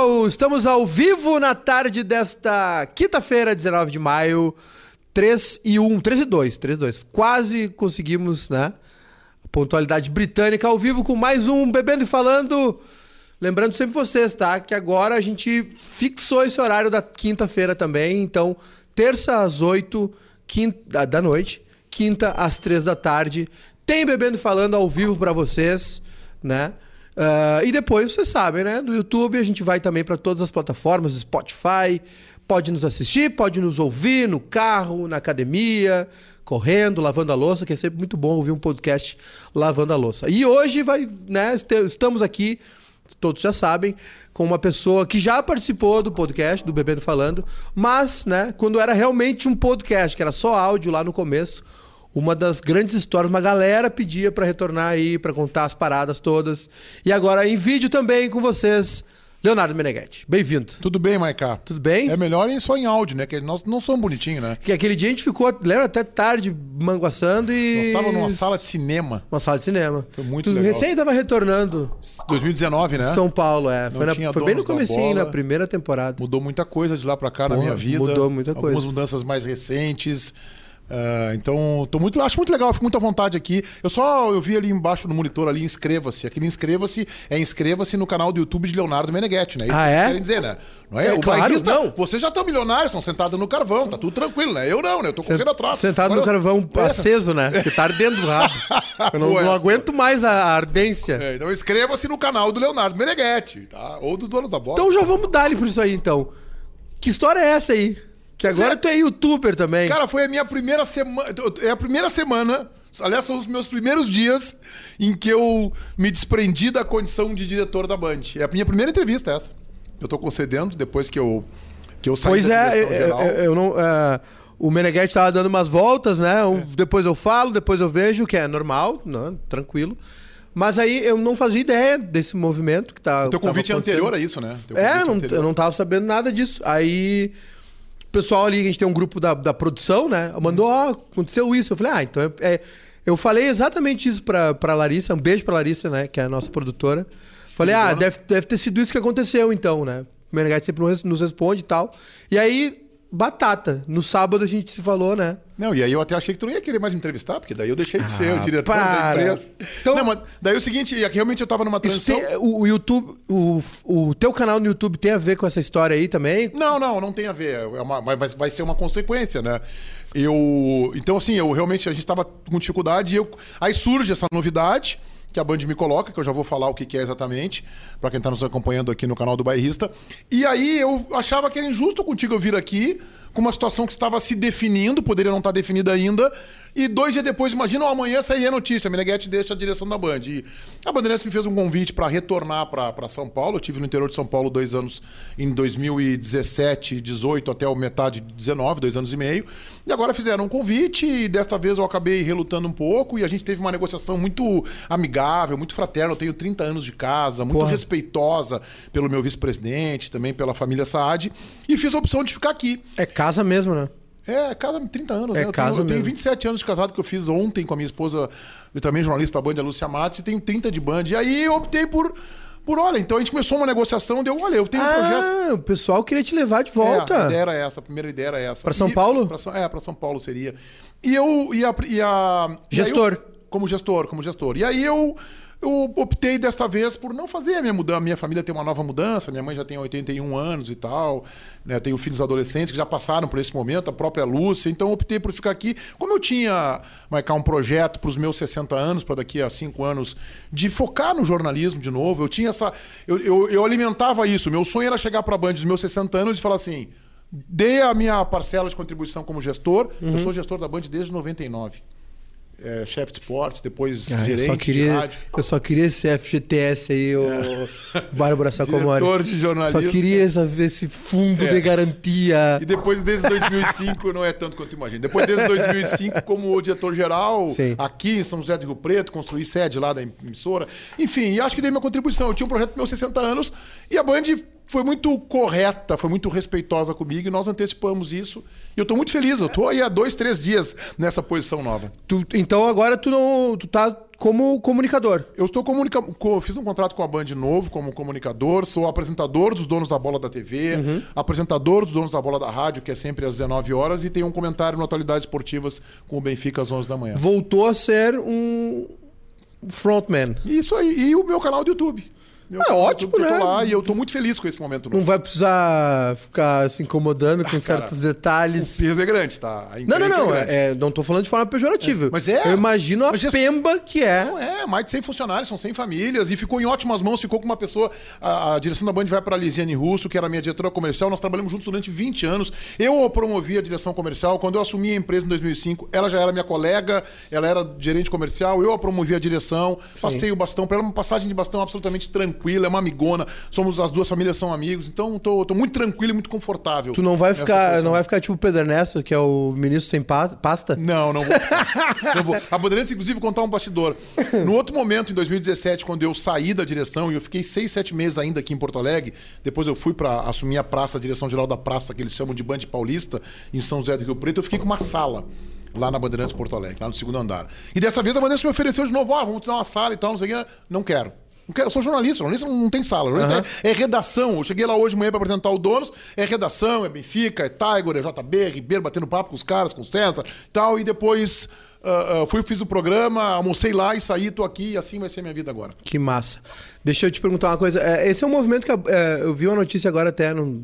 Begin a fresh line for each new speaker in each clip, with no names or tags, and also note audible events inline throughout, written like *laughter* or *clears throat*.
pessoal, estamos ao vivo na tarde desta quinta-feira, 19 de maio, 3 e 1, 3 e 2, 3 e 2. Quase conseguimos, né? Pontualidade britânica ao vivo com mais um Bebendo e Falando. Lembrando sempre vocês, tá? Que agora a gente fixou esse horário da quinta-feira também. Então, terça às 8 quinta, da noite, quinta às 3 da tarde. Tem Bebendo e Falando ao vivo para vocês, né? Uh, e depois, vocês sabem, né? Do YouTube a gente vai também para todas as plataformas, Spotify. Pode nos assistir, pode nos ouvir no carro, na academia, correndo, lavando a louça, que é sempre muito bom ouvir um podcast lavando a louça. E hoje vai, né? Estamos aqui, todos já sabem, com uma pessoa que já participou do podcast, do Bebendo Falando, mas, né, quando era realmente um podcast, que era só áudio lá no começo uma das grandes histórias. Uma galera pedia para retornar aí, para contar as paradas todas. E agora em vídeo também com vocês. Leonardo Meneghetti, bem-vindo.
Tudo bem, Maiká?
Tudo bem?
É melhor só em áudio, né? Que nós não somos bonitinhos, né?
Que aquele dia a gente ficou, lembra, até tarde manguaçando e.
Nós tava numa sala de cinema.
Uma sala de cinema.
Foi muito tu legal.
Recém tava retornando.
2019, né?
São Paulo, é. Foi, na, foi bem no comecinho, na primeira temporada.
Mudou muita coisa de lá pra cá na minha vida.
Mudou muita coisa.
Algumas mudanças mais recentes. Uh, então, tô muito, acho muito legal, fico muito à vontade aqui. Eu só eu vi ali embaixo no monitor ali, inscreva-se. Aquele inscreva-se é inscreva-se no canal do YouTube de Leonardo Meneghetti, né?
Isso ah, que é?
querem dizer, né? Não é? é o claro, bairrista, não. Vocês já estão milionários, estão sentados no carvão, tá tudo tranquilo, né? Eu não, né? Eu tô correndo atrás.
Sentado Agora, no carvão *laughs* eu... aceso, né? Que tá ardendo o rabo. Eu não, não aguento mais a ardência.
É, então inscreva-se no canal do Leonardo Meneghetti, tá? Ou dos donos da bola.
Então já vamos dar-lhe por isso aí, então. Que história é essa aí? Que agora tu é youtuber também.
Cara, foi a minha primeira semana. É a primeira semana. Aliás, são os meus primeiros dias em que eu me desprendi da condição de diretor da Band. É a minha primeira entrevista essa. Eu tô concedendo depois que eu, que eu saí
pois da é, eu, eu, eu não. Uh, o Meneghetti tava dando umas voltas, né? Um, é. Depois eu falo, depois eu vejo, que é normal, não, tranquilo. Mas aí eu não fazia ideia desse movimento que tá.
O teu convite é anterior a isso, né?
É, não, eu não tava sabendo nada disso. Aí pessoal ali, a gente tem um grupo da, da produção, né? Mandou, ó, oh, aconteceu isso. Eu falei, ah, então é, é... Eu falei exatamente isso pra, pra Larissa, um beijo pra Larissa, né? Que é a nossa produtora. Falei, ah, deve, deve ter sido isso que aconteceu, então, né? O Menegatti sempre nos responde e tal. E aí, batata. No sábado a gente se falou, né?
Não, e aí eu até achei que tu não ia querer mais me entrevistar, porque daí eu deixei de ah, ser o diretor para. da empresa. Então, não, mas daí é o seguinte, realmente eu tava numa transição...
Tem, o, YouTube, o, o teu canal no YouTube tem a ver com essa história aí também?
Não, não, não tem a ver. É uma, mas vai ser uma consequência, né? Eu... Então, assim, eu realmente, a gente tava com dificuldade e eu... Aí surge essa novidade que a Band me coloca, que eu já vou falar o que, é exatamente, para quem está nos acompanhando aqui no canal do Bairrista. E aí eu achava que era injusto contigo eu vir aqui com uma situação que estava se definindo, poderia não estar definida ainda, e dois dias depois, imagina, amanhã sairia a notícia, a Meneghetti deixa a direção da Band. E a Bandeirantes me fez um convite para retornar para São Paulo. Eu tive no interior de São Paulo dois anos, em 2017, 18 até metade de 19, dois anos e meio. E agora fizeram um convite e desta vez eu acabei relutando um pouco e a gente teve uma negociação muito amigável, muito fraterna. Eu tenho 30 anos de casa, muito Porra. respeitosa pelo meu vice-presidente, também pela família Saad. E fiz a opção de ficar aqui.
É casa mesmo, né?
É, casa 30 anos,
é
né? Eu,
casa
tenho, eu tenho 27 anos de casado que eu fiz ontem com a minha esposa, e também jornalista da Band, a Lúcia Matos, e tenho 30 de Band. E aí eu optei por por olha, então a gente começou uma negociação, deu, olha, eu tenho
ah,
um projeto.
o pessoal queria te levar de volta.
É, a ideia era essa, a primeira ideia era essa.
Para São e, Paulo?
Pra, é, para São Paulo seria. E eu e a, e a
gestor,
eu, como gestor, como gestor. E aí eu eu optei desta vez por não fazer a minha mudança. Minha família tem uma nova mudança, minha mãe já tem 81 anos e tal, né? Tenho filhos adolescentes que já passaram por esse momento, a própria Lúcia, então optei por ficar aqui. Como eu tinha, marcar um projeto para os meus 60 anos, para daqui a 5 anos, de focar no jornalismo de novo, eu tinha essa. Eu, eu, eu alimentava isso. Meu sonho era chegar para a Band dos meus 60 anos e falar assim: dê a minha parcela de contribuição como gestor. Uhum. Eu sou gestor da Band desde 99 é, chefe de esportes, depois ah, gerente
eu só queria,
de rádio.
Eu só queria esse FGTS aí, o é. Bárbara *laughs* Sacomori.
Diretor de jornalismo.
Só queria esse, esse fundo é. de garantia.
E depois, desde 2005, não é tanto quanto imagina. Depois, desde 2005, como diretor-geral, aqui em São José do Rio Preto, construí sede lá da emissora. Enfim, e acho que dei minha contribuição. Eu tinha um projeto meus 60 anos e a Band foi muito correta, foi muito respeitosa comigo e nós antecipamos isso. E eu estou muito feliz, eu estou aí há dois, três dias nessa posição nova.
Tu, então agora tu não. Tu tá como comunicador.
Eu estou comunica... co- fiz um contrato com a Band novo como comunicador, sou apresentador dos donos da bola da TV,
Uhum.
apresentador dos donos da bola da rádio, que é sempre às 19 horas, e tenho um comentário no Atualidades Esportivas com o Benfica às 11 da manhã.
Voltou a ser um frontman.
Isso aí, e o meu canal do YouTube. Meu
É ótimo, né?
e eu tô muito feliz com esse momento
Não
novo.
vai precisar ficar se incomodando com
cara,
certos
O
detalhes.
peso é grande, tá?
Não, não, não.
é grande.
É, não tô falando de forma pejorativa.
mas é.
Eu imagino a pemba que é.
Não é, mais de 100 funcionários, são 100 famílias, e ficou em ótimas mãos, ficou com uma pessoa. A, a direção da Band vai para a Lisiane Russo, que era minha diretora comercial, nós trabalhamos juntos durante 20 anos. Eu promovi a direção comercial, quando eu assumi a empresa em 2005, ela já era minha colega, ela era gerente comercial, eu a promovi a direção, passei o bastão para ela, uma passagem de bastão absolutamente tranquila, é uma amigona, somos as duas famílias são amigos, então tô, tô muito tranquilo e muito confortável.
Tu não vai ficar, não vai ficar tipo o Pedro Ernesto, que é o ministro sem pa- pasta?
Não, não vou. não *laughs* vou. A Bandeirantes, inclusive, contar um bastidor. No outro momento, em 2017, quando eu saí da direção e eu fiquei seis, sete meses ainda aqui em Porto Alegre, depois eu fui para assumir a praça, a direção geral da praça, que eles chamam de Band Paulista, em São José do Rio Preto, eu fiquei com uma sala. Lá na Bandeirantes Porto Alegre, lá no segundo andar. E dessa vez a Bandeirantes me ofereceu de novo: ó, vamos te dar uma sala e tal, não sei o quê. Não quero. Quero. Eu sou jornalista, jornalista não tem sala. Jornalista é, é redação. Eu cheguei lá hoje de manhã para apresentar o Donos. É redação, é Benfica, é Tiger, é JB, Ribeiro, batendo papo com os caras, com o César e tal. E depois ah, ah, fui, fiz o programa, almocei lá e saí, tô aqui e assim vai ser minha vida agora.
Que massa. Deixa eu te perguntar uma coisa. É, Esse é um movimento que é, eu vi uma notícia agora até, não,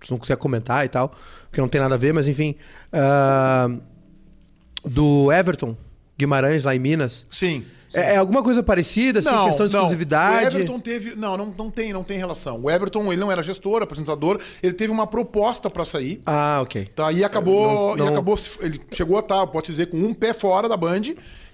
se não quiser comentar e tal, porque não tem nada a ver, mas enfim. ah, do Everton Guimarães, lá em Minas.
Sim.
É, é alguma coisa parecida, assim, questão de exclusividade?
O Everton teve. Não, não, não tem, não tem relação. O Everton, ele não era gestor, apresentador, ele teve uma proposta para sair.
Ah, ok.
Tá, e acabou,
Não- não-
e acabou, ele chegou a estar, pode dizer, com um pé fora da Band.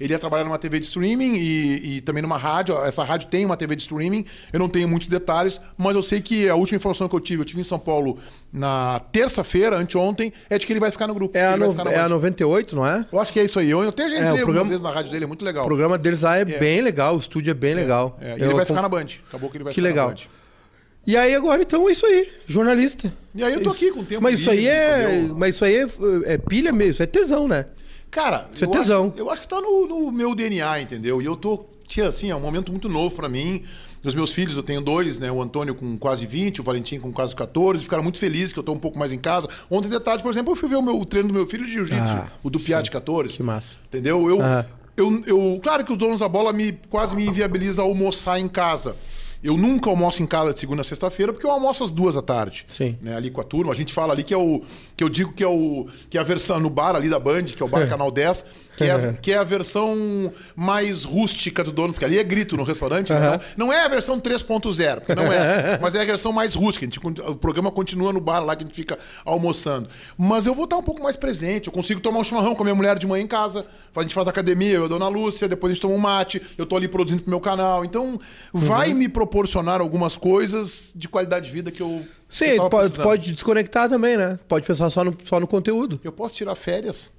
Ele ia trabalhar numa TV de streaming e, e também numa rádio. Essa rádio tem uma TV de streaming. Eu não tenho muitos detalhes, mas eu sei que a última informação que eu tive, eu tive em São Paulo na terça-feira, anteontem, é de que ele vai ficar no grupo.
É a,
ele
no- é a
Band.
98, não é?
Eu acho que é isso aí. Eu até já
É,
entrei algumas
programa-
vezes na rádio dele, é muito legal.
O programa deles lá é, bem legal, o estúdio é bem legal.
É, e
Eu
ele vai ficar na Band. Acabou que ele vai
Que
ficar
legal.
na Band.
E aí agora, então, é isso aí. Jornalista.
E aí eu tô
Isso-
aqui com o tempo
Mas isso aí é. Mas isso aí é, é pilha mesmo, isso é tesão, né?
Cara,
Isso é
eu
tesão.
Acho, eu acho que tá no, no meu DNA, entendeu? E eu tô. Tia, assim, é um momento muito novo pra mim. Os meus filhos, eu tenho dois, né? O Antônio com quase 20, o Valentim com quase 14. Ficaram muito felizes que eu tô um pouco mais em casa. Ontem de tarde, por exemplo, eu fui ver o, meu, o treino do meu filho de jiu-jitsu,
Ah,
o do Piá de 14.
Que massa.
Entendeu? Eu,
Ah.
eu, eu, claro que os donos da bola me, quase me inviabiliza almoçar em casa. Eu nunca almoço em casa de segunda a sexta-feira, porque eu almoço às duas da tarde.
Sim.
Né, ali com a turma. A gente fala ali que é o. Que eu digo que é o. Que é a versão no bar ali da Band, que é o bar Canal 10, que é, a, que é a versão mais rústica do dono, porque ali é grito no restaurante. né?
Aham.
Não, não é a versão 3.0, porque não é. *laughs* mas é a versão mais rústica. Gente, o programa continua no bar lá que a gente fica almoçando. Mas eu vou estar um pouco mais presente. Eu consigo tomar um chimarrão com a minha mulher de manhã em casa. A gente faz academia, eu e a dona Lúcia, depois a gente toma um mate, eu tô ali produzindo pro meu canal. Então, vai me proporcionar algumas coisas de qualidade de vida que eu.
Sim,
que eu
pode, pode desconectar também, né? Pode pensar só no, só no conteúdo.
Eu posso tirar férias.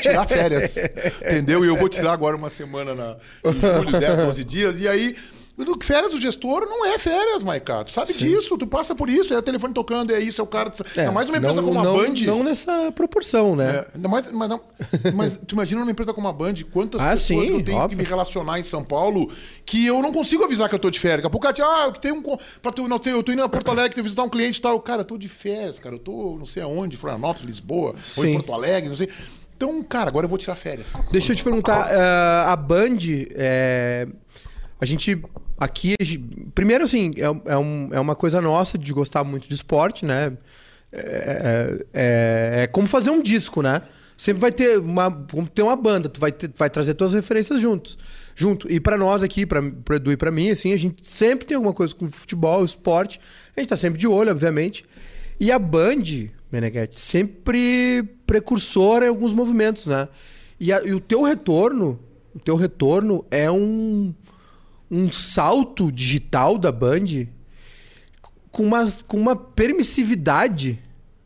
Tirar férias. *laughs* entendeu? E eu vou tirar agora uma semana na, em julho, 10, 12 dias. E aí, do- férias do gestor não é férias, Maiká. Tu sabe disso, tu passa por isso. É o telefone tocando, é isso, é o cara. É, mais uma empresa
não,
como a
não,
Band.
Não nessa proporção, né?
É, mais, mas, não, mas tu imagina uma empresa como a Band, quantas
Ah,
pessoas
sim,
que eu tenho
óbvio.
que me relacionar em São Paulo que eu não consigo avisar que eu tô de férias. Daqui a pouco, ah, eu tenho um. Pra tu, tem- eu tô indo a Porto Alegre, tenho que visitar um cliente e tal. Cara, eu tô de férias, cara. Eu tô não sei aonde, Florianópolis, Lisboa, ou
Sim.
em Porto Alegre, não sei. Então, cara, agora eu vou tirar férias.
Deixa eu te perguntar, eh, a Band, eh, a gente aqui, primeiro assim, é, é um- é uma coisa nossa de gostar muito de esporte, né? É, é- é como fazer um disco, né? Sempre vai ter uma, como ter uma banda, tu vai, ter- vai trazer tuas referências juntos, junto. E pra nós aqui, pra pro Edu e pra mim, assim, a gente sempre tem alguma coisa com futebol, esporte. A gente tá sempre de olho, obviamente. E a Band, Meneghetti, sempre precursora em alguns movimentos, né? E, a- e o teu retorno, o teu retorno é um, um salto digital da Band com uma, com uma permissividade.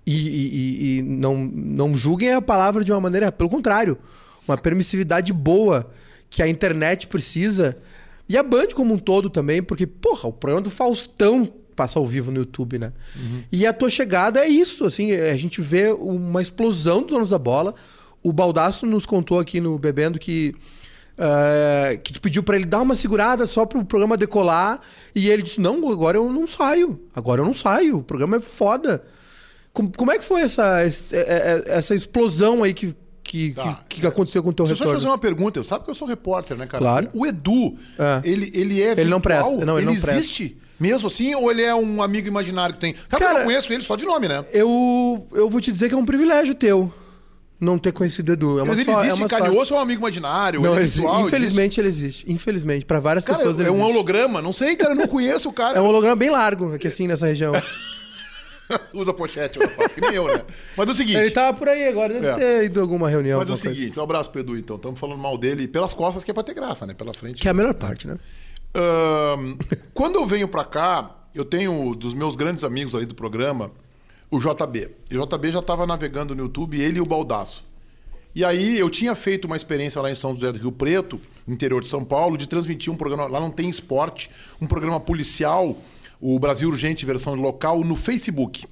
E, e- e- não, não julguem a palavra de uma maneira, pelo contrário, uma permissividade boa que a internet precisa. E a Band como um todo também, porque, porra, o programa do Faustão passa ao vivo no YouTube, né? E a tua chegada é isso, assim, a gente vê uma explosão dos donos da bola. O Baldaço nos contou aqui no Bebendo que eh, que tu pediu pra ele dar uma segurada só pro programa decolar. E ele disse: Não, agora eu não saio. Agora eu não saio. O programa é foda. Como, como é que foi essa, é- é- essa explosão aí que, que,
Tá.
que, que aconteceu com o teu
Deixa eu só
retorno?
fazer uma pergunta. Eu sabe que eu sou repórter, né, cara?
Claro.
O Edu,
É.
ele, ele é
Ele não
virtual?
presta. Não, ele não presta.
existe mesmo assim ou ele é um amigo imaginário que tem? Sabe que eu
Cara-
não conheço ele só de nome, né?
Eu, eu vou te dizer que é um privilégio teu não ter conhecido o Edu. É uma
Mas ele
só- é
existe
sorte.
calhoso ou é um amigo imaginário?
Não,
ele é virtual,
infelizmente ele existe. Infelizmente. Pra várias
existe?
pessoas
Cara,
ele
é um
existe.
holograma? Não sei, cara, eu não conheço o cara.
É um holograma bem largo aqui assim nessa região. *laughs*
Usa pochete, rapaz, que nem eu, né? Mas é o seguinte...
ele tava por aí agora, deve
É.
ter ido a alguma reunião.
Mas é o
coisa.
seguinte, um abraço pro Edu, então. Estamos falando mal dele pelas costas, que é pra ter graça, né? Pela frente.
Que é a melhor parte, né?
Quando eu venho pra cá, eu tenho dos meus grandes amigos ali do programa, o JB. O JB já tava navegando no YouTube, ele e o Baldaço. E aí eu tinha feito uma experiência lá em São José do Rio Preto, interior de São Paulo, de transmitir um programa, lá não tem esporte, um programa policial, o Brasil Urgente versão local, no Facebook.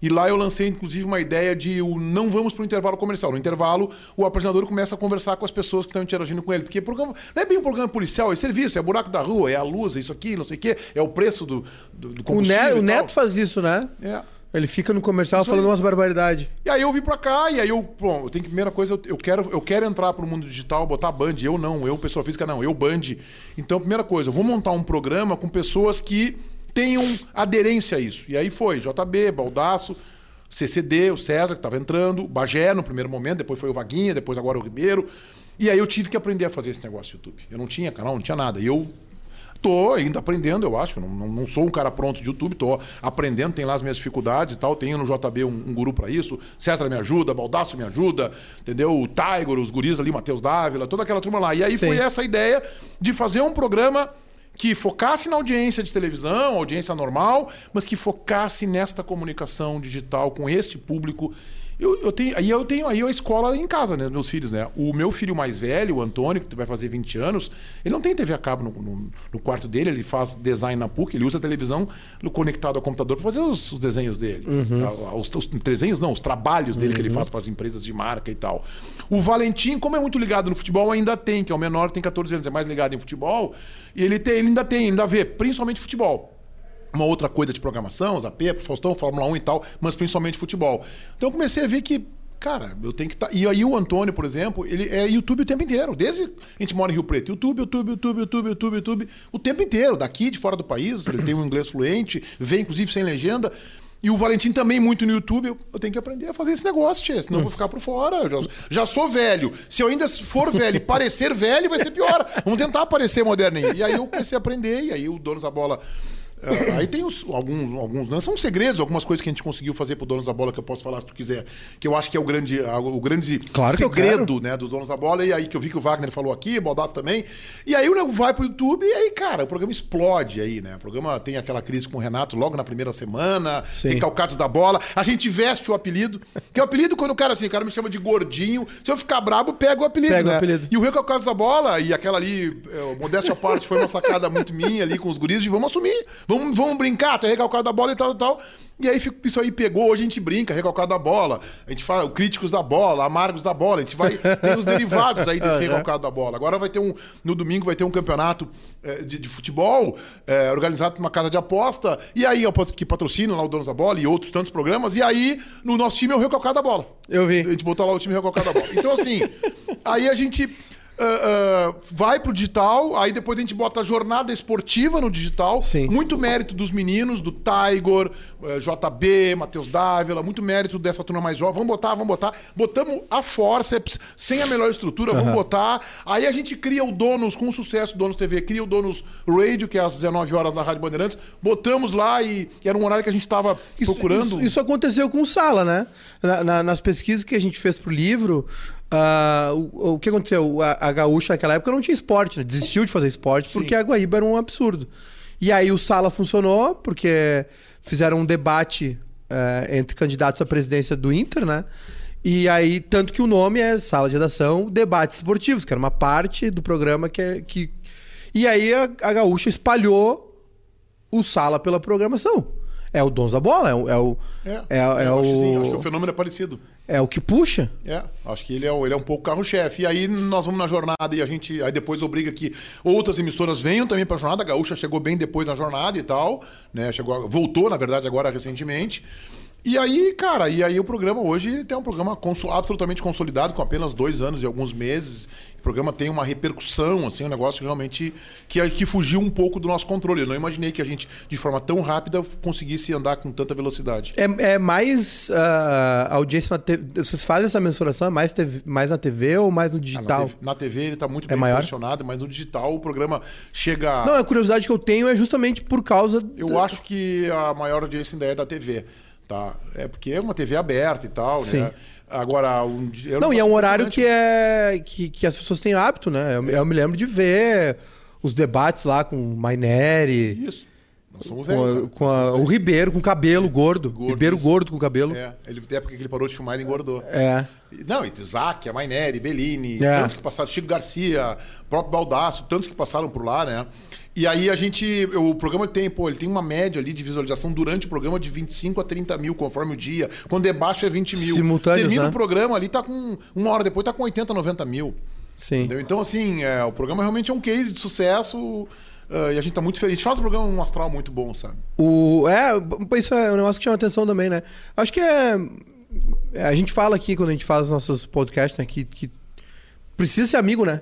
E lá eu lancei, inclusive, uma ideia de o não vamos para o intervalo comercial. No intervalo, o apresentador começa a conversar com as pessoas que estão interagindo com ele. Porque programa, não é bem um programa policial, é serviço, é buraco da rua, é a luz, é isso aqui, não sei o quê, é o preço do, do,
O,
combustível.
O
e tal.
Neto faz isso, né?
É.
Ele fica no comercial falando
aí.
umas barbaridades.
E aí eu vim pra cá, e aí eu, bom, eu tenho que, primeira coisa, eu, eu quero, eu quero entrar pro mundo digital, botar Band. Eu não, eu, pessoa física, não, eu Band. Então, primeira coisa, eu vou montar um programa com pessoas que tenham aderência a isso. E aí foi JB, Baldaço, CCD, o César, que estava entrando, Bagé no primeiro momento, depois foi o Vaguinha, depois agora o Ribeiro. E aí eu tive que aprender a fazer esse negócio do YouTube. Eu não tinha canal, não tinha nada. E eu Tô ainda aprendendo, eu acho. Não, não, sou um cara pronto de YouTube, tô aprendendo, tem lá as minhas dificuldades e tal. Tenho no JB um, um guru pra isso. César me ajuda, Baldaço me ajuda, entendeu? O Tiger, os guris ali, Matheus Dávila, toda aquela turma lá. E aí
Sim.
foi essa ideia de fazer um programa que focasse na audiência de televisão, audiência normal, mas que focasse nesta comunicação digital com este público. Eu, eu tenho, aí eu tenho aí a escola em casa, né? Meus filhos, né? O meu filho mais velho, o Antônio, que vai fazer 20 anos, ele não tem TV a cabo no, no- no quarto dele, ele faz design na PUC, ele usa a televisão conectado ao computador para fazer os, os desenhos dele. Ah, Os, os desenhos, não, os trabalhos dele que ele faz para as empresas de marca e tal. O Valentim, como é muito ligado no futebol, ainda tem, que é o menor, tem 14 anos, é mais ligado em futebol, e ele, tem, ele ainda tem, ainda vê, principalmente futebol uma outra coisa de programação, Zapé, Faustão, Fórmula 1 e tal, mas principalmente futebol. Então eu comecei a ver que, cara, eu tenho que estar. E aí o Antônio, por exemplo, ele é YouTube o tempo inteiro. Desde a gente mora em Rio Preto, YouTube, YouTube, YouTube, YouTube, YouTube, YouTube, o tempo inteiro, daqui, de fora do país, ele tem um inglês fluente, vem inclusive sem legenda. E o Valentim também muito no YouTube. Eu, tenho que aprender a fazer esse negócio, tia, senão eu vou ficar por fora. Já, já sou velho. Se eu ainda for velho e parecer velho, vai ser pior. Vamos tentar parecer moderninho. E aí eu comecei a aprender, e aí o Donos da Bola aí tem os- alguns, alguns, não são segredos, algumas coisas que a gente conseguiu fazer pro Donos da Bola que eu posso falar se tu quiser, que eu acho que é o grande, o grande
Claro
segredo, né, dos Donos da Bola, e aí que eu vi que o Wagner falou aqui, o Baldassi também, e aí o nego vai pro YouTube e aí, cara, o programa explode aí, né, o programa tem aquela crise com o Renato logo na primeira semana,
Sim.
recalcados da bola, a gente veste o apelido, que é o apelido quando o cara assim, o cara me chama de gordinho, se eu ficar brabo, pega o apelido,
Pega o
né?
apelido.
E o recalcados da bola, e aquela ali, é, modéstia à parte, foi uma sacada muito minha ali com os guris de vamos assumir, vamos, vamos brincar, tu é recalcado da bola e tal, tal. E aí isso aí pegou, hoje a gente brinca, recalcado da bola, a gente fala críticos da bola, amargos da bola, a gente vai, tem os derivados aí desse *laughs* recalcado da bola. Agora vai ter um, no domingo vai ter um campeonato eh, de, de futebol eh, organizado por uma casa de aposta, e aí que patrocina lá o Donos da Bola e outros tantos programas, e aí no nosso time é o recalcado da bola.
Eu vi.
A gente botou lá o time recalcado da bola. Então, assim, aí a gente ah, vai pro digital, aí depois a gente bota a jornada esportiva no digital.
Sim.
Muito mérito dos meninos, do Tiger, eh, JB, Matheus Dávila, muito mérito dessa turma mais jovem. Vamos botar, vamos botar. Botamos a Forceps, sem a melhor estrutura, vamos botar. Aí a gente cria o Donos, com sucesso, Donos TV, cria o Donos Radio, que é às 19 horas na Rádio Bandeirantes. Botamos lá e, e era um horário que a gente estava procurando.
Isso, isso aconteceu com o Sala, né? Na- na- nas pesquisas que a gente fez pro livro, ah, o, o que aconteceu? A, a Gaúcha naquela época não tinha esporte, né? desistiu de fazer esporte porque a Guaíba era um absurdo. E aí o Sala funcionou porque fizeram um debate eh, entre candidatos à presidência do Inter, né? E aí, tanto que o nome é Sala de Redação Debates Esportivos, que era uma parte do programa que é. Que... E aí a, a Gaúcha espalhou o Sala pela programação. É o dono da bola, é o. É o,
É,
é, é
eu acho, sim,
o,
acho que o fenômeno é parecido.
é o que puxa.
É, acho que ele é, o- ele é um pouco carro-chefe. E aí nós vamos na jornada e a gente. Aí depois obriga que outras emissoras venham também pra jornada. A Gaúcha chegou bem depois na jornada e tal. Né? Chegou, voltou, na verdade, agora recentemente. E aí, cara, e aí o programa hoje ele tem um programa conso- absolutamente consolidado, com apenas dois anos e alguns meses. O programa tem uma repercussão, assim, um negócio realmente que, que fugiu um pouco do nosso controle. Eu não imaginei que a gente, de forma tão rápida, conseguisse andar com tanta velocidade.
É, é mais ah, audiência na TV. Vocês fazem essa mensuração? É mais, TV mais na TV ou mais no
Ah,
digital?
Na TV, na TV ele está muito
É
bem
maior?
posicionado, mas no digital o programa chega.
Não, a curiosidade que eu tenho é justamente por causa.
Eu acho que a maior audiência ainda é da TV. Tá? É porque é uma TV aberta e tal,
Sim.
né? Agora, um, dia- eu
Não, e é um horário que é que, que as pessoas têm hábito, né? Eu, eu me lembro de ver os debates lá com o Maineri,
Isso. Nós somos
com, a-
velhos.
com a- o Ribeiro com cabelo gordo.
Gordo,
Ribeiro
isso.
gordo com cabelo.
É, ele tem época que ele parou de filmar e engordou.
É.
Não, e Isaac, a Maineri, Bellini,
É.
tantos que passaram, Chico Garcia, próprio Baldaço, tantos que passaram por lá, né? E aí a gente, o programa tem, pô, ele tem uma média ali de visualização durante o programa de 25 a 30 mil, conforme o dia. Quando é baixo é 20 mil.
Simultâneos,
Termina
né?
o programa ali, tá com, uma hora depois tá com 80, 90 mil.
Sim.
Entendeu? Então, assim, é, o programa realmente é um case de sucesso ah, e a gente tá muito feliz. A gente faz um programa um astral muito bom, sabe?
O, é, isso é um negócio que chama atenção também, né? Acho que é. é, A gente fala aqui quando a gente faz os nossos podcasts, né? Que, que precisa ser amigo, né?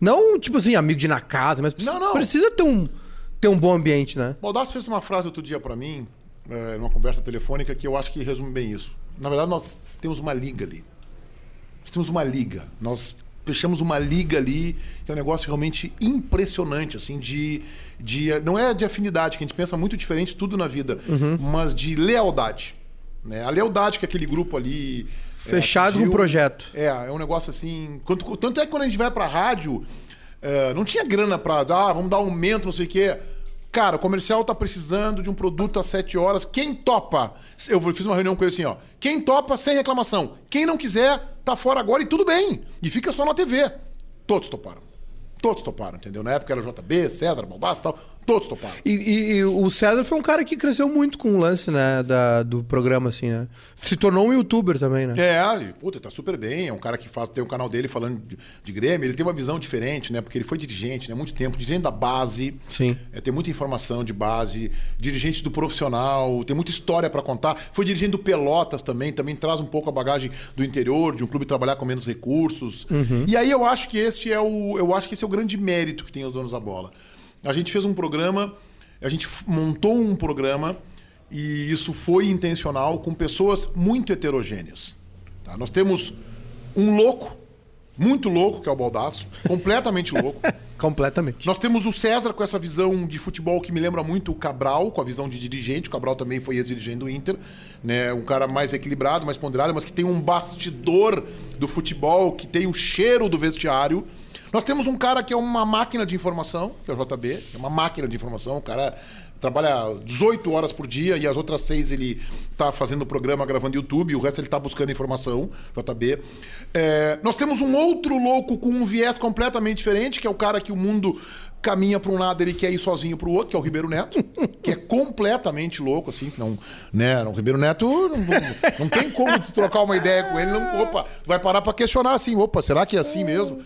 Não, tipo assim, amigo de ir na casa, mas precisa,
Não, não.
precisa ter um, ter um bom ambiente, né?
Baldasso fez uma frase outro dia pra mim, é, numa conversa telefônica, que eu acho que resume bem isso. Na verdade, nós temos uma liga ali. Nós temos uma liga. Nós fechamos uma liga ali, que é um negócio realmente impressionante, assim, de. de não é de afinidade, que a gente pensa muito diferente tudo na vida, mas de lealdade. Né? A lealdade que aquele grupo ali.
Fechado com o projeto.
É, é um negócio assim. Quanto, tanto é que quando a gente vai pra rádio, é, não tinha grana pra. Ah, vamos dar aumento, não sei o quê. Cara, o comercial tá precisando de um produto às 7 horas. Quem topa? Eu fiz uma reunião com ele assim, ó. Quem topa, sem reclamação. Quem não quiser, tá fora agora e tudo bem. E fica só na TV. Todos toparam. Todos toparam, entendeu? Na época era JB, Cedra, Baldasso e tal. Todos toparam.
E, e- e o César foi um cara que cresceu muito com o lance, né? Da, do programa, assim, né? Se tornou um youtuber também, né?
É, e, puta, tá super bem. É um cara que faz, tem o canal dele falando de, de Grêmio. Ele tem uma visão diferente, né? Porque ele foi dirigente, né? Muito tempo, dirigente da base.
Sim.
É, tem muita informação de base, dirigente do profissional, tem muita história pra contar. Foi dirigente do Pelotas também, também traz um pouco a bagagem do interior, de um clube trabalhar com menos recursos. E aí eu acho que este é o, eu acho que esse é o grande mérito que tem os donos da bola. A gente fez um programa, a gente montou um programa e isso foi intencional com pessoas muito heterogêneas. tá? Nós temos um louco, muito louco, que é o Baldaço, completamente louco. *laughs*
Completamente.
Nós temos o César com essa visão de futebol que me lembra muito o Cabral, com a visão de dirigente. O Cabral também foi ex-dirigente do Inter, né? Um cara mais equilibrado, mais ponderado, mas que tem um bastidor do futebol, que tem o cheiro do vestiário. Nós temos um cara que é uma máquina de informação, que é o JB, é uma máquina de informação, o cara trabalha 18 horas por dia e as outras seis ele tá fazendo programa, gravando YouTube, o resto ele tá buscando informação, JB. É, nós temos um outro louco com um viés completamente diferente, que é o cara que o mundo caminha para um lado, ele quer ir sozinho para o outro, que é o Ribeiro Neto, que é completamente louco, assim, não, né, o Ribeiro Neto não, não, não tem como trocar uma ideia com ele, não, opa, vai parar para questionar assim, opa, será que é assim mesmo?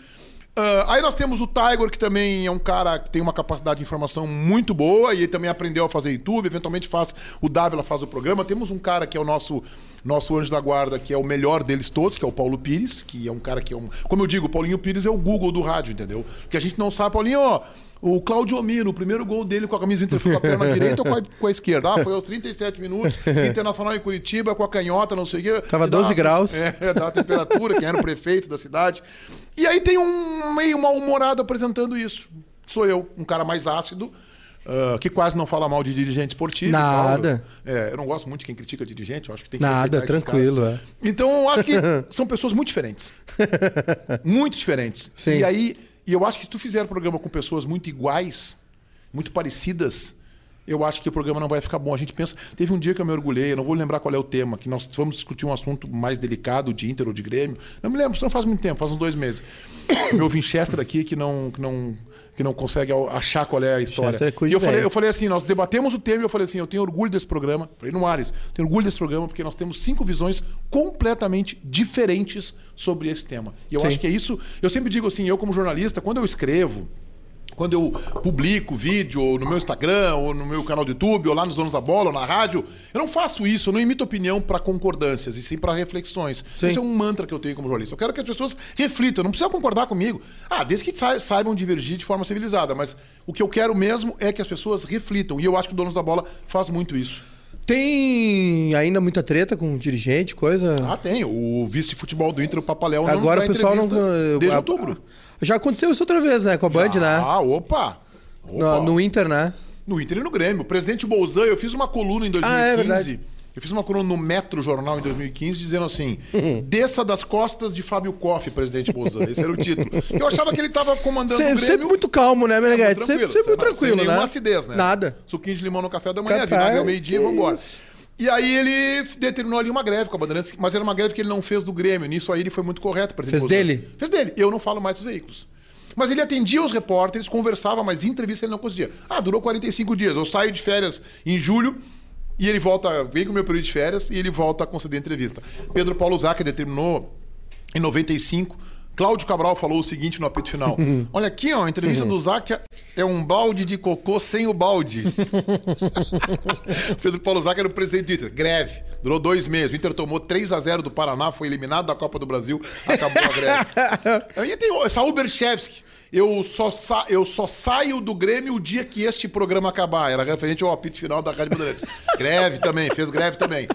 Ah, aí nós temos o Tiger, que também é um cara que tem uma capacidade de informação muito boa e ele também aprendeu a fazer YouTube, eventualmente faz o Dávila faz o programa. Temos um cara que é o nosso nosso anjo da guarda, que é o melhor deles todos, que é o Paulo Pires, que é um cara que é um, como eu digo, o Paulinho Pires é o Google do rádio, entendeu? Que a gente não sabe, Paulinho, ó, o Claudio Omiro, o primeiro gol dele com a camisa do Inter foi com a perna *laughs* direita ou com a, com a esquerda? Ah, foi aos 37 minutos, *laughs* Internacional em Curitiba, com a canhota, não sei o quê.
Tava
E dá
12
uma-
graus. *laughs*
É, é, da temperatura, quem era o prefeito da cidade. E aí tem um meio mal-humorado apresentando isso. Sou eu, um cara mais ácido, ah, que quase não fala mal de dirigente esportivo.
Nada.
É, eu não gosto muito de quem critica dirigente, eu acho que tem que
Nada, tranquilo, é.
Então, eu acho que são pessoas muito diferentes. muito diferentes.
Sim.
E aí, e eu acho que se tu fizer um programa com pessoas muito iguais, muito parecidas, eu acho que o programa não vai ficar bom. A gente pensa. Teve um dia que eu me orgulhei, eu não vou lembrar qual é o tema, que nós vamos discutir um assunto mais delicado de Inter ou de Grêmio. Não me lembro, isso não faz muito tempo, faz uns dois meses. *coughs* Meu Winchester aqui, que não. Que não que não consegue achar qual é a história.
É
e eu falei, eu falei assim, nós debatemos o tema e eu falei assim, eu tenho orgulho desse programa. Falei no Ares, tenho orgulho desse programa porque nós temos cinco visões completamente diferentes sobre esse tema. E eu
Sim.
acho que é isso. Eu sempre digo assim, eu como jornalista, quando eu escrevo, quando eu publico vídeo no meu Instagram, ou no meu canal do YouTube, ou lá nos Donos da Bola, ou na rádio, eu não faço isso, eu não imito opinião para concordâncias, e sim para reflexões.
Sim.
Esse é um mantra que eu tenho como jornalista. Eu quero que as pessoas reflitam, não precisa concordar comigo. Ah, desde que sa- saibam divergir de forma civilizada, mas o que eu quero mesmo é que as pessoas reflitam, e eu acho que o Donos da Bola faz muito isso.
Tem ainda muita treta com dirigente, coisa.
Ah, tem. O vice-futebol do Inter, o Papaléu, não
Agora o pessoal não.
desde
a-
outubro.
Já aconteceu isso outra vez, né? Com a Band, né?
Ah, opa!
No,
Opa.
no Inter, né?
No Inter e no Grêmio. O presidente Bolzan, eu fiz uma coluna em 2015.
Ah, é verdade.
eu fiz uma coluna no Metro Jornal em 2015 dizendo assim: *laughs* desça das costas de Fábio Koff, presidente Bolzan. Esse era o título. Eu achava que ele estava comandando o
Sempre,
Grêmio.
sempre muito calmo, né, Meneghete? Sempre, sempre muito tranquilo,
sem nenhuma
né?
acidez, né?
Nada.
Suquinho de limão no café da manhã, vinagre ao meio-dia e vambora.
isso.
E aí ele determinou ali uma greve com a Bandeirantes, mas era uma greve que ele não fez do Grêmio. Nisso aí ele foi muito correto. presidente
Fez
Bolsonaro.
dele?
Fez dele. Eu não falo mais dos veículos. Mas ele atendia os repórteres, conversava, mas entrevista ele não conseguia. Ah, durou 45 dias. Eu saio de férias em julho e ele volta, vem com o meu período de férias e ele volta a conceder entrevista. Pedro Paulo Zaca determinou em 95. Cláudio Cabral falou o seguinte no apito final. *laughs* Olha aqui, ó, a entrevista do Zaca é um balde de cocô sem o balde. *laughs* Pedro Paulo Zaca era o presidente do Inter. Greve. Durou dois meses. O Inter tomou 3 a 0 do Paraná, foi eliminado da Copa do Brasil, acabou a greve. *laughs* Aí tem Saul Berchevski. Eu só, sa- eu só saio do Grêmio o dia que este programa acabar. Era referente ao apito final da Rádio Bandeirantes. greve também, fez greve também.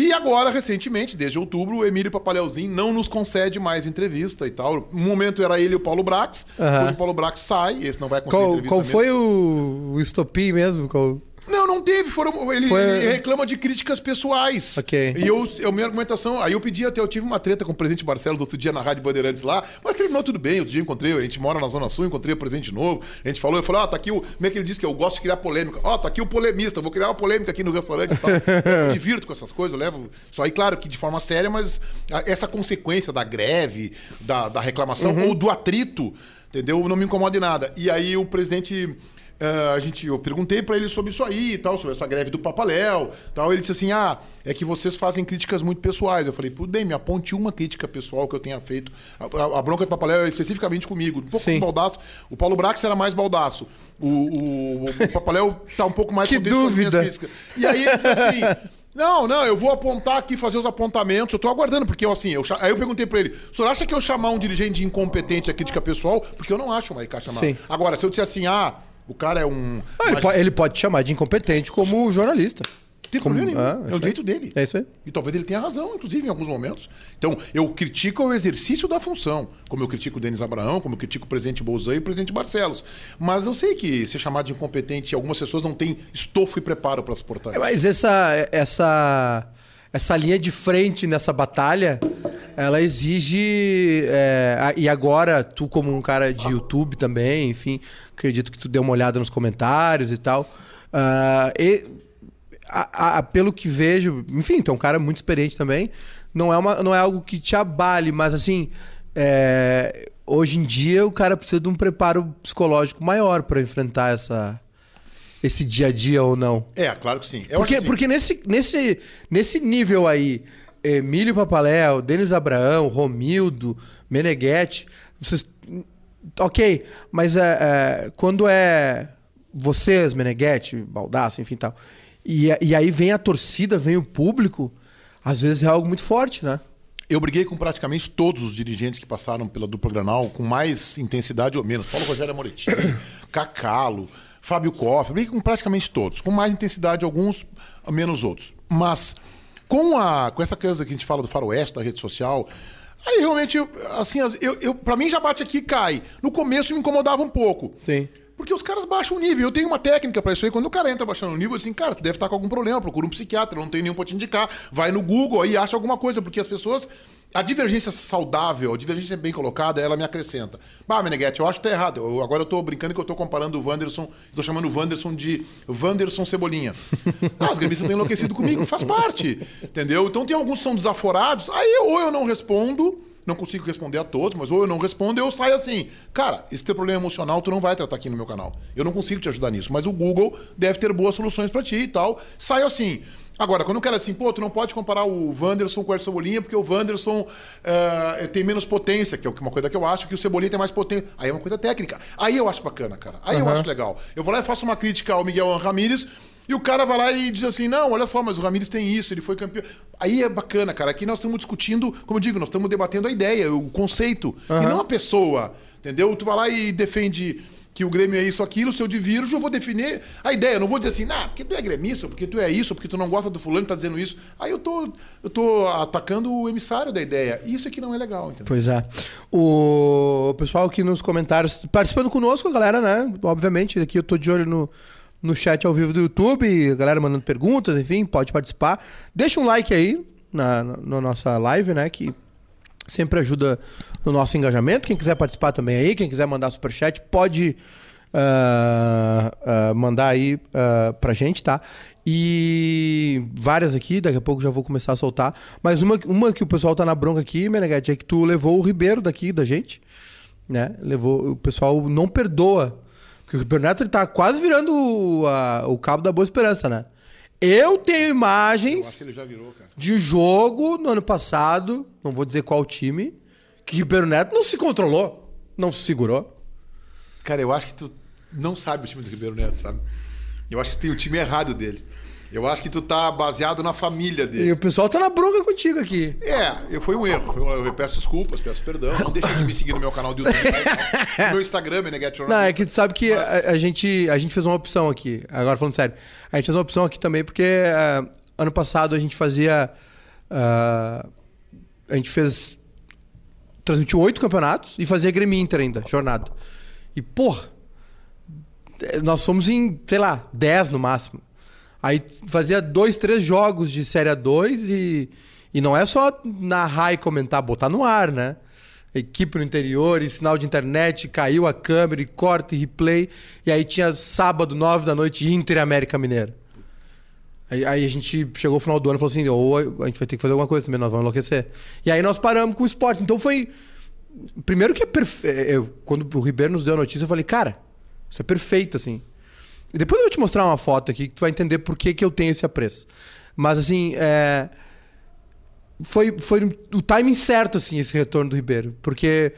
E agora, recentemente, desde outubro, o Emílio Papaleuzinho não nos concede mais entrevista e tal. Um momento era ele e o Paulo Brax.
Aham.
Hoje o Paulo Brax sai, esse não vai conceder
Qual,
entrevista
qual
mesmo.
foi o, o estopim mesmo? Qual...
Não, não teve. Foram, ele,
Foi-
ele reclama de críticas pessoais.
Ok.
E eu, eu, minha argumentação. Aí eu pedi até, eu tive uma treta com o presidente Barcelos outro dia na Rádio Bandeirantes lá, mas terminou tudo bem. Outro dia eu encontrei, a gente mora na Zona Sul, encontrei o presidente novo. A gente falou, eu falei, ó, tá aqui o. Como é que ele disse que eu gosto de criar polêmica? Ó, tá aqui o polemista, vou criar uma polêmica aqui no restaurante e tal. *laughs* eu me divirto com essas coisas, eu levo. Só aí, claro, que de forma séria, mas a- essa consequência da greve, da, da reclamação
Uhum.
ou do atrito, entendeu? Não me incomoda em nada. E aí o presidente. Ah, a gente, eu perguntei pra ele sobre isso aí e tal, sobre essa greve do Papaléu tal. Ele disse assim: ah, é que vocês fazem críticas muito pessoais. Eu falei, tudo bem, me aponte uma crítica pessoal que eu tenha feito. A, a- a bronca do Papaléu é especificamente comigo. Um pouco
Sim.
com baldaço. O Paulo Brax era mais baldaço. O, o, o Papaléu tá um pouco mais
Que dúvida.
E aí ele disse assim. Não, não, eu vou apontar aqui, fazer os apontamentos. Eu tô aguardando, porque eu, assim, eu, aí eu perguntei pra ele: o senhor acha que eu chamar um dirigente de incompetente a crítica pessoal? Porque eu não acho, Maricá, chamar.
Sim.
Agora, se eu disser assim, ah, o cara é um.
Ah, ele, po- ele pode te chamar de incompetente como jornalista.
Tem
Como-
problema nenhum.
Ah,
é
isso
o
aí.
jeito dele.
É isso aí.
E talvez ele tenha razão, inclusive, em alguns momentos. Então, eu critico o exercício da função, como eu critico o Denis Abraão, como eu critico o presidente Bolzan e o presidente Barcelos. Mas eu sei que ser chamado de incompetente, algumas pessoas não têm estofo e preparo para suportar.
É, Mas essa, essa, essa linha de frente nessa batalha, ela exige. é, e agora, tu, como um cara de YouTube também, enfim, acredito que tu deu uma olhada nos comentários e tal. ah, e, a- a- pelo que vejo, enfim, tu é um cara muito experiente também. Não é, uma, não é algo que te abale, mas assim. é, hoje em dia o cara precisa de um preparo psicológico maior para enfrentar essa, esse dia a dia ou não.
É, claro que sim. Eu
Porque,
assim,
porque nesse, nesse, nesse nível aí, Emílio Papaléu, Denis Abraão, Romildo, Meneghetti, vocês. Ok, mas é, é, quando é vocês, Meneghetti, Baldaço, enfim tal, e, e aí vem a torcida, vem o público, às vezes é algo muito forte, né?
Eu briguei com praticamente todos os dirigentes que passaram pela dupla Granal, com mais intensidade ou menos. Paulo Rogério Amoretti, *coughs* Cacalo, Fábio Koff. Briguei com praticamente todos. Com mais intensidade alguns, menos outros. Mas com, a, com essa coisa que a gente fala do faroeste, da rede social... Aí realmente, assim, eu, eu, pra mim já bate aqui e cai. No começo me incomodava um pouco.
Sim.
Porque os caras baixam o nível. Eu tenho uma técnica pra isso aí. Quando o cara entra baixando o nível, assim, cara, tu deve estar com algum problema, procura um psiquiatra, não tem nenhum pra te indicar. Vai no Google aí, acha alguma coisa, porque as pessoas. A divergência saudável, a divergência bem colocada, ela me acrescenta. Bah, Meneghetti, eu acho que tá errado. Eu- agora eu tô brincando que eu tô comparando o Wanderson, tô chamando o Wanderson de Wanderson Cebolinha. *laughs* Ah, os gremistas estão enlouquecidos comigo, faz parte. Entendeu? Então tem alguns que são desaforados, aí ou eu não respondo, não consigo responder a todos, mas ou eu não respondo, eu saio assim. Cara, esse teu problema emocional tu não vai tratar aqui no meu canal. Eu não consigo te ajudar nisso, mas o Google deve ter boas soluções para ti e tal. Saio assim. Agora, quando eu quero assim, pô, tu não pode comparar o Wanderson com o Cebolinha, porque o Wanderson uh, tem menos potência, que é uma coisa que eu acho, que o Cebolinha tem mais potência. Aí é uma coisa técnica. Aí eu acho bacana, cara. Aí uhum. eu acho legal. Eu vou lá e faço uma crítica ao Miguel Ramírez, e o cara vai lá e diz assim: não, olha só, mas o Ramírez tem isso, ele foi campeão. Aí é bacana, cara. Aqui nós estamos discutindo, como eu digo, nós estamos debatendo a ideia, o conceito, uhum. e não a pessoa. Entendeu? Tu vai lá e defende que o Grêmio é isso, aquilo, se eu divirjo, eu vou definir a ideia. Eu não vou dizer assim, nah, porque tu é gremista, porque tu é isso, porque tu não gosta do fulano tá dizendo isso. Aí eu tô, eu tô atacando o emissário da ideia. Isso aqui não é legal, entendeu?
Pois é. O pessoal aqui nos comentários, participando conosco, galera, né? Obviamente, aqui eu tô de olho no, no chat ao vivo do YouTube, galera mandando perguntas, enfim, pode participar. Deixa um like aí na, na, na nossa live, né? Que sempre ajuda no nosso engajamento. Quem quiser participar também aí, quem quiser mandar superchat, pode uh, uh, mandar aí uh, pra gente, tá? E várias aqui, daqui a pouco já vou começar a soltar. Mas uma, uma que o pessoal tá na bronca aqui, Meneghete, é que tu levou o Ribeiro daqui da gente, né? Levou, o pessoal não perdoa. Porque o Ribeiro Neto ele tá quase virando a, o cabo da Boa Esperança, né? Eu tenho imagens
Eu virou,
de jogo no ano passado, não vou dizer qual time, que Ribeiro Neto não se controlou, não se segurou.
Cara, eu acho que tu não sabe o time do Ribeiro Neto, sabe? Eu acho que tem o time errado dele. Eu acho que tu tá baseado na família dele.
E o pessoal tá na bronca contigo aqui.
É, eu, foi um erro. Eu, eu peço desculpas, peço perdão. Não deixe de me seguir no meu canal do YouTube. Né? *laughs* no meu Instagram, Meneghete
Não, é que tu sabe que Mas... a, a, gente, a gente fez uma opção aqui. Agora falando sério. A gente fez uma opção aqui também porque uh, ano passado a gente fazia... Uh, a gente fez... Transmitiu oito campeonatos e fazia Grêmio Inter ainda, jornada. E, porra... Nós somos em, sei lá, dez no máximo. Aí fazia dois, três jogos de Série 2 e, e não é só narrar e comentar, botar no ar, né? Equipe no interior, e sinal de internet, caiu a câmera, e corte, e replay. E aí tinha sábado, nove da noite, Inter América Mineira. Aí, aí, a gente chegou no final do ano e falou assim: ou a gente vai ter que fazer alguma coisa também, nós vamos enlouquecer. E aí nós paramos com o esporte. Então foi. Primeiro que é perfeito. Quando o Ribeiro nos deu a notícia, eu falei, cara, isso é perfeito, assim. Depois eu vou te mostrar uma foto aqui que tu vai entender por que, que eu tenho esse apreço. Mas assim, é... foi, foi o timing certo, assim, esse retorno do Ribeiro. Porque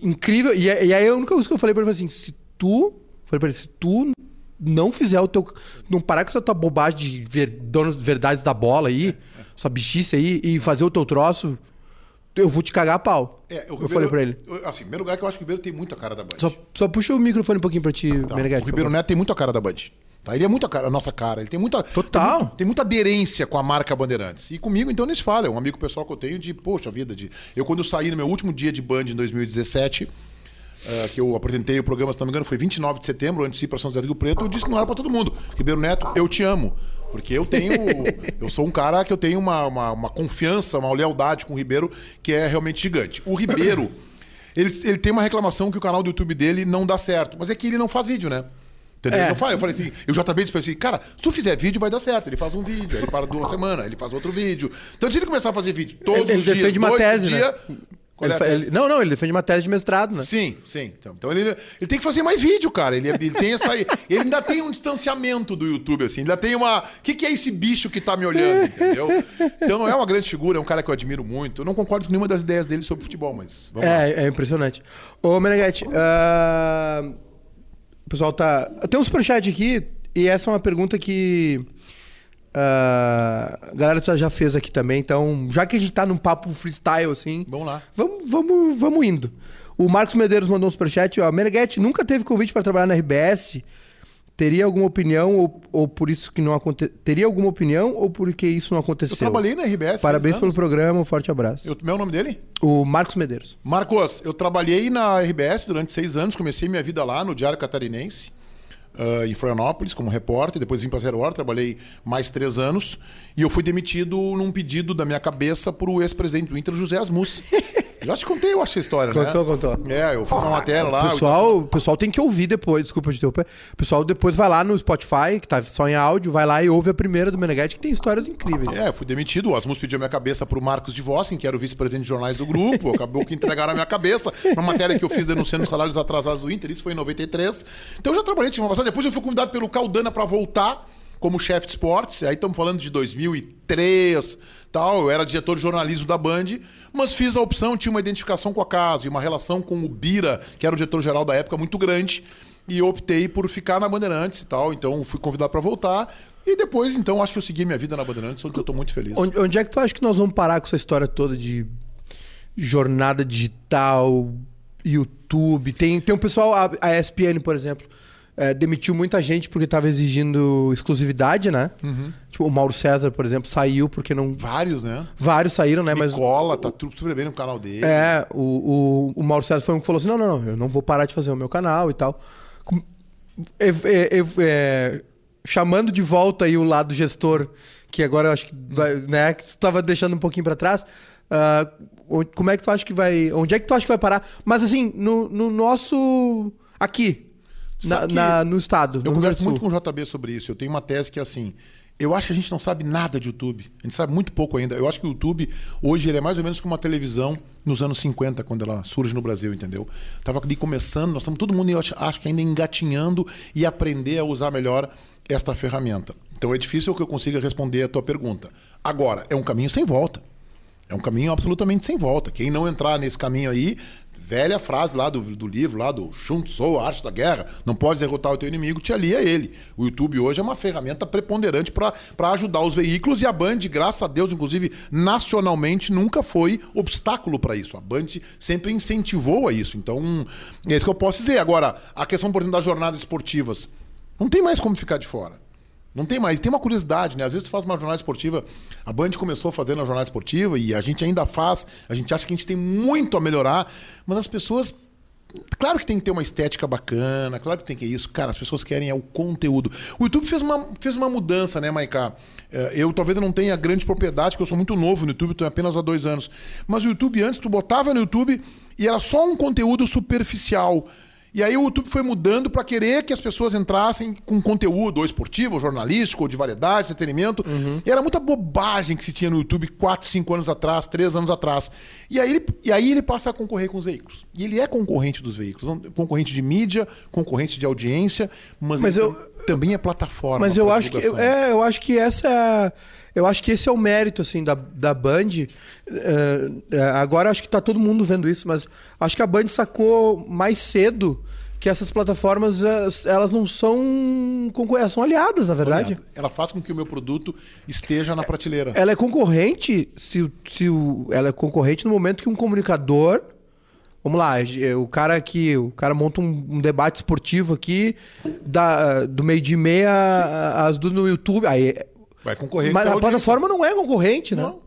incrível. E, e aí a única coisa que eu falei pra ele foi assim: se tu. Falei pra ele, se tu não fizer o teu. Não parar com essa tua bobagem de ver, donos verdades da bola aí, essa bichice aí, e fazer o teu troço, eu vou te cagar a pau. É, Ribeiro, eu falei pra ele.
Assim, primeiro lugar, que eu acho que o Ribeiro tem muita cara da Band.
Só, só puxa o microfone um pouquinho pra ti, tá.
O Ribeiro Neto tem muita cara da Band. Tá? Ele é muito a, cara, a nossa cara. Ele tem muita.
Total.
Tem, tem, muita aderência com a marca Bandeirantes. E comigo, então, nem se fala. É um amigo pessoal que eu tenho de, poxa vida, de. Eu, quando eu saí no meu último dia de Band em 2017. Uh, que eu apresentei o programa, se não me engano, foi 29 de setembro, antes de ir para São José do Rio Preto, eu disse que não era para todo mundo. Ribeiro Neto, eu te amo. Porque eu tenho. *laughs* eu sou um cara que eu tenho uma, uma, uma, confiança, uma lealdade com o Ribeiro que é realmente gigante. O Ribeiro, *coughs* ele, ele tem uma reclamação que o canal do YouTube dele não dá certo. Mas é que ele não faz vídeo, né? Entendeu? É. Eu, falei, eu falei assim, eu JB disse assim, cara, se tu fizer vídeo, vai dar certo. Ele faz um vídeo, aí ele para duas semanas, ele faz outro vídeo. Então, se ele começar a fazer vídeo todos ele, os
ele dias, defende uma tese,
dia,
né? Ele, é ele, não, não, ele defende uma tese de mestrado, né?
Sim, sim. Então, então ele, ele tem que fazer mais vídeo, cara. Ele, ele tem essa. ele ainda tem um distanciamento do YouTube, assim. Ainda tem uma. O que, que é esse bicho que tá me olhando, entendeu? Então não é uma grande figura, é um cara que eu admiro muito. Eu não concordo com nenhuma das ideias dele sobre futebol, mas.
é, lá. é impressionante. Ô, Meneghetti, uh... o pessoal tá. Tem um superchat aqui, e essa é uma pergunta que. Uh, a galera já fez aqui também, então, já que a gente tá num papo freestyle, assim.
Vamos lá.
Vamos, vamos, vamos indo. O Marcos Medeiros mandou um superchat, ó. Meneghetti nunca teve convite para trabalhar na RBS. Teria alguma opinião ou, ou por isso que não aconteceu? Teria alguma opinião ou porque isso não aconteceu? Eu
trabalhei na RBS.
Parabéns pelo programa, um forte abraço.
Eu, meu nome dele?
O Marcos Medeiros.
Marcos, eu trabalhei na RBS durante seis anos, comecei minha vida lá no Diário Catarinense uh, em Florianópolis como repórter, depois vim para Zero Hora, trabalhei mais três anos e eu fui demitido num pedido da minha cabeça para o ex-presidente do Inter, José Asmus. *laughs* Já te contei, eu acho, a história,
Contou,
né?
contou.
É, eu fiz uma matéria lá.
O pessoal, o pessoal tem que ouvir depois, desculpa te interromper. O pessoal depois vai lá no Spotify, que tá só em áudio, vai lá e ouve a primeira do Meneghetti, que tem histórias incríveis.
É, eu fui demitido. O Asmus pediu a minha cabeça pro Marcos de Vossen, que era o vice-presidente de jornais do grupo. Acabou que entregaram a minha cabeça. Uma matéria que eu fiz denunciando os salários atrasados do Inter. Isso foi em 93. Então eu já trabalhei, tive uma passagem. Depois eu fui convidado pelo Caldana para voltar como chefe de esportes. Aí estamos falando de 2003, tal. Eu era diretor de jornalismo da Band, mas fiz a opção, tinha uma identificação com a casa e uma relação com o Bira, que era o diretor-geral da época, muito grande. E optei por ficar na Bandeirantes e tal. Então fui convidado para voltar. E depois, então, acho que eu segui minha vida na Bandeirantes, onde eu tô muito feliz.
Onde, onde é que tu acha que nós vamos parar com essa história toda de jornada digital, YouTube? Tem, tem um pessoal, a, a ESPN, por exemplo, é, demitiu muita gente porque estava exigindo exclusividade, né? Tipo, o Mauro César, por exemplo, saiu porque não.
Vários, né?
Vários saíram, né? Mas
Nicola, tá tudo super bem no canal dele.
É, o, o, o Mauro César foi um que falou assim: não, não, não, eu não vou parar de fazer o meu canal e tal. Com- é, é, chamando de volta aí o lado gestor, que agora eu acho que vai, né, que tu tava deixando um pouquinho pra trás. o- como é que tu acha que vai. Onde é que tu acha que vai parar? Mas assim, no, no nosso. Aqui. Na, na- no estado.
Eu
no
converso muito com o JB sobre isso. Eu tenho uma tese que é assim. Eu acho que a gente não sabe nada de YouTube. A gente sabe muito pouco ainda. Eu acho que o YouTube, hoje, ele é mais ou menos como uma televisão nos anos 50, quando ela surge no Brasil, entendeu? Tava ali começando, nós estamos todo mundo, eu acho, acho que ainda engatinhando e aprender a usar melhor esta ferramenta. Então é difícil que eu consiga responder a tua pergunta. Agora, é um caminho sem volta. É um caminho absolutamente sem volta. Quem não entrar nesse caminho aí, velha frase lá do, do livro, lá do Sun Tzu, Arte da Guerra, não pode derrotar o teu inimigo, te alia ele. O YouTube hoje é uma ferramenta preponderante para ajudar os veículos e a Band, graças a Deus, inclusive nacionalmente, nunca foi obstáculo para isso. A Band sempre incentivou a isso. Então, é isso que eu posso dizer. Agora, a questão, por exemplo, das jornadas esportivas, não tem mais como ficar de fora. Não tem mais. Tem uma curiosidade, né? Às vezes tu faz uma jornada esportiva. A Band começou fazendo a jornada esportiva e a gente ainda faz. A gente acha que a gente tem muito a melhorar, mas as pessoas. Claro que tem que ter uma estética bacana, claro que tem que isso. Cara, as pessoas querem é o conteúdo. O YouTube fez uma, fez uma mudança, né, Maiká? É, Eu talvez não tenha grande propriedade, porque eu sou muito novo no YouTube, estou apenas há dois anos. Mas o YouTube antes, tu botava no YouTube e era só um conteúdo superficial. E aí o YouTube foi mudando para querer que as pessoas entrassem com conteúdo, ou esportivo, ou jornalístico, ou de variedade, entretenimento. E era muita bobagem que se tinha no YouTube 4, 5 anos atrás, 3 anos atrás. E aí, ele, e aí ele passa a concorrer com os veículos. E ele é concorrente dos veículos. Concorrente de mídia, concorrente de audiência, mas,
Mas
ele
eu-
tam- também é plataforma.
Mas eu acho que é, eu acho que essa é a- eu acho que esse é o mérito assim da, da Band. É, é, agora acho que tá todo mundo vendo isso, mas acho que a Band sacou mais cedo que essas plataformas as- elas não são concorrentes, são aliadas, na verdade.
Ela faz com que o meu produto esteja na prateleira.
Ela é concorrente se, se o, ela é concorrente no momento que um comunicador Vamos lá, é, o cara que o cara monta um, um debate esportivo aqui da, do meio de meia às duas no YouTube. Aí,
Vai concorrer
mas
com a
a plataforma não é concorrente, né?
Não.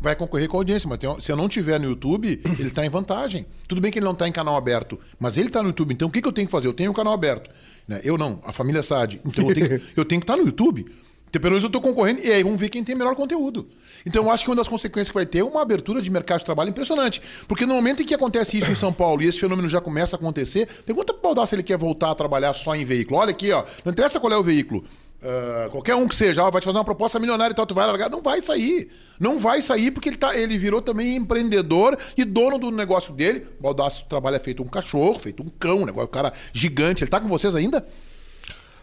Vai concorrer com a audiência, mas um, se eu não tiver no YouTube, *clears throat* ele está em vantagem. Tudo bem que ele não está em canal aberto, mas ele está no YouTube. Então o que, que eu tenho que fazer? Eu tenho um canal aberto. né? Eu não, a família Sad. Então eu tenho, que- *laughs* eu tenho que estar no YouTube. Então, pelo menos eu estou concorrendo e aí vamos ver quem tem melhor conteúdo. Então eu acho que uma das consequências que vai ter é uma abertura de mercado de trabalho impressionante. Porque no momento em que acontece isso em São Paulo e esse fenômeno já começa a acontecer, pergunta para o Baldar se ele quer voltar a trabalhar só em veículo. Olha aqui, ó, não interessa qual é o veículo. Ah, qualquer um que seja, ó, vai te fazer uma proposta milionária e tal, tu vai largar. Não vai sair. Não vai sair porque ele, tá, ele virou também empreendedor e dono do negócio dele. O Baldaço trabalha feito um cachorro, feito um cão, um negócio, um cara gigante. Ele tá com vocês ainda?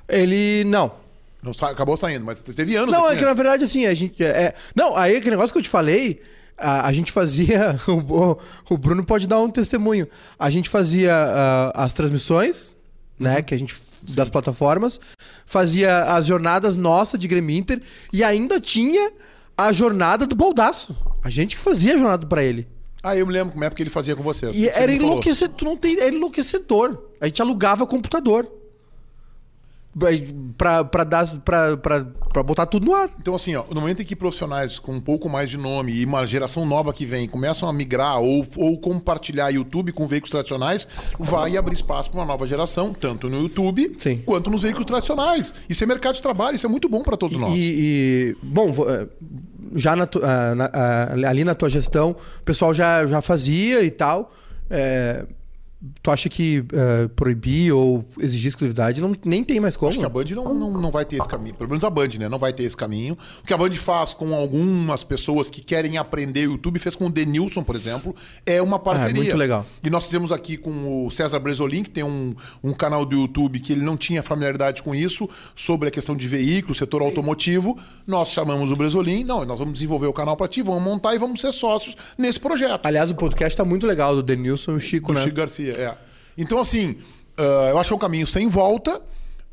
Ele não.
Não, acabou saindo, mas teve anos
Não,
aqui,
é que
né?
na verdade assim, a gente é, é- não, aí aquele negócio que eu te falei, a, a gente fazia *laughs* o, o Bruno pode dar um testemunho. A gente fazia ah, as transmissões, né, que a gente das plataformas, fazia as jornadas nossas de Grêmio Inter e ainda tinha a jornada do Baldaço. A gente que fazia a jornada pra ele.
Ah, eu me lembro como é porque ele fazia com vocês.
E era enlouquecedor, tu não tem, era enlouquecedor. A gente alugava computador. Pra, pra, dar, pra, pra, pra botar tudo no ar.
Então, assim, ó, no momento em que profissionais com um pouco mais de nome e uma geração nova que vem começam a migrar ou, ou compartilhar YouTube com veículos tradicionais, vai abrir espaço para uma nova geração, tanto no YouTube
Sim.
quanto nos veículos tradicionais. Isso é mercado de trabalho, isso é muito bom para todos nós.
E, e, bom, é, já na ah, na- ah, ali na tua gestão, o pessoal já, já fazia e tal. É, tu acha que eh, proibir ou exigir exclusividade não, nem tem mais como?
Acho que a Band não, não, não vai ter esse caminho. Pelo menos a Band, né? Não vai ter esse caminho. O que a Band faz com algumas pessoas que querem aprender o YouTube, fez com o Denilson, por exemplo, é uma parceria.
Ah, muito legal.
E nós fizemos aqui com o César Bresolim, que tem um, um canal do YouTube que ele não tinha familiaridade com isso, sobre a questão de veículo, setor automotivo. Nós chamamos o Bresolim, não, nós vamos desenvolver o canal para ti, vamos montar e vamos ser sócios nesse projeto.
Aliás, o podcast tá muito legal do Denilson e o Chico,
Do
né?
Chico Garcia, é. Então, assim, ah, eu acho que é um caminho sem volta.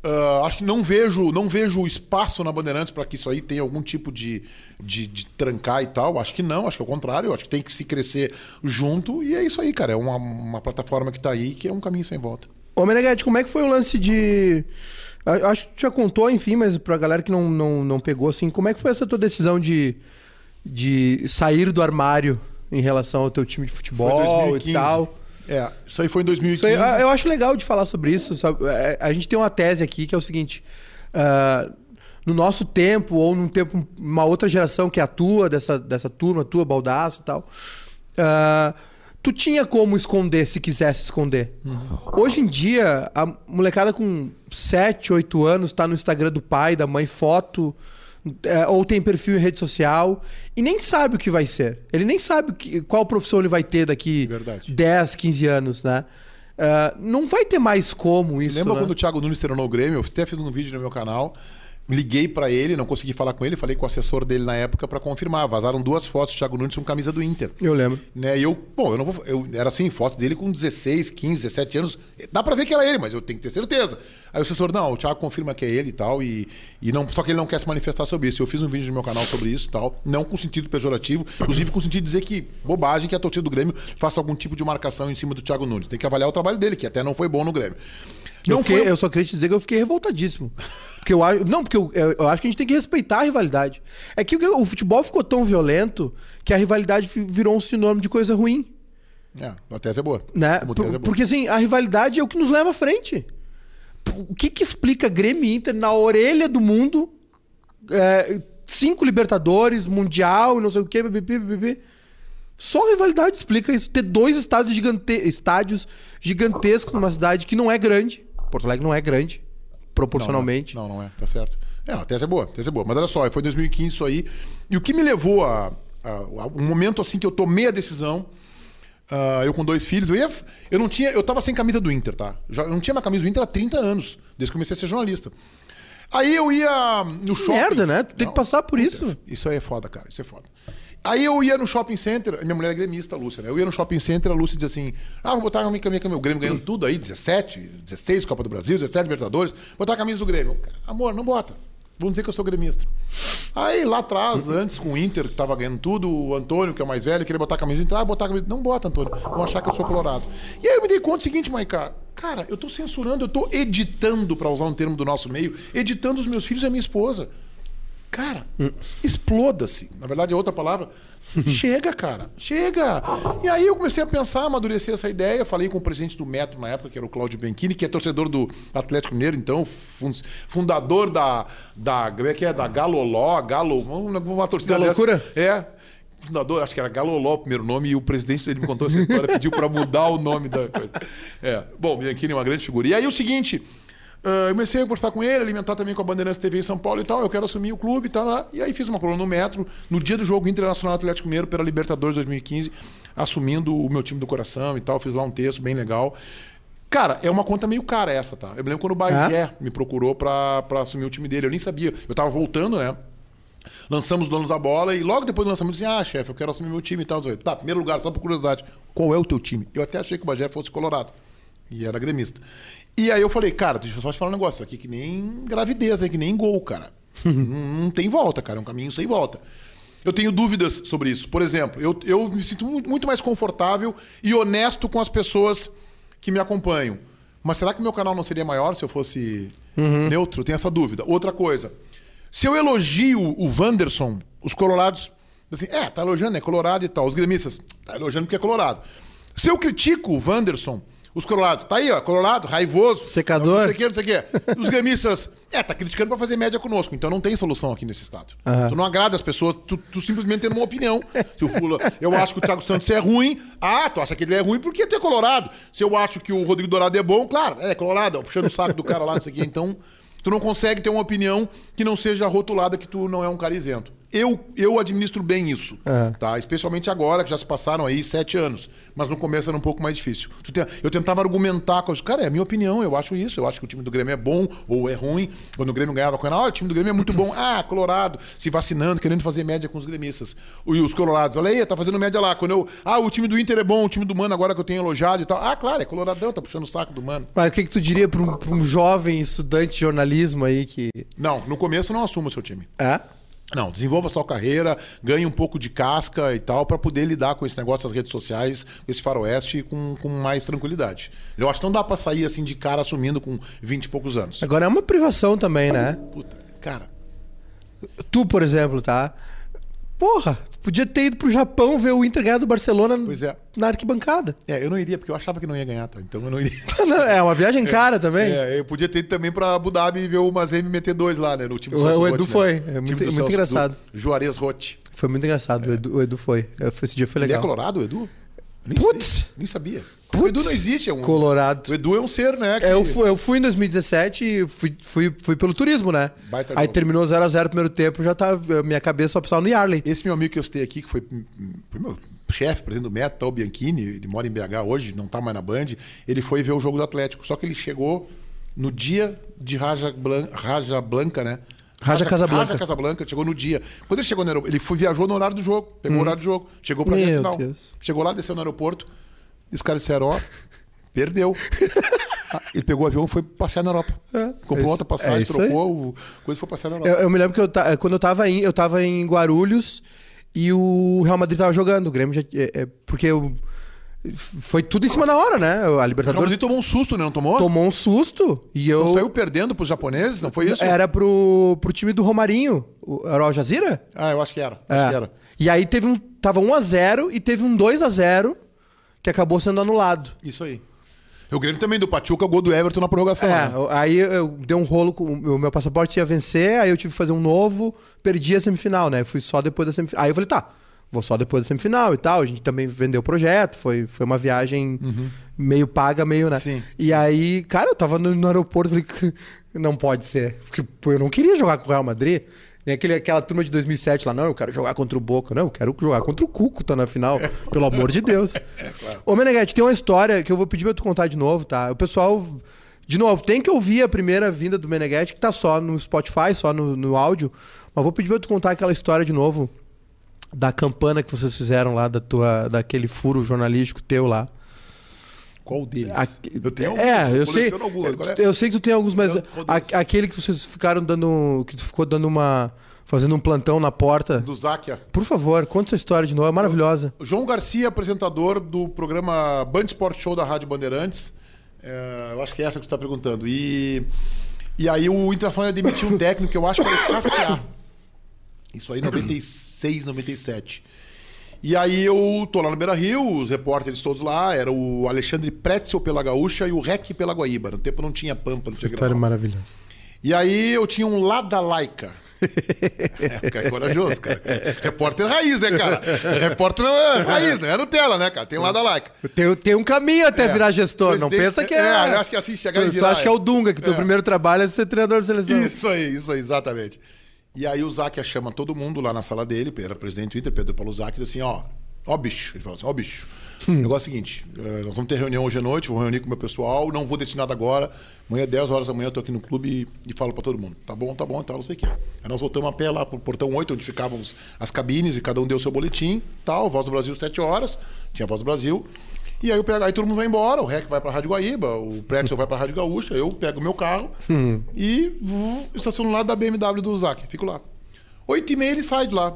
Ah, acho que não vejo, não vejo espaço na Bandeirantes para que isso aí tenha algum tipo de, de, de trancar e tal. Acho que não, acho que é o contrário. Acho que tem que se crescer junto. E é isso aí, cara. É uma, uma plataforma que tá aí que é um caminho sem volta.
Ô, Meneghetti, como é que foi o lance de. Acho que tu já contou, enfim, mas pra galera que não, não, não pegou, assim, como é que foi essa tua decisão de, de sair do armário em relação ao teu time de
Foi
futebol e tal?
É, isso aí foi em
Isso
2015.
aí, eu- eu acho legal de falar sobre isso. sabe? É, A gente tem uma tese aqui que é o seguinte: ah, no nosso tempo, ou num tempo, uma outra geração que é a tua, dessa, dessa turma, tua, baldaço e tal, ah, tu tinha como esconder se quisesse esconder. Hoje em dia, a molecada com 7, 8 anos tá no Instagram do pai, da mãe, foto. É, ou tem perfil em rede social e nem sabe o que vai ser. Ele nem sabe que- qual profissão ele vai ter daqui
Verdade.
10, 15 anos, né? Ah, não vai ter mais como isso.
Lembra
né?
quando o Thiago Nunes treinou o Grêmio? Eu até fiz um vídeo no meu canal. Liguei pra ele, não consegui falar com ele, falei com o assessor dele na época pra confirmar. Vazaram duas fotos do Thiago Nunes com camisa do Inter.
Eu lembro.
Né? E eu, bom, eu não vou. Eu, era assim, fotos dele com 16, 15, 17 anos. Dá pra ver que era ele, mas eu tenho que ter certeza. Aí o assessor, não, o Thiago confirma que é ele e tal. E, e não, só que ele não quer se manifestar sobre isso. Eu fiz um vídeo no meu canal sobre isso e tal. Não com sentido pejorativo, inclusive com sentido de dizer que bobagem que a torcida do Grêmio faça algum tipo de marcação em cima do Thiago Nunes. Tem que avaliar o trabalho dele, que até não foi bom no Grêmio.
Eu,
Não
fiquei-
foi.
eu só queria te dizer que eu fiquei revoltadíssimo. Porque eu acho. Não, porque eu, eu- eu acho que a gente tem que respeitar a rivalidade. É que o, o futebol ficou tão violento que a rivalidade virou um sinônimo de coisa ruim.
É, a tese é boa.
Né?
Como
Por-
é boa.
porque assim, a rivalidade é o que nos leva à frente. O que que explica Grêmio e Inter na orelha do mundo? é, cinco Libertadores, Mundial e não sei o que, BBB, BBB. Só a rivalidade explica isso. Ter dois estádios, gigante... estádios gigantescos numa cidade que não é grande. Porto Alegre não é grande, proporcionalmente.
Não, não, não é, tá certo. É, a tese é boa, a tese é boa. Mas olha só, foi em 2015 isso aí. E o que me levou a, a, a um momento assim que eu tomei a decisão, ah, eu com dois filhos, eu ia. Eu não tinha. Eu tava sem camisa do Inter, tá? Já, eu não tinha minha camisa do Inter há 30 anos, desde que comecei a ser jornalista. Aí eu ia no shopping.
merda, né? Tu tem
Não,
que passar por isso.
Isso aí é foda, cara. Isso é foda. Aí eu ia no shopping center, minha mulher é gremista, a Lúcia, né? Eu ia no shopping center, a Lúcia dizia assim: Ah, vou botar a minha camisa, o Grêmio ganhando tudo aí, 17, 16 Copa do Brasil, 17 Libertadores, botar a camisa do Grêmio. Amor, não bota. Vamos dizer que eu sou gremista. Aí lá atrás, antes com o Inter, que tava ganhando tudo, o Antônio, que é o mais velho, queria botar a camisa ah, botar a camisa. Não bota, Antônio. Vão achar que eu sou colorado. E aí eu me dei conta do seguinte, Maiká. Cara, eu tô censurando, eu tô editando, pra usar um termo do nosso meio, editando os meus filhos e a minha esposa. Cara, exploda-se. Na verdade, é outra palavra. Chega, cara. Chega. E aí eu comecei a pensar, amadurecer essa ideia. Falei com o presidente do Metro na época, que era o Cláudio Benchini, que é torcedor do Atlético Mineiro, então, fun- fundador da. da como é que é? Da Galoló, Galo. Uma, torcida
Da loucura?
É. Fundador, acho que era Galoló o primeiro nome, e o presidente, ele me contou essa história, pediu para mudar o nome da coisa. É. Bom, Bianchini é uma grande figura. E aí o seguinte. Eu comecei a conversar com ele, alimentar também com a Bandeirantes TV em São Paulo e tal. Eu quero assumir o clube e tal. E aí fiz uma coluna no Metro, no dia do jogo Internacional Atlético Mineiro pela Libertadores 2015, assumindo o meu time do coração e tal. Fiz lá um texto bem legal. Cara, é uma conta meio cara essa, tá? Eu me lembro quando o Bagé me procurou pra, pra assumir o time dele. Eu nem sabia. Eu tava voltando, né? Lançamos os donos da bola e logo depois do lançamento disse: Ah, chefe, eu quero assumir meu time e tal. Tá, primeiro lugar, só por curiosidade, qual é o teu time? Eu até achei que o Bagé fosse colorado. E era gremista. E aí eu falei, cara, deixa eu só te falar um negócio. Aqui é que nem gravidez, é que nem gol, cara. *laughs* não, tem volta, cara. É um caminho sem volta. Eu tenho dúvidas sobre isso. Por exemplo, eu, eu me sinto mu- muito mais confortável e honesto com as pessoas que me acompanham. Mas será que meu canal não seria maior se eu fosse neutro? Tenho essa dúvida. Outra coisa. Se eu elogio o Wanderson, os colorados, assim, é, tá elogiando, é colorado e tal. Os gremistas, tá elogiando porque é colorado. Se eu critico o Wanderson, Os colorados, tá aí, ó, colorado, raivoso.
Secador.
Não sei o que, não sei o que. Os gremistas, *laughs* é, tá criticando pra fazer média conosco, então não tem solução aqui nesse estado.
Aham.
Tu não agrada as pessoas, tu, tu simplesmente tem uma opinião. Se o Fula, eu acho que o Thiago Santos é ruim, ah, tu acha que ele é ruim porque tu é colorado. Se eu acho que o Rodrigo Dourado é bom, claro, é colorado, ó, puxando o saco do cara lá, não sei o que. Então, tu não consegue ter uma opinião que não seja rotulada que tu não é um cara isento. Eu, eu administro bem isso,
É.
tá? Especialmente agora, que já se passaram aí sete anos. Mas no começo era um pouco mais difícil. Eu tentava argumentar com os cara, é a minha opinião, eu acho isso. Eu acho que o time do Grêmio é bom ou é ruim. Quando o Grêmio ganhava com ela, olha, o time do Grêmio é muito bom. Ah, Colorado, se vacinando, querendo fazer média com os gremistas. E os Colorados, olha aí, tá fazendo média lá. Quando eu, ah, o time do Inter é bom, o time do Mano agora que eu tenho elogiado e tal. Ah, claro, é Coloradão, tá puxando o saco do Mano.
Mas o que, que tu diria pra um, pra um jovem estudante de jornalismo aí que.
Não, no começo não assuma o seu time.
É?
Não, desenvolva sua carreira, ganhe um pouco de casca e tal, pra poder lidar com esse negócio das redes sociais, com esse faroeste com, com mais tranquilidade. Eu acho que não dá pra sair assim de cara assumindo com 20 e poucos anos.
Agora é uma privação também, né?
Puta, cara.
Tu, por exemplo, tá? Porra, podia ter ido pro Japão ver o Inter ganhar do Barcelona
é.
na arquibancada.
É, eu não iria, porque eu achava que não ia ganhar, tá? Então eu não iria. *laughs*
É uma viagem cara também.
É, eu podia ter ido também pra Abu Dhabi ver o Mazembe meter dois lá, né? No time do
O-
Celso
o Edu
Rotti, né?
foi, é
Time
muito- muito
Celso-
engraçado.
do Juarez Rotti.
Foi muito engraçado, o, Edu, o Edu foi. Esse dia foi
Ele é
legal.
colorado, o Edu? Nem
Putz!
sei, Nem sabia.
Putz!
O Edu não existe, é um.
Colorado.
O Edu é um ser, né? que-
É, eu, fui, eu fui em 2017 e fui, fui, fui pelo turismo, né?
Baita
Aí
jogo.
terminou 0x0 no primeiro tempo, já tava. Minha cabeça só precisava no Yarley.
Esse meu amigo que eu citei aqui, que foi, hum, foi meu chefe, presidente do Meta, o Bianchini, ele mora em BH hoje, não tá mais na Band, ele foi ver o jogo do Atlético. Só que ele chegou no dia de Raja, Blan Raja Blanca, né?
Raja Casablanca.
Raja Casablanca, chegou no dia. Quando ele chegou no aeroporto, ele foi, viajou no horário do jogo, pegou o horário do jogo, chegou pra
Hum. Meu
final.
Deus.
Chegou lá, desceu no aeroporto, e os caras disseram, ó, perdeu. *laughs* Ah, ele pegou o avião e foi passear na Europa.
É,
Comprou
é isso-
outra passagem,
é aí.
trocou o coisa e foi passear na Europa.
Eu, eu me lembro que eu quando eu tava em, eu tava em Guarulhos e o Real Madrid tava jogando. O Grêmio já. é- é, porque eu, foi tudo em cima da hora, né? A
O
Libertadores
Madrid tomou um susto, né? Não tomou?
tomou um susto e eu.
Não saiu perdendo pros japoneses, não foi isso?
Era pro, pro time do Romarinho. O, era o Al Jazeera?
Ah, eu acho que era. Acho
É.
que era.
E aí teve um. Tava 1x0 e teve um 2x0 que acabou sendo anulado.
Isso aí. O Grêmio também do Pachuca, o gol do Everton na prorrogação.
É,
né?
aí eu, dei um rolo o meu passaporte ia vencer, aí eu tive que fazer um novo, perdi a semifinal, né? Fui só depois da semifinal. Aí eu falei, tá, vou só depois da semifinal e tal. A gente também vendeu o projeto, foi, foi uma viagem meio paga, meio, né?
Sim,
E aí, cara, eu tava no, no aeroporto, falei, *laughs* não pode ser. Porque eu não queria jogar com o Real Madrid. Nem aquele, aquela turma de 2007 lá, não, eu quero jogar contra o Boca. Não, eu quero jogar contra o Cuco, tá na final. *laughs* Pelo amor de Deus. *laughs* Ô, Meneghete, tem uma história que eu vou pedir pra tu contar de novo, tá? O pessoal, de novo, tem que ouvir a primeira vinda do Meneghete, que tá só no Spotify, só no, no áudio. Mas vou pedir pra tu contar aquela história de novo da campana que vocês fizeram lá, da tua, daquele furo jornalístico teu lá.
Qual deles? Eu tenho
É,
alguns,
eu sei.
coleciono alguns. É?
Eu sei que tu tem alguns, mas a- aquele que vocês ficaram dando. Que tu ficou dando uma. fazendo um plantão na porta.
Do Záquia.
Por favor, conta essa história de novo, é maravilhosa.
João Garcia, apresentador do programa Band Sport Show da Rádio Bandeirantes. É, eu acho que é essa que você está perguntando. E, e aí o Internacional ia demitir um técnico, que eu acho que era o KCA. Isso aí, 96, 97. E aí eu tô lá no Beira Rio, os repórteres todos lá, era o Alexandre Pretzel pela Gaúcha e o Rec pela Guaíba. No tempo não tinha Pampa, não tinha
História
gravata.
maravilhosa.
E aí eu tinha um Lada Laica. *laughs* É, cara, é corajoso, cara. Repórter raiz, né, cara? Repórter não é raiz, não é Nutella, né, cara? Tem um Lada Laica.
Tem, tem um caminho até
É.
virar gestor, não
Presidente-
pensa que é.
é, eu acho que assim, chegar
tu,
e
tu
virar,
acha que é
é.
o Dunga, que teu
É.
primeiro trabalho é ser treinador de seleção.
Isso aí, isso aí, exatamente. E aí o Záquia chama todo mundo lá na sala dele, era presidente do Inter, Pedro Paulo diz assim, ó, ó bicho, ele falou assim, ó bicho, o negócio é o seguinte, eh, nós vamos ter reunião hoje à noite, vou reunir com o meu pessoal, não vou decidir nada agora, amanhã 10 horas da manhã eu tô aqui no clube e, e falo pra todo mundo, tá bom, tá bom, tal, não sei o que. Aí nós voltamos a pé lá pro portão 8, onde ficavam as cabines e cada um deu o seu boletim, tal, Voz do Brasil 7 horas, tinha Voz do Brasil, e aí, eu pego, aí todo mundo vai embora, o Rec vai pra Rádio Guaíba, o Pretzel vai pra Rádio Gaúcha, eu pego o meu carro e vu, estaciono lá da BMW do Zac, fico lá. Oito e meia ele sai de lá.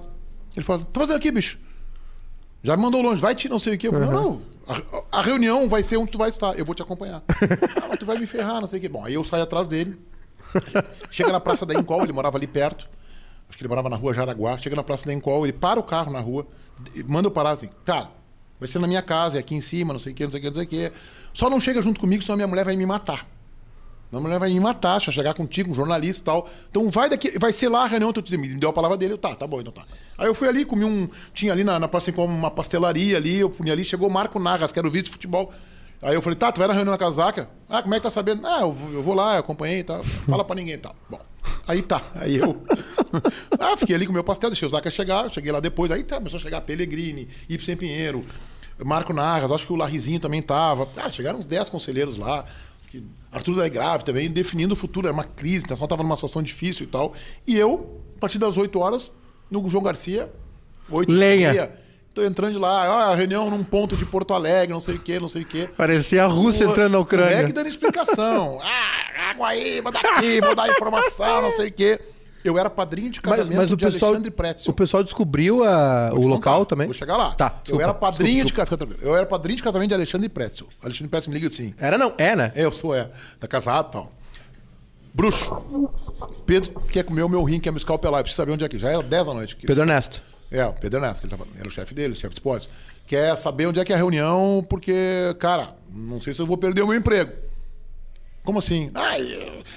Ele fala, tá fazendo aqui, bicho? Já me mandou longe, vai te não sei o quê. Eu falei, não, não, a, a reunião vai ser onde tu vai estar, eu vou te acompanhar. *laughs* ah, mas tu vai me ferrar, não sei o quê. Bom, aí eu saio atrás dele, chega na Praça da Encol, ele morava ali perto, acho que ele morava na rua Jaraguá, chega na Praça da Encol, ele para o carro na rua, e manda eu parar assim, cara, Vai ser na minha casa, é aqui em cima, não sei o que, não sei o que, não sei o que. Só não chega junto comigo, senão minha mulher vai me matar. Minha mulher vai me matar, eu chegar contigo, um jornalista e tal. Então vai daqui, vai ser lá a reunião, tu diz, me deu a palavra dele, eu, tá, tá bom, então tá. Aí eu fui ali, comi um. Tinha ali na, na praça como uma pastelaria ali, eu fui ali, chegou o Marco Narras, que era o vice de futebol. Aí eu falei, tá, tu vai na reunião na casaca? Ah, como é que tá sabendo? Ah, eu vou, eu vou lá, eu acompanhei e tal. Fala pra ninguém e tal. Bom, aí tá. Aí eu. *laughs* ah, fiquei ali com o meu pastel, deixei o Zaca chegar, cheguei lá depois. Aí tá, começou a chegar Pellegrini, Ibsen Pinheiro, Marco Narras, acho que o Larrizinho também tava. Ah, chegaram uns 10 conselheiros lá. Que Arthur é grave também, definindo o futuro, era uma crise, a internacional estava numa situação difícil e tal. E eu, a partir das 8 horas, no João Garcia, 8
Lenha.
tô entrando de lá, ó, reunião num ponto de Porto Alegre, não sei o quê, não sei o quê.
Parecia a Rússia
O-
entrando na
O
Ucrânia.
Reg dando explicação. *laughs* ah, água aí, manda aqui, vou dar informação, não sei o quê. Eu era padrinho de
Mas,
casamento
mas o
de
pessoal,
Alexandre Pretzel.
o pessoal descobriu a- o local
contar,
também?
Vou chegar lá.
Tá,
eu
desculpa,
era padrinho
desculpa,
de fica tranquilo. Eu era padrinho de casamento de Alexandre Pretzel. Alexandre Pretzel me liga assim.
Era não, é, né?
Eu sou, é. Tá casado e tal. Bruxo. Pedro quer comer o meu rim, quer me escalpelar. Eu preciso saber onde é que. Já era 10 da noite. que-
Pedro Ernesto.
É, o Pedro Ernesto, que ele tava, era o chefe dele, o chefe de esportes. Quer saber onde é que é a reunião, porque, cara, não sei se eu vou perder o meu emprego. Como assim? Ah,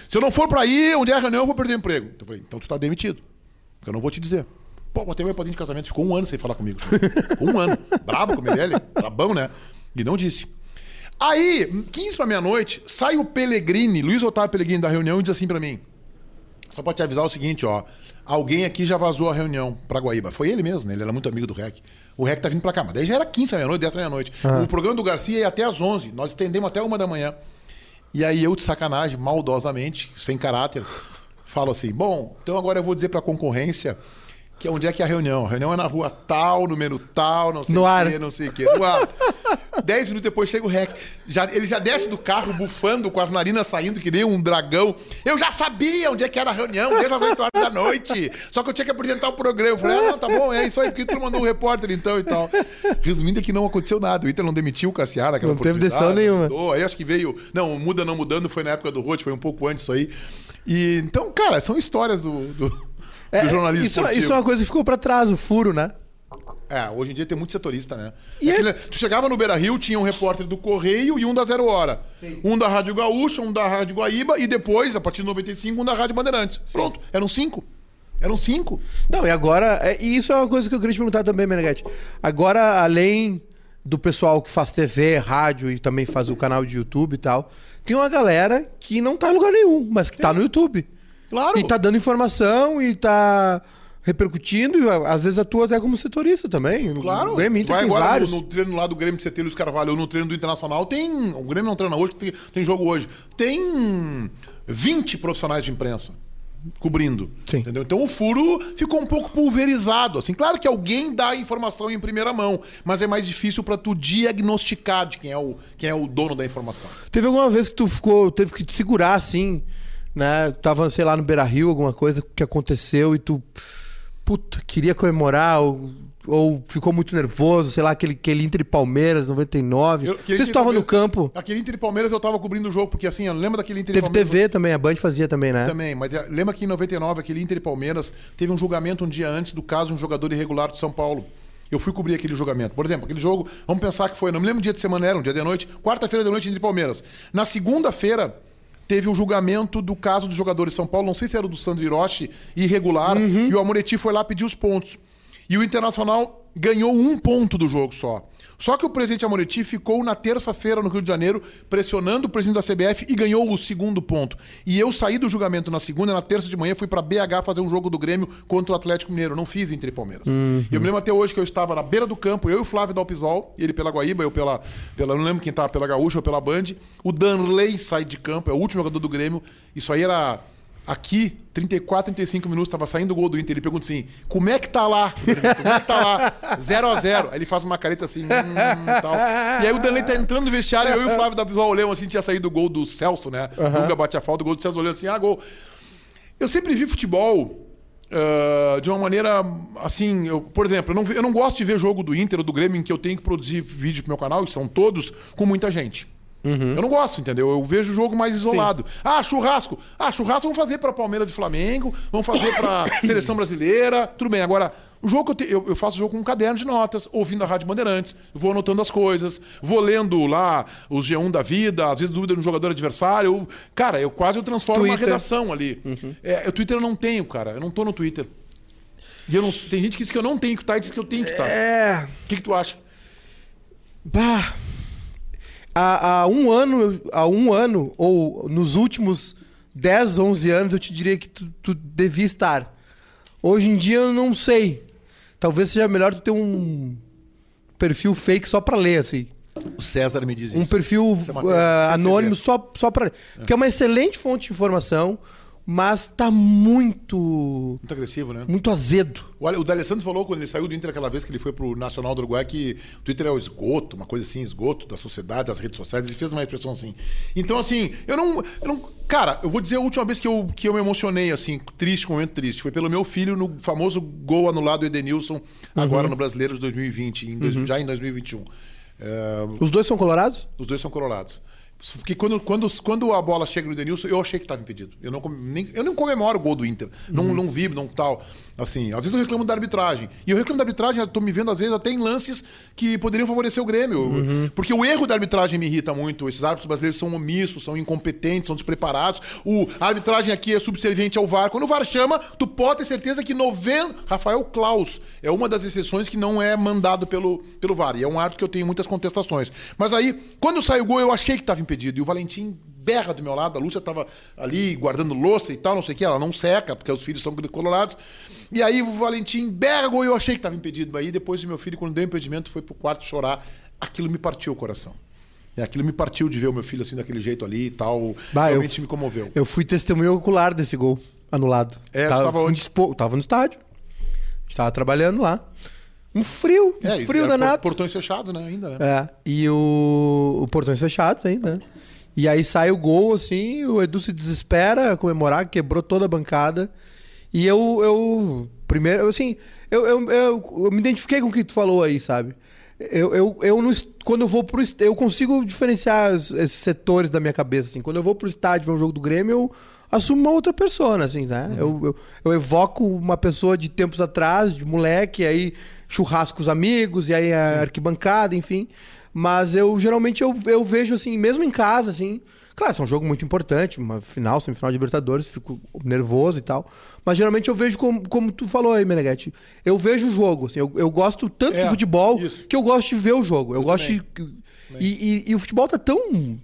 se eu não for pra ir, onde é a reunião, eu vou perder o emprego. Eu falei, então tu tá demitido. Eu não vou te dizer. Pô, botei meu padrinho de casamento, ficou um ano sem falar comigo. Ficou um ano. *laughs* Brabo com ele, brabão, né? E não disse. Aí, 15 pra meia-noite, sai o Pellegrini, Luiz Otávio Pellegrini da reunião e diz assim pra mim: só pra te avisar o seguinte, ó. Alguém aqui já vazou a reunião pra Guaíba. Foi ele mesmo, né? Ele era muito amigo do REC. O REC tá vindo pra cá, mas daí já era 15 da meia-noite, 10 da meia-noite. O programa do Garcia ia até às 11. Nós estendemos até uma da manhã. E aí eu, de sacanagem, maldosamente, sem caráter, falo assim: bom, então agora eu vou dizer pra concorrência que onde é que é a reunião. A reunião é na rua tal, número tal, não sei o quê, não sei o quê. No ar. *laughs* Dez minutos depois chega o REC. Já, ele já desce do carro bufando, com as narinas saindo que nem um dragão. Eu já sabia onde é que era a reunião, desde as 8 horas da noite. Só que eu tinha que apresentar o programa. Eu falei, ah, não, tá bom, é isso aí, porque tu mandou um repórter então e tal. Resumindo é que não aconteceu nada. O Inter não demitiu o Cassiara naquela
Não teve decisão nenhuma.
mudou. Aí acho que veio. Não, muda não mudando foi na época do Rote, foi um pouco antes isso aí. E então, cara, são histórias do, do, do jornalismo.
isso,
esportivo.
isso é uma coisa que ficou pra trás, o furo, né?
É, hoje em dia tem muito setorista, né?
E
Aquele- Tu chegava no Beira Rio, tinha um repórter do Correio e um da Zero Hora. Um da Rádio Gaúcha, um da Rádio Guaíba e depois, a partir de 95, um da Rádio Bandeirantes. Pronto, eram cinco. Eram cinco.
Não, e agora. é- e isso é uma coisa que eu queria te perguntar também, Meneghete. Agora, além do pessoal que faz TV, rádio e também faz o canal de YouTube e tal, tem uma galera que não tá em lugar nenhum, mas que tá no YouTube.
Claro.
E tá dando informação e tá repercutindo, e às vezes atua até como setorista também.
Claro.
O Grêmio Inter
Vai
tem
agora
vários.
no, no treino lá do Grêmio de Cetelhos Carvalho ou no treino do Internacional, tem. O Grêmio não treina hoje, tem, tem jogo hoje. Tem 20 profissionais de imprensa cobrindo.
Sim.
Entendeu? Então o furo ficou um pouco pulverizado. Assim, claro que alguém dá a informação em primeira mão, mas é mais difícil para tu diagnosticar de quem é, o, quem é o dono da informação.
Teve alguma vez que tu ficou, teve que te segurar assim, né? Tava, sei lá, no Beira Rio, alguma coisa que aconteceu e tu, puta, queria comemorar ou, ou ficou muito nervoso, sei lá, aquele, aquele Inter e Palmeiras, 99.
Eu-
tu tava no campo.
Aquele Inter e Palmeiras eu tava cobrindo o jogo, porque assim, eu lembro daquele Inter e
Teve
Palmeiras.
TV também, a Band fazia também, né?
Também, mas é, lembra que em 99, aquele Inter e Palmeiras teve um julgamento um dia antes do caso de um jogador irregular de São Paulo. Eu fui cobrir aquele julgamento. Por exemplo, aquele jogo, vamos pensar que foi, não me lembro o dia de semana era, um dia de noite, quarta-feira de noite Inter e Palmeiras. Na segunda-feira, teve o julgamento do caso do jogador de São Paulo, não sei se era o do Sandro Hiroshi, irregular, e o Amoretti foi lá pedir os pontos. E o Internacional ganhou um ponto do jogo só. Só que o presidente Amoretti ficou na terça-feira no Rio de Janeiro pressionando o presidente da CBF e ganhou o segundo ponto. E eu saí do julgamento na segunda, na terça de manhã fui pra BH fazer um jogo do Grêmio contra o Atlético Mineiro. Não fiz Inter e Palmeiras. E eu me lembro até hoje que eu estava na beira do campo, eu e o Flávio Dalpisol, ele pela Guaíba, eu pela, pela não lembro quem tava pela Gaúcha ou pela Band. O Danley sai de campo, é o último jogador do Grêmio. Isso aí era Aqui, 34, 35 minutos, tava saindo o gol do Inter. Ele pergunta assim: como é que tá lá? Como é que tá lá? *laughs* 0 a 0 Aí ele faz uma careta assim, hum, tal. E aí o Danley tá entrando no vestiário, eu e o Flávio da Bisol olhamos assim, tinha saído o gol do Celso, né? O Dunga bate a falta, o gol do Celso olhando assim, ah, gol. Eu sempre vi futebol ah, de uma maneira assim, eu, por exemplo, eu não, eu não gosto de ver jogo do Inter ou do Grêmio em que eu tenho que produzir vídeo pro meu canal, e são todos, com muita gente. Eu não gosto, entendeu? Eu vejo o jogo mais isolado. Ah, churrasco. Ah, churrasco vamos fazer pra Palmeiras e Flamengo, vamos fazer pra *laughs* seleção brasileira. Tudo bem. Agora, o jogo que eu, te- eu, eu faço jogo com um caderno de notas, ouvindo a Rádio Bandeirantes, vou anotando as coisas, vou lendo lá os G1 da vida, às vezes dúvida no jogador adversário. Eu- cara, eu quase eu transformo uma
Twitter.
redação ali. É, o Twitter eu não tenho, cara. Eu não tô no Twitter. E eu não, tem gente que diz que eu não tenho que estar e diz que eu tenho que estar.
É.
O que, que tu acha?
Bah. Há, há um ano, há um ano, ou nos últimos 10, 11 anos, eu te diria que tu, tu devia estar. Hoje em dia eu não sei. Talvez seja melhor tu ter um perfil fake só pra ler, assim.
O César me diz
Um
isso.
perfil
Isso é sem
anônimo só, só pra ler. Porque é uma excelente fonte de informação, mas tá muito.
Muito agressivo, né?
muito azedo.
O Ale- O D'Alessandro falou quando ele saiu do Inter aquela vez que ele foi pro Nacional do Uruguai que o Twitter é o esgoto, uma coisa assim, esgoto da sociedade, das redes sociais. Ele fez uma expressão assim. Então, assim, eu não. Eu não cara, eu vou dizer a última vez que eu, que eu me emocionei, assim, triste, com um momento triste. Foi pelo meu filho no famoso gol anulado do Edenilson, agora no Brasileiro de 2020, em dois- já em 2021. É,
Os dois são colorados?
os dois são colorados. Porque quando, quando, quando a bola chega no Denilson, eu achei que estava impedido. Eu não, nem, eu não comemoro o gol do Inter. Não, não vibro, não tal. Assim, às vezes eu reclamo da arbitragem. E eu reclamo da arbitragem, eu tô me vendo às vezes até em lances que poderiam favorecer o Grêmio. Porque o erro da arbitragem me irrita muito. Esses árbitros brasileiros são omissos, são incompetentes, são despreparados. O, a arbitragem aqui é subserviente ao VAR. Quando o VAR chama, tu pode ter certeza que 90... Rafael Klaus é uma das exceções que não é mandado pelo, pelo VAR. E é um árbitro que eu tenho muitas contestações. Mas aí, quando saiu o gol, eu achei que estava impedido. E o Valentim berra do meu lado. A Lúcia estava ali guardando louça e tal, não sei o que. Ela não seca, porque os filhos são colorados. E aí o Valentim berra e eu achei que estava impedido. Aí depois o meu filho, quando deu impedimento, foi pro quarto chorar. Aquilo me partiu o coração. É, aquilo me partiu de ver o meu filho assim daquele jeito ali e tal.
Bah, eu-
Realmente me comoveu.
Eu fui testemunho ocular desse gol anulado.
É,
tava,
tava onde?
dispo- Tava no estádio. Estava trabalhando lá. Um frio, um
É,
frio danado.
Portões fechados, né? Ainda, né?
É, e o, o portões fechados ainda, né? E aí sai o gol, assim, o Edu se desespera a comemorar, quebrou toda a bancada. E eu, eu primeiro, assim, eu, eu, eu, eu me identifiquei com o que tu falou aí, sabe? Eu, eu, eu est- quando eu vou pro eu consigo diferenciar os- esses setores da minha cabeça, assim. Quando eu vou pro estádio ver um jogo do Grêmio, eu assumo uma outra persona, assim, né? Eu, eu, eu evoco uma pessoa de tempos atrás, de moleque, aí churrasco com os amigos, e aí a arquibancada, enfim. Mas eu geralmente eu, eu vejo assim, mesmo em casa, assim. Claro, isso é um jogo muito importante, uma final, semifinal de Libertadores, fico nervoso e tal. Mas geralmente eu vejo como, como tu falou aí, Meneghetti. Eu vejo o jogo, assim, eu, eu gosto tanto
É,
de futebol
isso.
que eu gosto de ver o jogo. Eu,
Eu
gosto de. E, e- e o futebol tá tão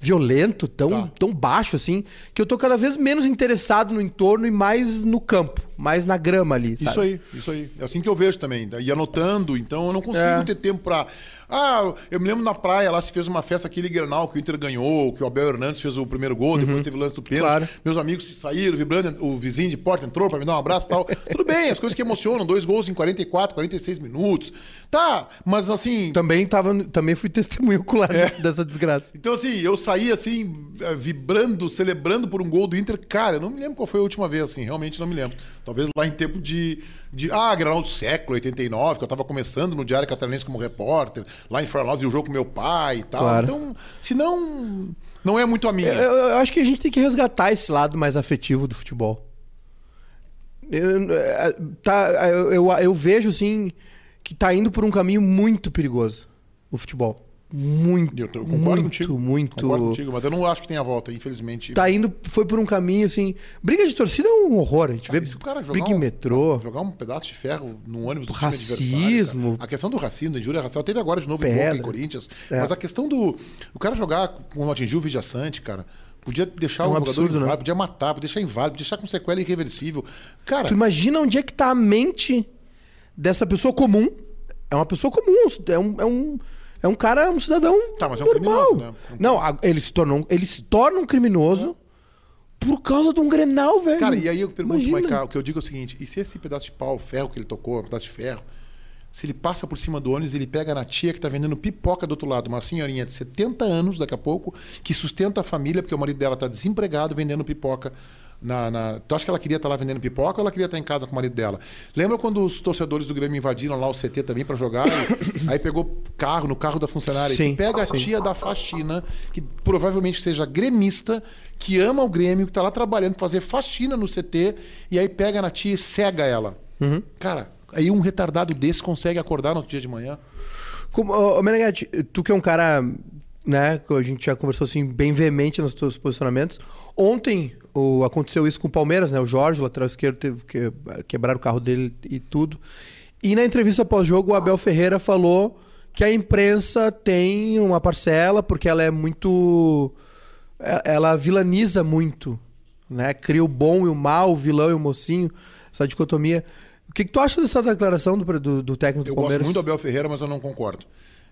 violento, tão,
Tá.
tão baixo, assim, que eu tô cada vez menos interessado no entorno e mais no campo, mais na grama ali. Sabe?
Isso aí, isso aí. É assim que eu vejo também. E anotando, então eu não consigo
É.
ter tempo pra. Ah, eu me lembro na praia lá se fez uma festa aquele Grenal que o Inter ganhou, que o Abel Hernandes fez o primeiro gol, depois teve o lance do pênalti.
Uhum. Claro.
Meus amigos saíram vibrando, o vizinho de porta entrou pra me dar um abraço e tal. *laughs* Tudo bem, as coisas que emocionam, dois gols em 44, 46 minutos. Tá, mas assim.
Também, tava, também fui testemunho ocular
É. *laughs*
dessa desgraça.
Então, assim, eu saí assim, eh, vibrando, celebrando por um gol do Inter. Cara, eu não me lembro qual foi a última vez, assim, realmente não me lembro. Talvez lá em tempo de. de ah, Granal do século, 89, que eu tava começando no Diário Catarinense como repórter, lá em Florianópolis, e o jogo com meu pai e tal.
Claro.
Então, se não. Não é muito a minha.
Eu, eu acho que a gente tem que resgatar esse lado mais afetivo do futebol. Eu, é, tá, eu, eu, eu vejo, assim, que tá indo por um caminho muito perigoso o futebol. Muito,
Eu, concordo
muito,
contigo.
muito.
Concordo contigo, mas eu não acho que tenha volta, infelizmente.
Tá indo, foi por um caminho, assim... Briga de torcida é um horror. A gente vê
Ah, Isso, cara, jogar
briga em
um-
metrô.
Jogar um pedaço de ferro no ônibus do
Racismo.
A questão do racismo, da injúria racial, teve agora de novo em
Pedra.
Boca e Corinthians.
É.
Mas a questão do. O cara jogar como atingiu o Vidia Sante, cara. Podia deixar
É um
o jogador
absurdo, né?
inválido, podia matar, podia deixar inválido, podia deixar com sequela irreversível. Cara,
Tu imagina onde é que tá a mente dessa pessoa comum. É uma pessoa comum, é um, é um, é um cara, um cidadão
Tá, mas é um
normal.
criminoso, né?
Não, a- ele se, tornou, ele se torna um criminoso por causa de um Grenal, velho.
Cara, e aí eu pergunto,
Imagina.
Maiká, o que eu digo é o seguinte: e se esse pedaço de pau, o ferro que ele tocou, um pedaço de ferro, se ele passa por cima do ônibus, ele pega na tia que tá vendendo pipoca do outro lado, uma senhorinha de 70 anos daqui a pouco, que sustenta a família, porque o marido dela tá desempregado vendendo pipoca na, na- Tu acha que ela queria estar lá vendendo pipoca ou ela queria estar em casa com o marido dela? Lembra quando os torcedores do Grêmio invadiram lá o CT também pra jogar? E- *coughs* aí pegou carro, no carro da funcionária.
Sim,
Você pega a
sim.
tia da faxina, que provavelmente seja gremista, que ama o Grêmio, que tá lá trabalhando, fazer faxina no CT, e aí pega na tia e cega ela.
Uhum.
Cara, aí um retardado desse consegue acordar no outro dia de manhã.
Como, ô, Meneghetti, tu que é um cara, né, que a gente já conversou assim, bem veemente nos teus posicionamentos. Ontem o, aconteceu isso com o Palmeiras, né? O Jorge, o lateral esquerdo, teve que quebrar o carro dele e tudo. E na entrevista pós-jogo, o Abel Ferreira falou que a imprensa tem uma parcela, porque ela é muito. é- Ela vilaniza muito, né? Cria o bom e o mal, o vilão e o mocinho, essa dicotomia. O que, que tu acha dessa declaração do, do, do técnico do
Eu
Palmeiras?
gosto muito do Abel Ferreira, mas eu não concordo.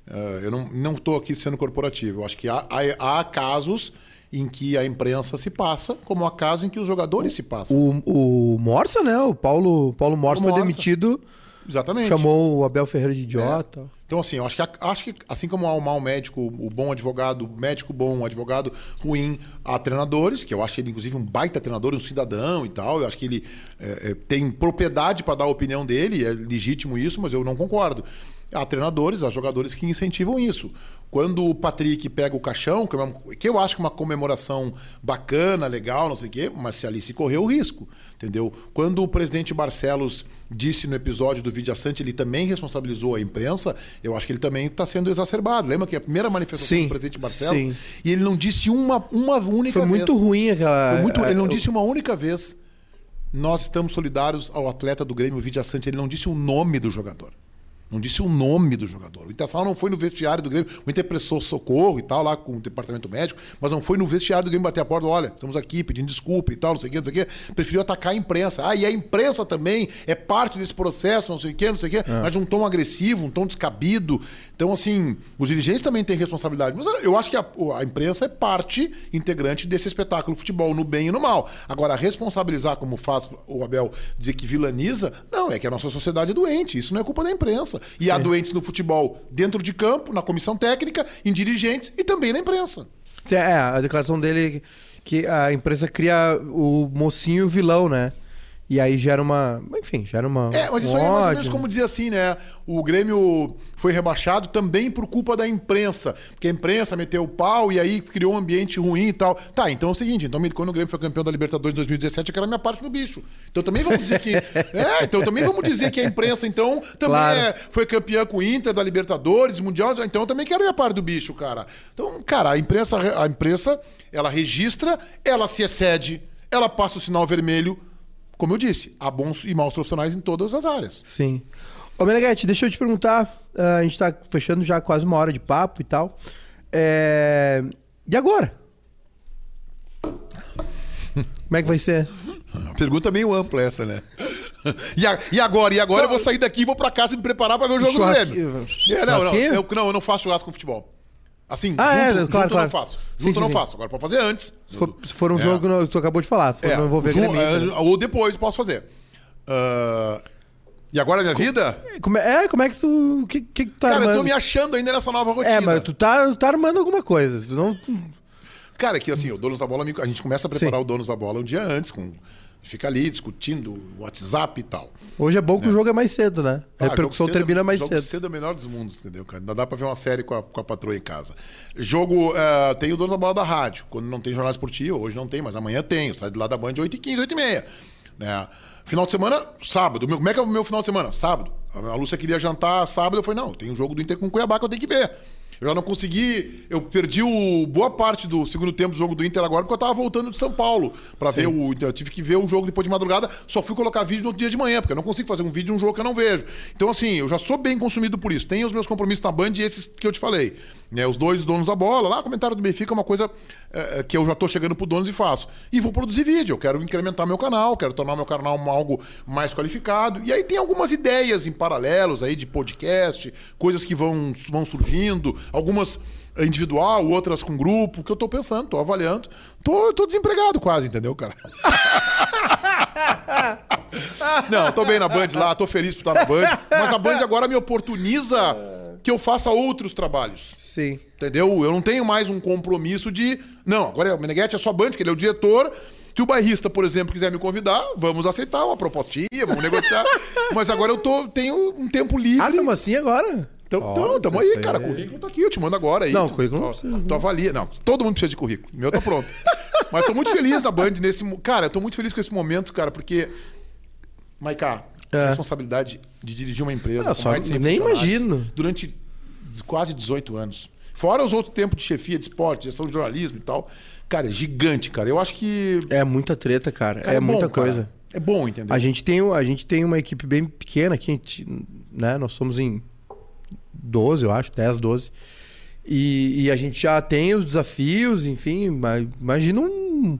Eh, eu não, não tô aqui sendo corporativo. Eu acho que há, há, há casos em que a imprensa se passa, como há casos em que os jogadores se passam.
O, o Morsa, né? O Paulo, Paulo Morsa
O
foi demitido,
Exatamente.
chamou o Abel Ferreira de idiota.
Então, assim, eu acho que, acho que assim como há o mau médico, o bom advogado, o médico bom, o advogado ruim, há treinadores, que eu acho ele, inclusive, um baita treinador, um cidadão e tal. Eu acho que ele é, é, tem propriedade para dar a opinião dele, é legítimo isso, mas eu não concordo. Há treinadores, há jogadores que incentivam isso. Quando o Patrick pega o caixão, que é que eu acho que é uma comemoração bacana, legal, não sei o quê, mas se ali se correu o risco, entendeu? Quando o presidente Barcelos disse no episódio do Vídeo Assante, ele também responsabilizou a imprensa, eu acho que ele também está sendo exacerbado. Lembra que a primeira manifestação
Sim,
do presidente Barcelos,
sim.
e ele não disse uma, uma única
Foi
vez.
muito ruim aquela.
Foi muito, ele não
a-
disse uma única vez. Nós estamos solidários ao atleta do Grêmio, o Vidia Sante. Ele não disse o nome do jogador. Não disse o nome do jogador. O Internacional não foi no vestiário do Grêmio. O Inter prestou socorro e tal, lá com o departamento médico, mas não foi no vestiário do Grêmio bater a porta. Olha, estamos aqui pedindo desculpa e tal, não sei o quê, não sei o quê. Preferiu atacar a imprensa. Ah, e a imprensa também é parte desse processo, não sei o quê, não sei o quê. Mas de um tom agressivo, um tom descabido. Então, assim, os dirigentes também têm responsabilidade. Mas eu acho que a, a imprensa é parte integrante desse espetáculo futebol, no bem e no mal. Agora, responsabilizar, como faz o Abel dizer que vilaniza, não, é que a nossa sociedade é doente. Isso não é culpa da imprensa. E há doentes no futebol dentro de campo, na comissão técnica, em dirigentes e também na imprensa.
Sim, É, a declaração dele que a empresa cria o mocinho e o vilão, né? E aí gera uma. Enfim, gera uma.
É, mas isso aí é mais ou menos como dizer assim, né? O Grêmio foi rebaixado também por culpa da imprensa. Porque a imprensa meteu o pau e aí criou um ambiente ruim e tal. Tá, então é o seguinte: então quando o Grêmio foi campeão da Libertadores em 2017, eu quero a minha parte no bicho. Então também vamos dizer que. *laughs* é, então também vamos dizer que a imprensa, então, também
Claro.
é- foi campeã com o Inter da Libertadores, Mundial. Então eu também quero a minha parte do bicho, cara. Então, cara, a imprensa, a imprensa, ela registra, ela se excede, ela passa o sinal vermelho. Como eu disse, há bons e maus profissionais em todas as áreas.
Sim. Ô, Meneghete, deixa eu te perguntar. ah, a gente tá fechando já quase uma hora de papo e tal. É, E agora? Como é que vai ser?
Pergunta meio ampla essa, né? *laughs* E, a- e agora? E agora eu vou sair daqui e vou pra casa e me preparar pra ver o jogo do. Grêmio. É, não, não, eu, não, eu não faço churrasco com futebol. Assim,
Ah, é,
junto, junto
claro,
eu
claro.
não faço. Junto
sim,
eu não
sim.
faço. Agora pode fazer antes.
Se for, se for um
É.
jogo que não- tu acabou de falar, se for
É,
não envolver
jun- é,
né?
Ou depois posso fazer. Ah, e agora a minha vida?
Como é, é, como é que tu. O que, que, tu tá
Cara, eu
armando?
tô me achando ainda nessa nova rotina.
É, mas tu tá, tu tá armando alguma coisa. Tu não...
Cara, que assim, o Donos da Bola, a gente começa a preparar o Donos da Bola um dia antes, com fica ali discutindo WhatsApp e tal.
Hoje é bom que o jogo é mais cedo, né? A
Ah,
repercussão
jogo cedo-
termina mais
jogo
cedo.
cedo é o melhor dos mundos, entendeu, cara? Ainda dá pra ver uma série com a, com a patroa em casa. Jogo, eh, tem o dono da bola da rádio. Quando não tem jornal esportivo, hoje não tem, mas amanhã tem. Sai de lá da Band 8h15, 8h30. Né? Final de semana, sábado. Meu- Como é que é o meu final de semana? Sábado. A Lúcia queria jantar sábado, eu falei, não, tem um jogo do Inter com o Cuiabá que eu tenho que ver. Eu já não consegui. Eu perdi o, boa parte do segundo tempo do jogo do Inter agora, porque eu tava voltando de São Paulo pra ver o. Eu tive que ver o jogo depois de madrugada, só fui colocar vídeo no outro dia de manhã, porque eu não consigo fazer um vídeo de um jogo que eu não vejo. Então, assim, eu já sou bem consumido por isso. Tenho os meus compromissos na Band e esses que eu te falei. Né, os dois donos da bola, lá, comentário do Benfica é uma coisa é, que eu já tô chegando pro donos e faço. E vou produzir vídeo. Eu quero incrementar meu canal, quero tornar meu canal algo mais qualificado. E aí tem algumas ideias em paralelos aí de podcast, coisas que vão, vão surgindo, algumas individual, outras com grupo, que eu tô pensando, tô avaliando. Tô, tô desempregado quase, entendeu, cara? *laughs* Não, tô bem na Band lá, tô feliz por estar na Band. Mas a Band agora me oportuniza que eu faça outros trabalhos.
Sim.
Entendeu? Eu não tenho mais um compromisso de. Não, agora é o Meneghetti é só Band, porque ele é o diretor. Se o bairrista, por exemplo, quiser me convidar, vamos aceitar uma propostinha, vamos negociar. *laughs* Mas agora eu tô, tenho um tempo livre.
Ah, tamo assim agora?
Então,
Ó,
então tamo aí, cara.
é-
Currículo tá aqui, eu te mando agora aí.
Não,
tu,
currículo não precisa.
tu avalia. Não, todo mundo precisa de currículo. O meu tá pronto. *laughs* Mas tô muito feliz a Band nesse. Cara, eu tô muito feliz com esse momento, cara, porque. Maiká,
É.
a responsabilidade de dirigir uma empresa.
Ah, só-
mais de 100
nem imagino.
Durante quase 18 anos. Fora os outros tempos de chefia de esporte, gestão de jornalismo e tal. Cara, é gigante, cara. Eu acho que.
É muita treta, cara.
cara,
é, muita
bom, cara.
coisa.
É bom, entendeu?
A gente, tem, a gente tem uma equipe bem pequena aqui, né? Nós somos em 12, eu acho, 10, 12. E, e a gente já tem os desafios, enfim. ma- Imagina um,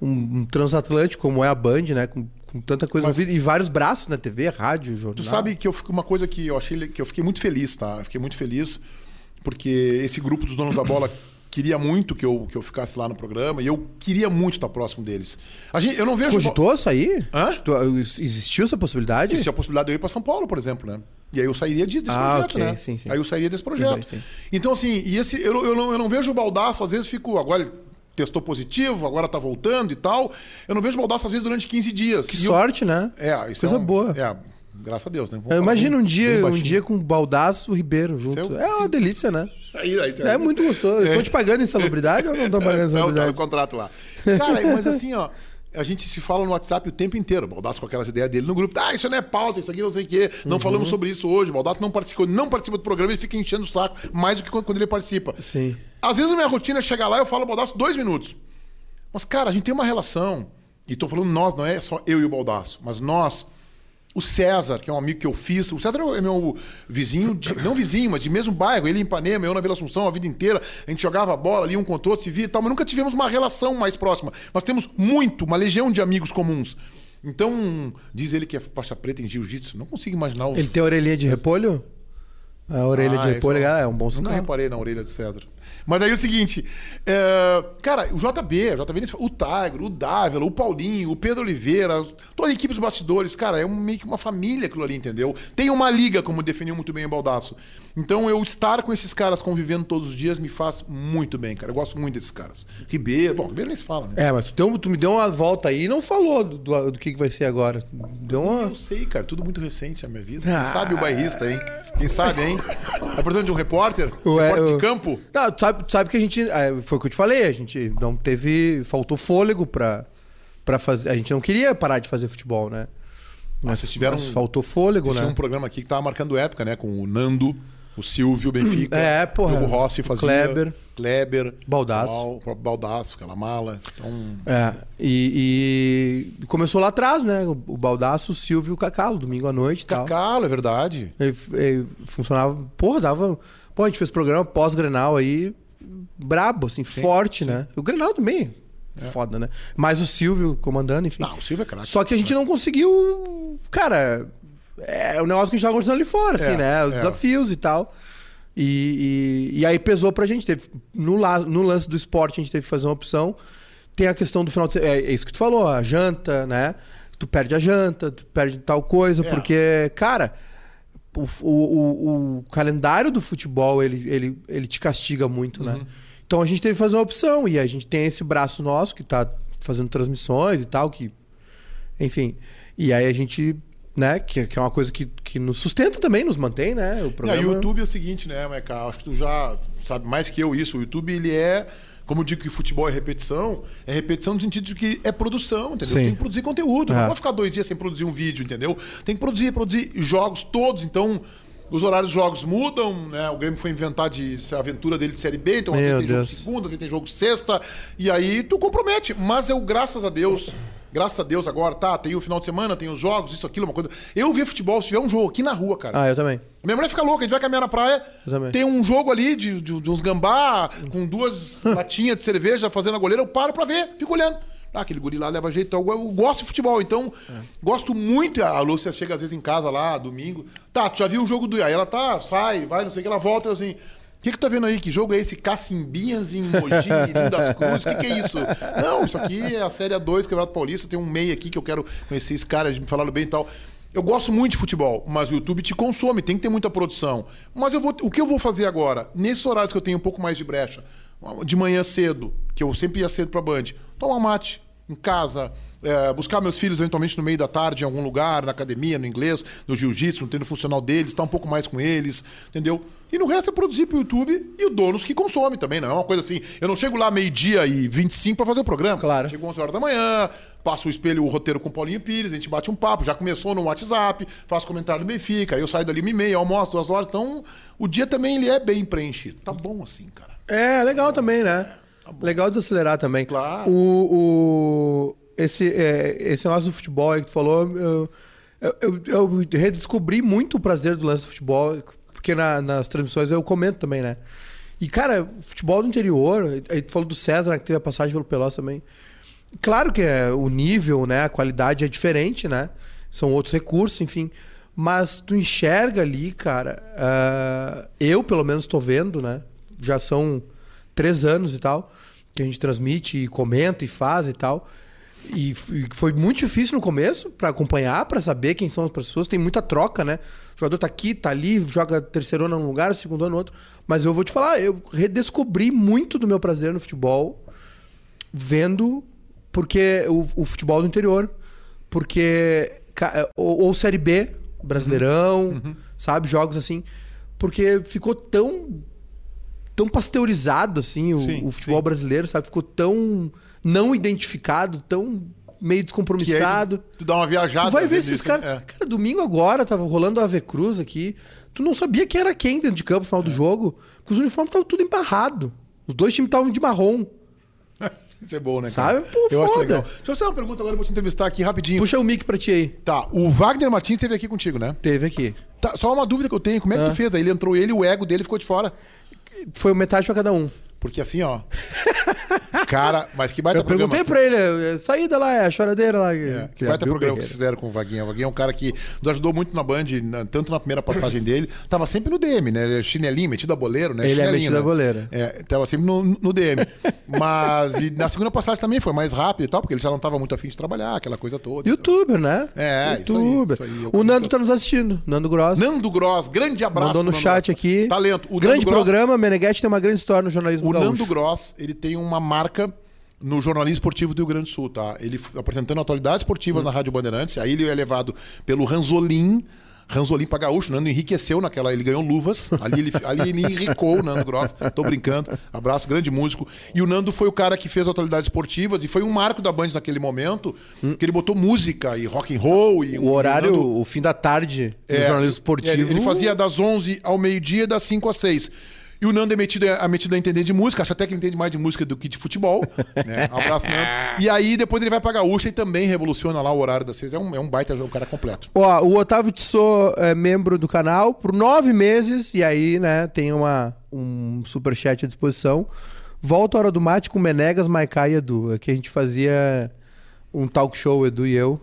um, um transatlântico como é a Band, né? Com, com tanta coisa
Mas-.
E vários braços, né? TV, rádio, jornal.
Tu sabe que eu fico uma coisa que eu achei que eu fiquei muito feliz, tá? Eu fiquei muito feliz porque esse grupo dos donos da bola queria muito que eu, que eu ficasse lá no programa e eu queria muito estar próximo deles. A gente, eu não vejo
Cogitou sair?
Hã?
Tu- existiu essa possibilidade?
Existe a possibilidade de eu ir para São Paulo, por exemplo, né? E aí eu sairia de- desse
Ah,
projeto,
ok,
né?
sim, sim.
Aí eu sairia desse projeto. Então, assim, e esse, eu, eu, não, eu não vejo o Baldaço, às vezes fico. Agora ele testou positivo, agora tá voltando e tal. Eu não vejo o Baldaço, às vezes, durante 15 dias.
Que
E eu-
sorte, né?
é, isso
Coisa
é um-
boa.
É, graças a Deus, né? Vamos bem-
um dia, um dia com Baldaço Ribeiro junto.
Seu-
É uma delícia, né?
Aí, aí,
É muito gostoso. Estão te pagando em salubridade ou não estão pagando em *laughs*
Não, tá no contrato lá. Cara, mas assim, ó, a gente se fala no WhatsApp o tempo inteiro. O Baldasso com aquelas ideias dele no grupo. Ah, isso não é pauta, isso aqui não sei o quê. Não
Uhum.
falamos sobre isso hoje. O Baldasso não participa, não participa do programa, ele fica enchendo o saco mais do que quando ele participa.
Sim.
Às vezes a minha rotina é chegar lá e eu falo Baldasso dois minutos. Mas, cara, a gente tem uma relação. E tô falando nós, não é só eu e o Baldasso, mas nós. O César, que é um amigo que eu fiz. O César é meu vizinho, de- não vizinho, mas de mesmo bairro. Ele em Ipanema, eu na Vila Assunção a vida inteira. A gente jogava bola ali um contra o outro, se via e tal, mas nunca tivemos uma relação mais próxima. Nós temos muito, uma legião de amigos comuns. Então, diz ele que é faixa preta em jiu-jitsu. Não consigo imaginar o.
Ele tem orelhinha de repolho? A orelha
Ah,
de repolho
é um-
é um bom
Nunca
sinal.
reparei na orelha de César. Mas daí é o seguinte, é, cara, o JB, o JB, o Tiger, o Dávila, o Paulinho, o Pedro Oliveira, toda a equipe dos bastidores, cara, é um- meio que uma família aquilo ali, entendeu? Tem uma liga, como definiu muito bem o Baldaço. Então eu estar com esses caras convivendo todos os dias me faz muito bem, cara. Eu gosto muito desses caras. Ribeiro, bom, Ribeiro nem se fala, né?
É, mas tu, tu me deu uma volta aí e não falou do, do, do que, que vai ser agora. Deu uma.
Eu sei, cara, tudo muito recente na minha vida. Quem
Ah.
sabe o bairrista, hein? Quem sabe, hein? Tá precisando de um repórter?
Ué,
repórter
eu-
de campo?
Não, tu sabe, tu sabe que a gente. é, foi o que eu te falei, a gente não teve. Faltou fôlego pra, pra fazer. A gente não queria parar de fazer futebol, né? Mas,
vocês tiveram-
mas faltou fôlego,
Tinha
né?
um programa aqui que tava marcando época, né? Com o Nando, o Silvio, o Benfica.
É, porra.
O Rossi fazia.
Kleber.
Kleber.
Baldasso.
Bal- O próprio Baldaço, aquela mala. Então.
É, e, e começou lá atrás, né? O, Baldaço, o Silvio e o Cacalo, domingo à noite e tal.
Cacalo, é verdade.
Ele, ele funcionava, porra, dava. Pô, a gente fez programa pós-Grenal aí, brabo, assim, forte, né? O Grenal também, foda, né? Mas o Silvio comandando, enfim.
Não, o Silvio é craque.
Só que a gente não conseguiu. Cara, é o negócio que a gente tava conversando ali fora, assim,
É,
né? Os
é.
desafios e tal. E, e, e aí pesou pra gente. Teve, no, la- no lance do esporte, a gente teve que fazer uma opção. Tem a questão do final de semana. É, é isso que tu falou, a janta, né? Tu perde a janta, tu perde tal coisa,
É.
porque, cara. O, o, o- o calendário do futebol ele, ele, ele te castiga muito, né? Então a gente teve que fazer uma opção e a gente tem esse braço nosso que tá fazendo transmissões e tal, que enfim. E aí a gente, né, que, que é uma coisa que, que nos sustenta também, nos mantém, né? O
E
programa.
aí, o YouTube é o seguinte, né, Meca? Acho que tu já sabe mais que eu isso. O YouTube, ele é. Como eu digo que futebol é repetição, é repetição no sentido de que é produção, entendeu?
Sim.
Tem que produzir conteúdo.
É.
Não pode ficar dois dias sem produzir um vídeo, entendeu? Tem que produzir, produzir jogos todos. Então, os horários dos jogos mudam, né? O Grêmio foi inventar de a aventura dele de Série B, então às
Meu
vezes tem
Deus.
jogo segunda, às vezes tem jogo sexta, e aí tu compromete. Mas eu, graças a Deus, graças a Deus agora, tá, tem o final de semana, tem os jogos, isso, aquilo, uma coisa. Eu vi futebol se tiver um jogo aqui na rua, cara.
Ah, eu também.
Minha mulher fica louca, a gente vai caminhar na praia, tem um jogo ali de, de- de uns gambá com duas latinhas de cerveja fazendo a goleira, eu paro pra ver, fico olhando. Ah, aquele guri lá leva jeito. Eu, gosto de futebol, então gosto muito. A Lúcia chega às vezes em casa lá, domingo. Tá, tu já viu o jogo do. Aí ela tá, sai, vai, não sei o que, ela volta assim. O que, que tu tá vendo aí? Que jogo é esse? Cacimbinhas em Mogi, *laughs* Mirim das Cruzes? O que, que é isso? Não, isso aqui é a Série A2, Campeonato Paulista. Tem um meio aqui que eu quero conhecer esse cara, me falaram bem e tal. Eu gosto muito de futebol, mas o YouTube te consome, tem que ter muita produção. Mas eu vou, o que eu vou fazer agora? Nesses horários que eu tenho um pouco mais de brecha, de manhã cedo, que eu sempre ia cedo pra Band, tomar mate, em casa, é, buscar meus filhos eventualmente no meio da tarde em algum lugar, na academia, no inglês, no jiu-jitsu, no treino funcional deles, estar um pouco mais com eles, entendeu? E no resto é produzir pro YouTube e o donos que consome também, não é uma coisa assim. Eu não chego lá meio-dia e 25 para fazer o programa.
Claro.
Chego 11 horas da manhã, passo o espelho, o roteiro com o Paulinho Pires, a gente bate um papo, já começou no WhatsApp, faço comentário no Benfica, aí eu saio dali uma e meia, almoço duas horas, então o dia também ele é bem preenchido. Tá bom assim, cara.
É, legal também, né? Legal desacelerar também.
Claro.
O, o, esse, é, esse lance do futebol aí que tu falou, eu, eu, eu, redescobri muito o prazer do lance do futebol, porque na- nas transmissões eu comento também, né? E, cara, futebol do interior, aí tu falou do César, né, que teve a passagem pelo Pelotas também. Claro que é, o nível, né, a qualidade é diferente, né? São outros recursos, enfim. Mas tu enxerga ali, cara. ah, eu, pelo menos, tô vendo, né? Já são três anos e tal, que a gente transmite e comenta e faz e tal. E foi muito difícil no começo pra acompanhar, pra saber quem são as pessoas. Tem muita troca, né? O jogador tá aqui, tá ali, joga terceiro ano num lugar, segundo ano no outro. Mas eu vou te falar, eu redescobri muito do meu prazer no futebol vendo porque o, o futebol do interior, porque ou, ou série B, Brasileirão, sabe, jogos assim, porque ficou tão tão pasteurizado assim o,
Sim,
o futebol
sim.
brasileiro, sabe, ficou tão não identificado, tão meio descompromissado.
tu, tu dá uma viajada.
Tu vai ver esses caras.
é.
Cara, domingo agora tava rolando a Ave Cruz aqui. Tu não sabia quem era quem dentro de campo no final
É.
do jogo. Porque os uniformes estavam tudo embarrado. Os dois times estavam de marrom. *laughs*
Isso é bom, né?
Sabe?
Cara?
Pô,
eu acho
foda.
legal. Deixa eu fazer uma pergunta agora, eu vou te entrevistar aqui rapidinho.
Puxa o mic pra ti aí.
Tá, o Wagner Martins esteve aqui contigo, né?
Teve aqui.
Tá, só uma dúvida que eu tenho, como é que
Ah.
tu fez? Aí ele entrou ele, o ego dele ficou de fora.
Foi metade pra cada um.
Porque assim, ó. Cara, mas que baita
Eu perguntei
programa.
pra ele, a saída lá, é a choradeira lá.
É,
que
que
ele
baita programa que
Guerreiro.
vocês fizeram com o Vaguinha. O Vaguinha é um cara que nos ajudou muito na Band, tanto na primeira passagem dele. Tava sempre no DM, né? É Chinelinho, metido a boleiro, né?
Ele é
Chinelinho,
metido a
né?
boleiro.
É, tava sempre no, no DM. Mas e na segunda passagem também foi mais rápido e tal, porque ele já não tava muito afim de trabalhar, aquela coisa toda.
Youtuber, né?
É, isso aí,
Youtuber.
isso aí,
o Nando tá nos assistindo. Nando Gross.
Nando Gross, grande abraço.
Mandou no chat
Gross.
aqui.
Talento. O
grande
Gross-
programa, Meneghetti tem uma grande história no jornalismo
O
gaúcho.
Nando Gross, ele tem uma marca no jornalismo esportivo do Rio Grande do Sul, tá? Ele apresentando atualidades esportivas
Hum.
na Rádio Bandeirantes, aí ele é levado pelo Ranzolin, Ranzolin pra gaúcho, o Nando enriqueceu naquela, ele ganhou luvas, ali ele, ali ele enricou o Nando Gross, tô brincando, abraço, grande músico. E o Nando foi o cara que fez atualidades esportivas e foi um marco da Band naquele momento, que ele botou música e rock and roll e
Hum. O horário,
e o Nando-
o fim da tarde do
é,
jornalismo esportivo.
Ele, ele fazia das 11 ao meio-dia, das 5 às 6. E o Nando é metido, é metido a entender de música, acho até que ele entende mais de música do que de futebol. Né? *laughs* Abraço, Nando. E aí depois ele vai pra Gaúcha e também revoluciona lá o horário das 6. É um, é um baita, é um cara completo.
Ó, o Otávio Tissot é membro do canal por nove meses e aí, né, tem uma, um superchat à disposição. Volta a Hora do Mate com Menegas, Maiká e Edu. Aqui a gente fazia um talk show, Edu e eu.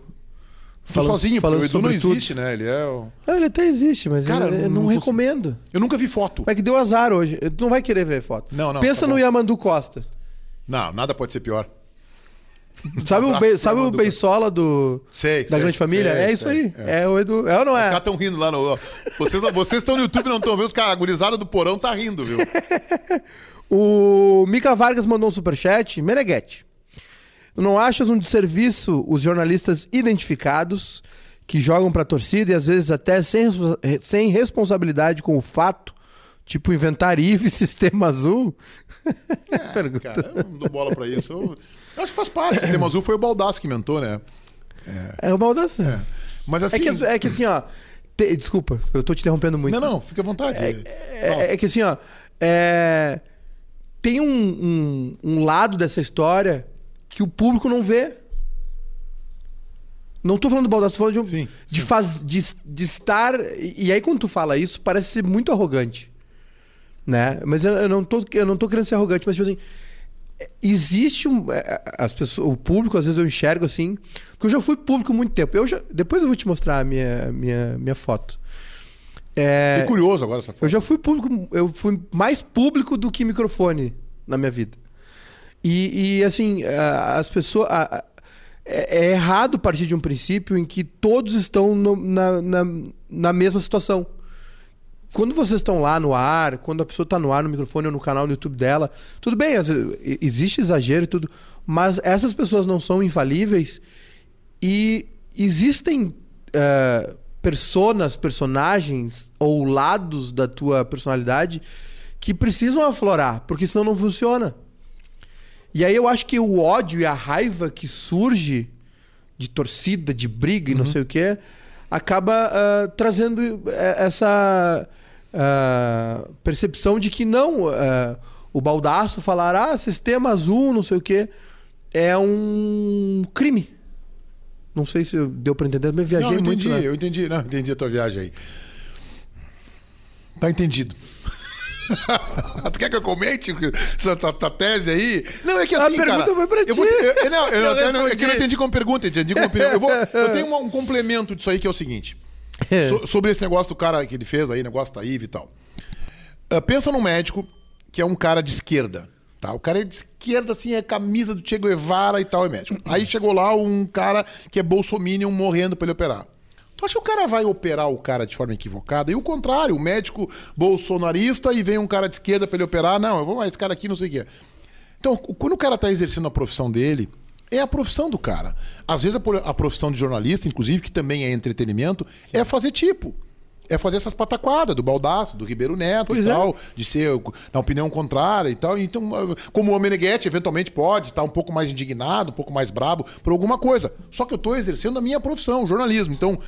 Tô sozinho, porque o Edu não
tudo.
existe, né? Ele é. o-
Não, ele até existe, mas
Cara,
eu, eu
não-
não, recomendo.
Eu nunca vi foto.
É que deu azar hoje. Tu não vai querer ver foto.
Não, não,
Pensa
tá
no
bom.
Yamandu Costa.
Não, nada pode ser pior. *laughs*
Sabe o,
Abraço,
Be- sabe o. Beisola do,
Sei,
da
sei,
Grande Família?
sei,
é isso aí.
é.
É. o Edu. É ou não
Os
é?
caras estão rindo lá no. Vocês vocês estão no YouTube e não estão vendo os caras. A gurizada do porão tá rindo, viu? *laughs*
O Mica Vargas mandou um superchat. Meneghetti. Não achas um desserviço os jornalistas identificados que jogam pra torcida e às vezes até sem, sem responsabilidade com o fato, tipo inventar IVE *laughs* Sistema Azul? *laughs* Pergunta.
Cara, eu não dou bola pra isso. Eu, eu acho que faz parte. O Sistema Azul foi o Baldaço que inventou, né?
É uma baldaça.
Mas assim.
É, que, as- é que assim, ó. te- desculpa, eu tô te interrompendo muito.
Não, não, fica à vontade. Fala.
É, é que assim, ó. é, tem um, um, um lado dessa história que o público não vê. Não tô falando do baldaço, tô falando de, um-
Sim,
de, faz, de, de estar. E, e aí, quando tu fala isso, parece ser muito arrogante. Né? Mas eu, eu não tô, eu não tô querendo ser arrogante, mas tipo assim. é, Existe um. é, As pessoas, o público, às vezes eu enxergo assim. Porque eu já fui público há muito tempo. Eu já, depois eu vou te mostrar a minha, minha, minha foto. É,
Fiquei curioso agora essa
eu
foto.
já fui público, eu fui mais público do que microfone na minha vida. E, e, assim, as pessoas. é, é errado partir de um princípio em que todos estão no- na, na, na mesma situação. quando vocês estão lá no ar, quando a pessoa está no ar no microfone ou no canal no YouTube dela, tudo bem, existe exagero e tudo, mas essas pessoas não são infalíveis e existem eh, personas, personagens ou lados da tua personalidade que precisam aflorar, porque senão não funciona. E aí eu acho que o ódio e a raiva que surge de torcida, de briga e não sei o que, acaba ah, trazendo eh, essa ah, percepção de que não, ah, o baldaço falar, ah, sistema azul, não sei o que, é um crime. Não sei se deu pra entender, mas viajei
não, eu
muito.
entendi,
né?
eu entendi, não, entendi a tua viagem aí. Tá entendido. *laughs* tu quer que eu comente essa tua, tua tese aí? Não, é que
A
assim,
pergunta
cara,
foi pra
eu vou-
ti.
eu- não, eu, *laughs*
Eu
até não, é que eu não entendi como pergunta, entendi como opinião. Eu, vou- eu tenho um, um complemento disso aí que é o seguinte. So- sobre esse negócio do cara que ele fez aí, negócio da Ive e tal. Ah, pensa num médico que é um cara de esquerda. Tá? O cara é de esquerda, assim, é camisa do Che Guevara e tal, é médico. Aí chegou lá um cara que é bolsominion morrendo pra ele operar. Tu acha que o cara vai operar o cara de forma equivocada? E o contrário, o médico bolsonarista e vem um cara de esquerda pra ele operar. Não, eu vou, mas esse cara aqui não sei o quê. Então, quando o cara tá exercendo a profissão dele, é a profissão do cara. Às vezes a pro- a profissão de jornalista, inclusive, que também é entretenimento, é fazer tipo. É fazer essas pataquadas do Baldaço, do Ribeiro Neto
Pois
e
é.
tal, de ser na opinião contrária e tal. Então, ah, como o Meneghetti eventualmente pode estar um pouco mais indignado, um pouco mais brabo por alguma coisa. Só que eu estou exercendo a minha profissão, o jornalismo. Então,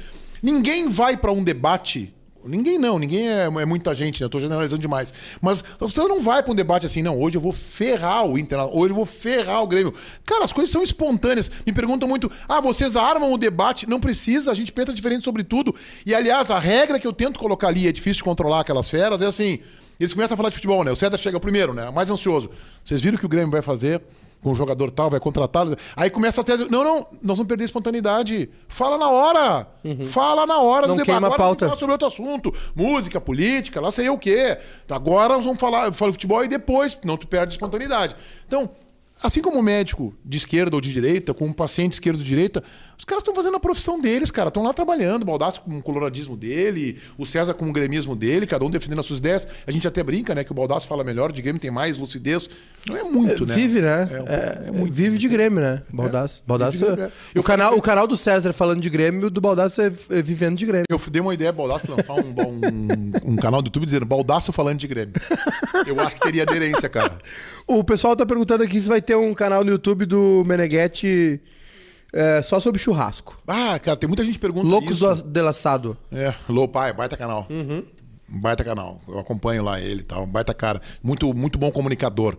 ninguém vai para um debate. Ninguém não, ninguém é, é muita gente, né? Eu tô generalizando demais. Mas você não vai para um debate assim, não, hoje eu vou ferrar o Internacional, hoje eu vou ferrar o Grêmio. Cara, as coisas são espontâneas. Me perguntam muito, ah, vocês armam o debate? Não precisa, a gente pensa diferente sobre tudo. E aliás, a regra que eu tento colocar ali, é difícil controlar aquelas feras, é assim, eles começam a falar de futebol, né? O César chega primeiro, né? Mais ansioso. Vocês viram o que o Grêmio vai fazer? Com o jogador tal, vai contratar. Aí começa a tese. Não, não, nós vamos perder a espontaneidade. Fala na hora. Fala na hora
Não
do debate.
a
Agora vamos
pauta.
falar sobre outro assunto. Música, política, lá sei eu o quê. Agora nós vamos falar, falar futebol e depois, não tu perde a espontaneidade. Então, assim como o médico de esquerda ou de direita, como o paciente esquerdo ou de direita, os caras estão fazendo a profissão deles, cara. Estão lá trabalhando. O Baldasso com o coloradismo dele, o César com o gremismo dele, cada um defendendo as suas ideias. A gente até brinca, né? Que o Baldasso fala melhor, de Grêmio tem mais lucidez. Não é muito, né?
Vive, né?
É, um pouco-
É,
é muito.
Vive de Grêmio, né?
Vive de Grêmio, é.
O, canal, o canal do César falando de Grêmio, do Baldaço é, é vivendo de Grêmio.
Eu dei uma ideia Baldasso lançar um, um, um canal do YouTube dizendo Baldasso falando de Grêmio. Eu acho que teria aderência, cara.
O pessoal tá perguntando aqui se vai ter um canal no YouTube do Meneghetti é, só sobre churrasco.
Ah, cara, tem muita gente que pergunta
Loucos
isso.
do As- del Assado.
É, Low Pai, baita canal.
Uhum.
Baita canal. Eu acompanho lá ele e tal. Baita cara. Muito, muito bom comunicador.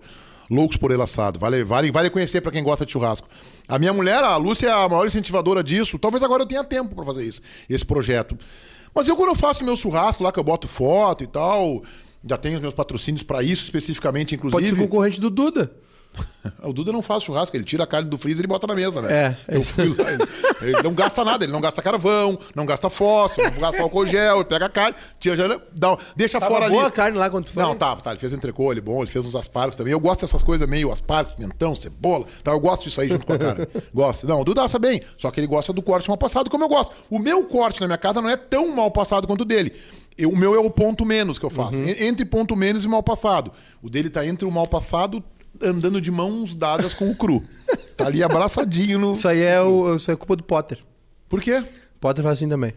Loucos por ele assado. Vale, vale, vale conhecer pra quem gosta de churrasco. A minha mulher, a Lúcia, é a maior incentivadora disso. Talvez agora eu tenha tempo pra fazer isso, esse projeto. Mas eu, quando eu faço meu churrasco lá, que eu boto foto e tal, já tenho os meus patrocínios pra isso especificamente,
Pode ser
inclusive.
concorrente do Duda. *laughs*
O Duda não faz churrasco, ele tira a carne do freezer e bota na mesa, né?
É, é
eu
isso.
fui lá, ele, ele não gasta nada, ele não gasta carvão, não gasta fósforo, não gasta álcool gel, ele pega a carne, tira, já, dá, deixa
Tava
fora
boa
ali.
a carne lá quando foi?
Não, tava, tá. Ele fez um entrecô, ele bom, ele fez uns aspargos também. Eu gosto dessas coisas meio aspargos, pimentão, cebola. Tá, eu gosto disso aí junto com a carne. *laughs* gosto. Não, o Duda assa bem, só que ele gosta do corte mal passado como eu gosto. O meu corte na minha casa não é tão mal passado quanto o dele. Eu- o meu é o ponto menos que eu faço.
Uhum.
En- Entre ponto menos e mal passado. O dele tá entre o mal passado andando de mãos dadas com o cru. Tá ali abraçadinho no.
Isso aí é, o, isso é culpa do Potter.
Por quê?
Potter faz assim também.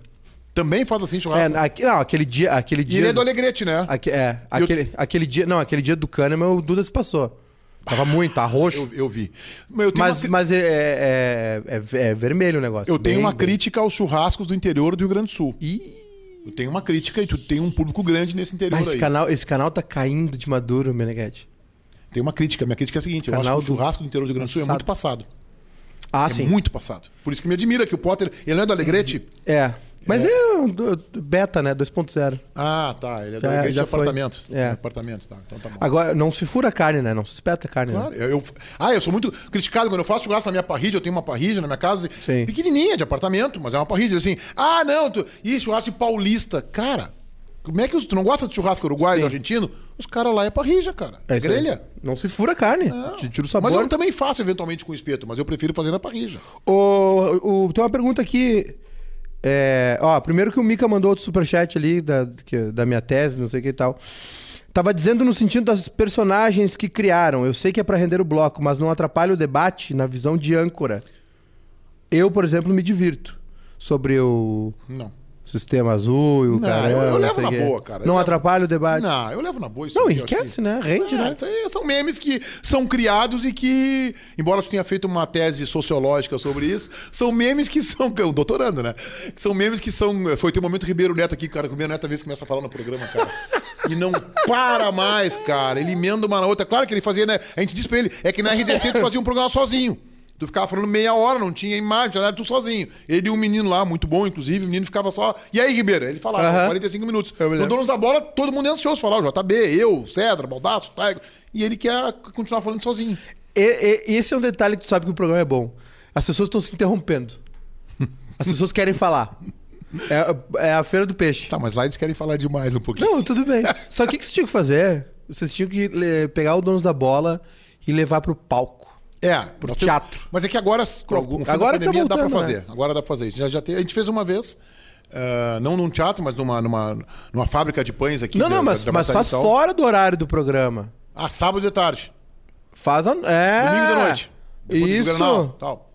Também faz assim
É,
churrasco.
não, aquele dia. Aquele
e
dia
ele é do Alegrete, né?
aque- é, aquele, aquele dia. Não, aquele dia do Kahneman, o Duda se passou. Tava muito, tá roxo.
Eu, eu vi. Mas eu tenho
mas
uma-
mas é, é, é- é vermelho o negócio.
Eu tenho
Bem-
uma
bem-
crítica aos churrascos do interior do Rio Grande do Sul.
Ih,
Eu tenho uma crítica e tu tem um público grande nesse interior
mas esse
aí.
canal, esse canal tá caindo de maduro, Meneghetti.
Tem uma crítica. Minha crítica é a seguinte: eu acho que o churrasco do interior do Rio Grande do Sul é muito passado.
Ah,
é
sim.
muito passado. Por isso que me admira que o Potter. Ele não é do Alegrete?
É. Mas é, um do- do- beta, né? 2.0.
Ah, tá. Ele é do
Já-
Alegrete
já
de
foi.
apartamento.
É.
Apartamento, tá. Então tá bom.
Agora, não se fura a carne, né? Não se espeta a carne.
Claro,
Né?
eu, eu- ah, eu sou muito criticado quando eu faço churrasco na minha parrilha. Eu tenho uma parrilha na minha casa,
Sim.
pequenininha, de apartamento, mas é uma parrilha. Assim, ah, não, tu, isso, churrasco paulista. Cara, como é que tu não gosta de churrasco uruguaio
Sim.
argentino? Os caras lá é parrilha, cara. É,
aí.
grelha.
Não se fura a carne. Te Tira o sabor.
Mas eu também faço eventualmente com espeto, mas eu prefiro fazer na parrilha.
O, o- tem uma pergunta aqui. É, ó, primeiro que o Mika mandou outro superchat ali da, que- da minha tese, não sei o que e tal. Tava dizendo no sentido das personagens que criaram. Eu sei que é pra render o bloco, mas não atrapalha o debate na visão de âncora. Eu, por exemplo, me divirto sobre o
Não.
Sistema azul e o
Não,
caramba,
eu- eu
não
levo na
o quê.
boa, cara. Eu
Não
levo-
atrapalha o debate. Não,
Não, eu levo na boa isso. eu
enriquece, né? Rende,
É,
né?
são memes que são criados e que, embora eu tenha feito uma tese sociológica sobre isso, são memes que são. eu *laughs* doutorando, né? São memes que são. Foi ter um momento Ribeiro Neto aqui, cara, que o Ribeiro Neto às vezes começa a falar no programa, cara. E não para mais, cara. Ele emenda uma na outra. Claro que ele fazia, né? A gente disse pra ele, é que na RDC tu fazia um programa sozinho. Tu ficava falando meia hora, não tinha imagem, já era tu sozinho. Ele e um menino lá, muito bom, inclusive, o menino ficava só. E aí, Ribeiro? Ele falava,
Aham.
45 minutos. No. Donos da Bola, todo mundo é ansioso falar, o JB, eu, Cedra, Baldaço, Taigo. E ele quer continuar falando sozinho.
E- e- esse é um detalhe que tu sabe que o programa é bom. As pessoas estão se interrompendo. As pessoas querem falar. É, é a feira do peixe.
Tá, mas lá eles querem falar demais um pouquinho.
Não, tudo bem. Só que o que você tinha que fazer? Vocês tinham que le- pegar o dono da bola e levar pro palco.
É,
Pro teatro.
temos- Mas é que agora, com
algum-
fim
agora
da
tá
pandemia, dá pra
voltando,
fazer. Agora dá pra fazer isso. Já, já tem- a gente fez uma vez, ah, não num teatro, mas numa, numa, numa fábrica de pães aqui.
não,
da-
não, mas,
da
mas faz fora do horário do programa.
Ah, sábado de tarde.
Faz a. É.
Domingo de noite. Depois
Isso.
Grenal, tal.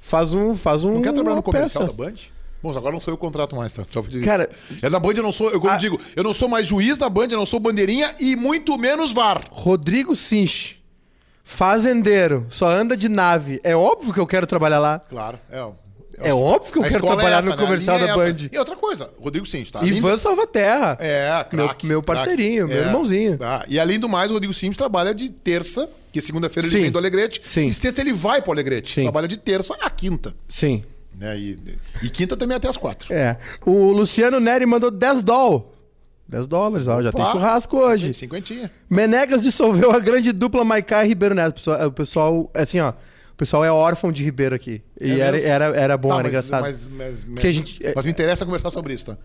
Faz um. Faz um.
Não quer trabalhar no comercial
peça.
da Band? Bom, agora não sou eu que contrato mais, tá? Só
Cara-
é da Band, eu não sou, eu como
Ah.
digo, eu não sou mais juiz da Band, eu não sou bandeirinha e muito menos VAR.
Rodrigo Sinch. Fazendeiro. Só anda de nave. É óbvio que eu quero trabalhar lá.
Claro, é.
É óbvio que eu
A
quero
é
trabalhar
essa,
no
né?
Comercial da
é.
Band.
E outra coisa, Rodrigo Sims, tá?
Ivan Salvaterra.
É,
Meu-
craque,
meu
craque.
parceirinho, meu irmãozinho.
Ah, e além do mais, o Rodrigo Sims trabalha de terça, que segunda-feira ele vem do Alegrete,
Sim.
e sexta ele vai pro Alegrete.
Sim.
Trabalha de terça a quinta.
Sim.
Né? E, e quinta também até as quatro.
É. O Luciano Neri mandou 10 dólares. 10 dólares, ó. Já tem churrasco hoje.
Cinquentinha.
Menegas dissolveu a grande dupla Maiká e Ribeiro Neto. O pessoal, o pessoal, assim, ó. O pessoal é órfão de Ribeiro aqui. E
É
era, era, era bom,
Tá,
era
mas,
engraçado.
Mas, mas,
Porque a gente-
mas me interessa conversar sobre isso, tá?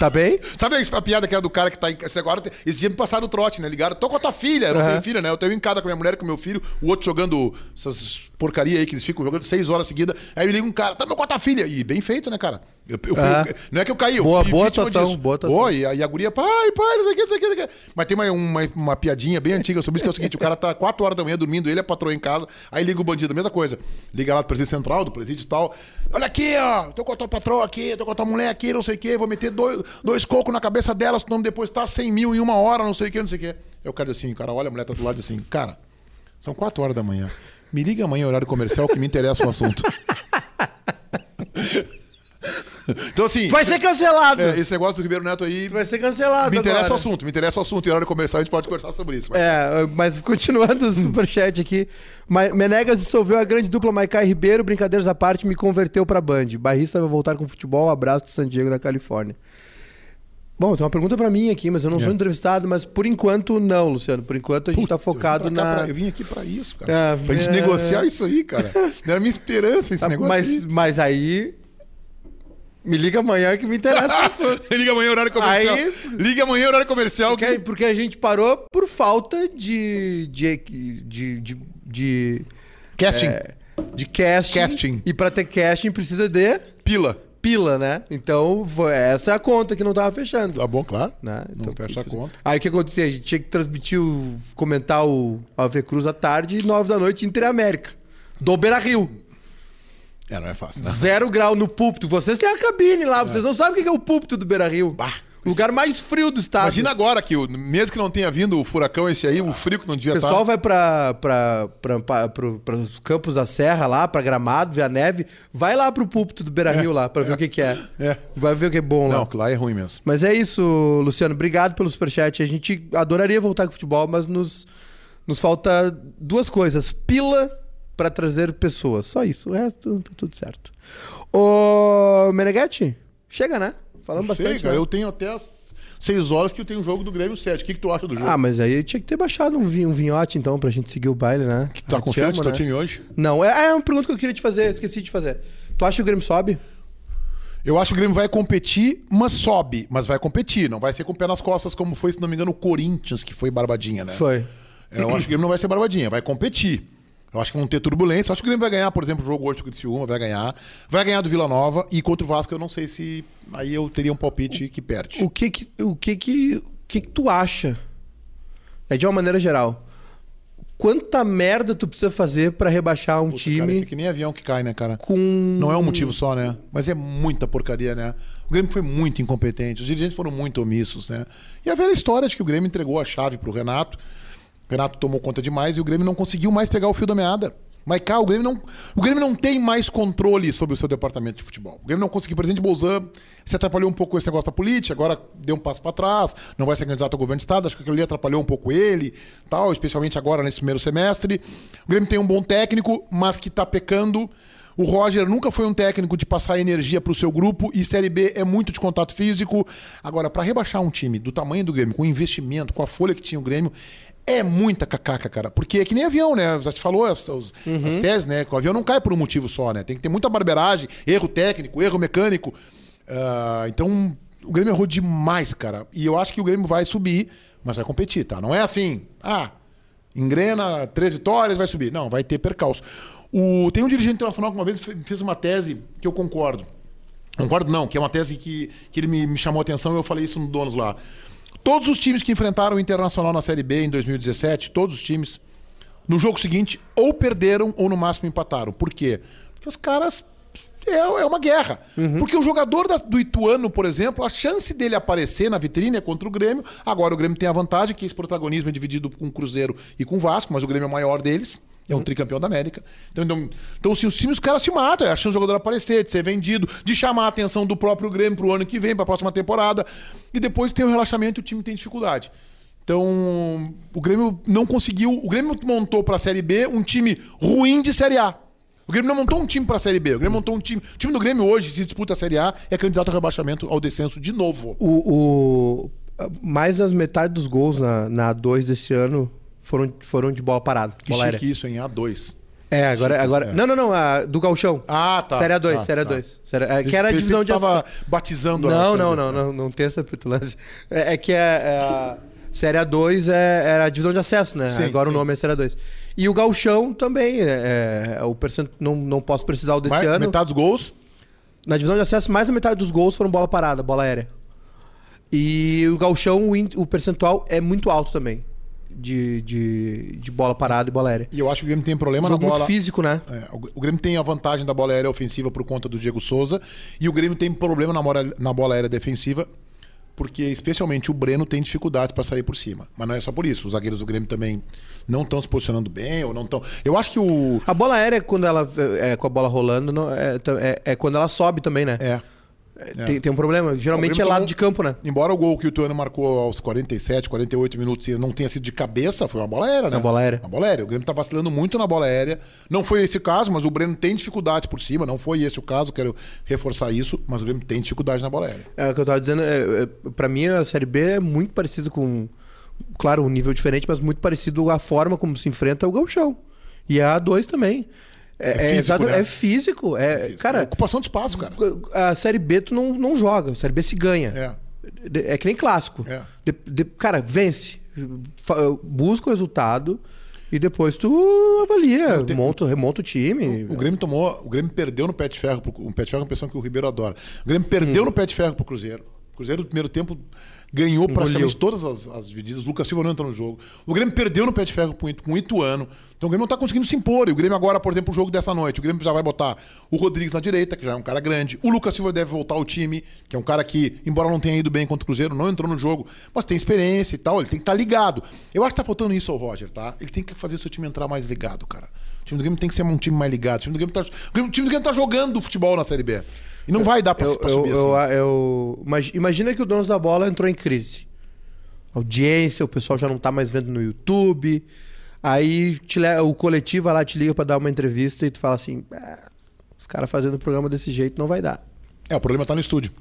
Tá bem? *laughs*
Sabe a piada que é do cara que tá em casa agora? Esse dia me passaram o trote, né? Ligaram, tô com a tua filha. Eu não tenho filha, né? Eu tenho em casa com a minha mulher, com o meu filho, o outro jogando essas porcaria aí que eles ficam jogando seis horas seguidas. Aí me liga um cara, tá meu com a tua filha. E bem feito, né, cara? Eu, eu fui-
Ah.
não é que eu caí, eu
Boa-
fui
boa atuação,
disso.
boa atuação.
Boa, e a, e a guria, pai, pai, não sei o que, não sei o que, não sei o que. Mas tem uma, uma, uma piadinha bem antiga sobre isso, que é o seguinte: o cara tá 4 horas da manhã dormindo, ele é patroa em casa, aí liga o bandido, a mesma coisa. Liga lá do presídio central, do presídio e tal. Olha aqui, ó, tô com a tua patroa aqui, tô com a tua mulher aqui, não sei o que, vou meter dois, dois cocos na cabeça dela, se tu não me depositar 100 mil em uma hora, não sei o que, não sei o que. Aí o cara diz assim, o cara olha, a mulher tá do lado e diz assim, cara, são 4 horas da manhã. Me liga amanhã, horário comercial, que me interessa o assunto. *laughs* então, assim.
Vai ser cancelado!
é, esse negócio do Ribeiro Neto aí.
Vai ser cancelado
Me interessa
agora.
o assunto, me interessa o assunto. E horário comercial a gente pode conversar sobre isso. mas-
É, mas continuando o *laughs* superchat aqui. Menegas dissolveu a grande dupla Maikai Ribeiro, brincadeiras à parte, me converteu pra Band. Barrista vai voltar com futebol, abraço de San Diego, da Califórnia. Bom, tem uma pergunta pra mim aqui, mas eu não sou
É.
entrevistado, mas por enquanto não, Luciano. Por enquanto a gente tá
Puta, eu vim
focado
cá
na.
pra- eu vim aqui pra isso, cara.
Ah,
pra gente
é.
negociar isso aí, cara. Não era minha esperança esse
Ah,
negócio.
mas,
aí.
mas aí. Me liga amanhã que me interessa o *laughs* assunto.
Liga amanhã, horário comercial.
Aí-
Liga amanhã, horário comercial.
Porque,
Que...
porque a gente parou por falta de. de. de. de, de,
Casting.
é, de casting.
Casting.
E pra ter casting precisa de
Pila.
pila, né? Então, foi, essa é a conta que não tava fechando.
Tá bom, claro.
Né?
Não fecha a conta.
Aí o que acontecia? A gente tinha que transmitir, o, comentar o AV Cruz à tarde e nove da noite Inter e América. Do Beira Rio.
É, não é fácil, né?
Zero grau no púlpito. Vocês têm a cabine lá, vocês não sabem o que é o púlpito do Beira Rio. O lugar mais frio do estado.
Imagina agora que, o- mesmo que não tenha vindo o furacão esse aí, o frio que não devia
O
estar.
pessoal vai pra, pra, pra, pro- pra os campos da Serra lá, pra Gramado, ver a neve. Vai lá pro púlpito do Beira Rio lá, pra ver o que, que é.
É.
Vai ver o que é bom lá.
Não, lá é ruim mesmo.
Mas é isso, Luciano. Obrigado pelo superchat. A gente adoraria voltar com o futebol, mas nos, nos falta duas coisas: pila pra trazer pessoas. Só isso. O resto tá tudo certo. Ô, Meneghetti, chega, né?
Sei,
bastante.
cara,
né?
eu tenho até as 6 horas que eu tenho o jogo do Grêmio 7. O que, que tu acha do jogo?
Ah, mas aí tinha que ter baixado um, vinho, um vinhote, então, pra gente seguir o baile, né?
tá
Ah, te
confiante
amo,
no teu
né?
time hoje?
Não, é, é uma pergunta que eu queria te fazer, esqueci de fazer. Tu acha que o Grêmio sobe?
Eu acho que o Grêmio vai competir, mas sobe. Mas vai competir. Não vai ser com o pé nas costas, como foi, se não me engano, o Corinthians, que foi barbadinha, né?
Foi.
É, Eu acho que o Grêmio não vai ser barbadinha, vai competir. Eu acho que vão ter turbulência. Eu acho que o Grêmio vai ganhar, por exemplo, o jogo hoje do Criciúma, vai ganhar. Vai ganhar do Vila Nova e contra o Vasco eu não sei se aí eu teria um palpite que perde.
O que que, o que, que, o que, que tu acha? É de uma maneira geral. Quanta merda tu precisa fazer pra rebaixar um
Puta,
time
Cara, esse é que nem avião que cai, né, cara?
com.
Não é um motivo só, né? Mas é muita porcaria, né? O Grêmio foi muito incompetente, os dirigentes foram muito omissos, né? E a velha história de que o Grêmio entregou a chave pro Renato. O Renato tomou conta demais e o Grêmio não conseguiu mais pegar o fio da meada. Mas o Grêmio não, o Grêmio não tem mais controle sobre o seu departamento de futebol. O Grêmio não conseguiu. O presidente Bolzan se atrapalhou um pouco com esse negócio da política, agora deu um passo para trás, não vai ser candidato ao governo de estado. Acho que aquilo ali atrapalhou um pouco ele, tal, especialmente agora nesse primeiro semestre. O Grêmio tem um bom técnico, mas que está pecando. O Roger nunca foi um técnico de passar energia para o seu grupo e Série B é muito de contato físico. Agora, para rebaixar um time do tamanho do Grêmio, com o investimento, com a folha que tinha o Grêmio, é muita cacaca, cara. Porque é que nem avião, né? Já te falou as, as, as teses, né? Que o avião não cai por um motivo só, né? Tem que ter muita barbeiragem, erro técnico, erro mecânico. Ah, então, o Grêmio errou demais, cara. E eu acho que o Grêmio vai subir, mas vai competir, tá? Não é assim, ah, engrena, três vitórias, vai subir. Não, vai ter percalço. O, tem um dirigente internacional que uma vez fe- fez uma tese que eu concordo. Concordo não, que é uma tese que, que ele me, me chamou a atenção e eu falei isso no Donos lá. Todos os times que enfrentaram o Internacional na Série B em 2017, todos os times, no jogo seguinte, ou perderam ou no máximo empataram. Por quê? Porque os caras. É, é uma guerra. Porque o jogador da- do Ituano, por exemplo, a chance dele aparecer na vitrine é contra o Grêmio. Agora o Grêmio tem a vantagem que esse protagonismo é dividido com o Cruzeiro e com o Vasco, mas o Grêmio é o maior deles. É um tricampeão da América. Então, então, então se os times, os caras se matam. É a chance do jogador aparecer, de ser vendido, de chamar a atenção do próprio Grêmio pro ano que vem, pra próxima temporada. E depois tem o relaxamento e o time tem dificuldade. Então, o Grêmio não conseguiu. O Grêmio montou pra Série B um time ruim de Série A. O Grêmio não montou um time pra Série B. O Grêmio montou um time. O time do Grêmio hoje, se disputa a Série A, é candidato ao rebaixamento, ao descenso de novo.
O, o- mais das metade dos gols na, na A2 desse ano foram, foram de bola parada.
Que
bola
chique isso, em A2.
É, agora.
Chique,
agora
é.
Não, não, não. A, do Galchão.
Ah, tá.
Série A2,
Tá,
Série
tá.
A2. Série- é, que era a divisão
que
de
tava
acesso.
batizando a
Não,
Série
não,
B.
não, não, não tem essa petulância. É, é que a, é a Série A2 é, era a divisão de acesso, né?
Sim,
Agora
sim.
o nome é Série A2. E o Galchão também. É, é, o percent... não, não posso precisar o desse
Mais-
ano.
Metade dos gols.
Na divisão de acesso, mais da metade dos gols foram bola parada, bola aérea. E o Galchão, o, in- o percentual é muito alto também. De, de, de bola parada e bola aérea.
E eu acho que o Grêmio tem problema
Jogo
na bola.
muito físico, né?
É, o- Grêmio tem a vantagem da bola aérea ofensiva por conta do Diego Souza. E o Grêmio tem problema na, mora- na bola aérea defensiva, porque especialmente o Breno tem dificuldade para sair por cima. Mas não é só por isso. Os zagueiros do Grêmio também não estão se posicionando bem ou não estão. Eu acho que o.
A bola aérea, quando ela é com a bola rolando, não- é, é- é quando ela sobe também, né?
É.
Tem, tem um problema. Geralmente é lado
tomou-
de campo, né?
Embora o gol que o Tuano marcou aos 47, 48 minutos não tenha sido de cabeça, foi uma bola aérea, né?
Uma bola aérea.
Uma bola aérea. O Grêmio tá vacilando muito na bola aérea. Não foi esse caso, mas o Breno tem dificuldade por cima. Não foi esse o caso, quero reforçar isso, mas o Grêmio tem dificuldade na bola aérea.
É o que eu tava dizendo. É, é, pra mim, a Série B é muito parecido com. Claro, um nível diferente, mas muito parecido a forma como se enfrenta o Galchão. E a A2 também. É,
É físico,
exato-
né?
é físico. É, Cara,
Ocupação de espaço, cara.
a Série B tu não, não joga. A Série B se ganha.
É.
É que nem clássico.
É.
De- de- cara, vence. Busca o resultado e depois tu avalia.
tenho-
monta, remonta o time.
O Grêmio tomou. O Grêmio perdeu no pé de ferro. Pro, pé de ferro é uma pessoa que o Ribeiro adora. O Grêmio perdeu no pé de ferro pro Cruzeiro. O Cruzeiro, no primeiro tempo, ganhou praticamente todas as, as divididas. O Lucas Silva não entrou no jogo. O Grêmio perdeu no pé de ferro com, o o Ituano. Então o Grêmio não tá conseguindo se impor. E o Grêmio agora, por exemplo, o jogo dessa noite. O Grêmio já vai botar o Rodrigues na direita, que já é um cara grande. O Lucas Silva deve voltar ao time, que é um cara que, embora não tenha ido bem contra o Cruzeiro, não entrou no jogo, mas tem experiência e tal. Ele tem que estar ligado. Eu acho que tá faltando isso ao Roger, tá? Ele tem que fazer seu time entrar mais ligado, cara. O time do Grêmio tem que ser um time mais ligado. O time do Grêmio tá, o Grêmio- o time do Grêmio tá jogando futebol na Série B. E não vai dar pra,
Eu,
pra
eu-
subir
eu-
assim.
eu- imag- imagina que o dono da bola entrou em crise. Audiência, o pessoal já não tá mais vendo no YouTube. Aí te o coletivo vai lá te liga pra dar uma entrevista e tu fala assim: "Ah, os caras fazendo o programa desse jeito não vai dar.
É, o problema tá no estúdio.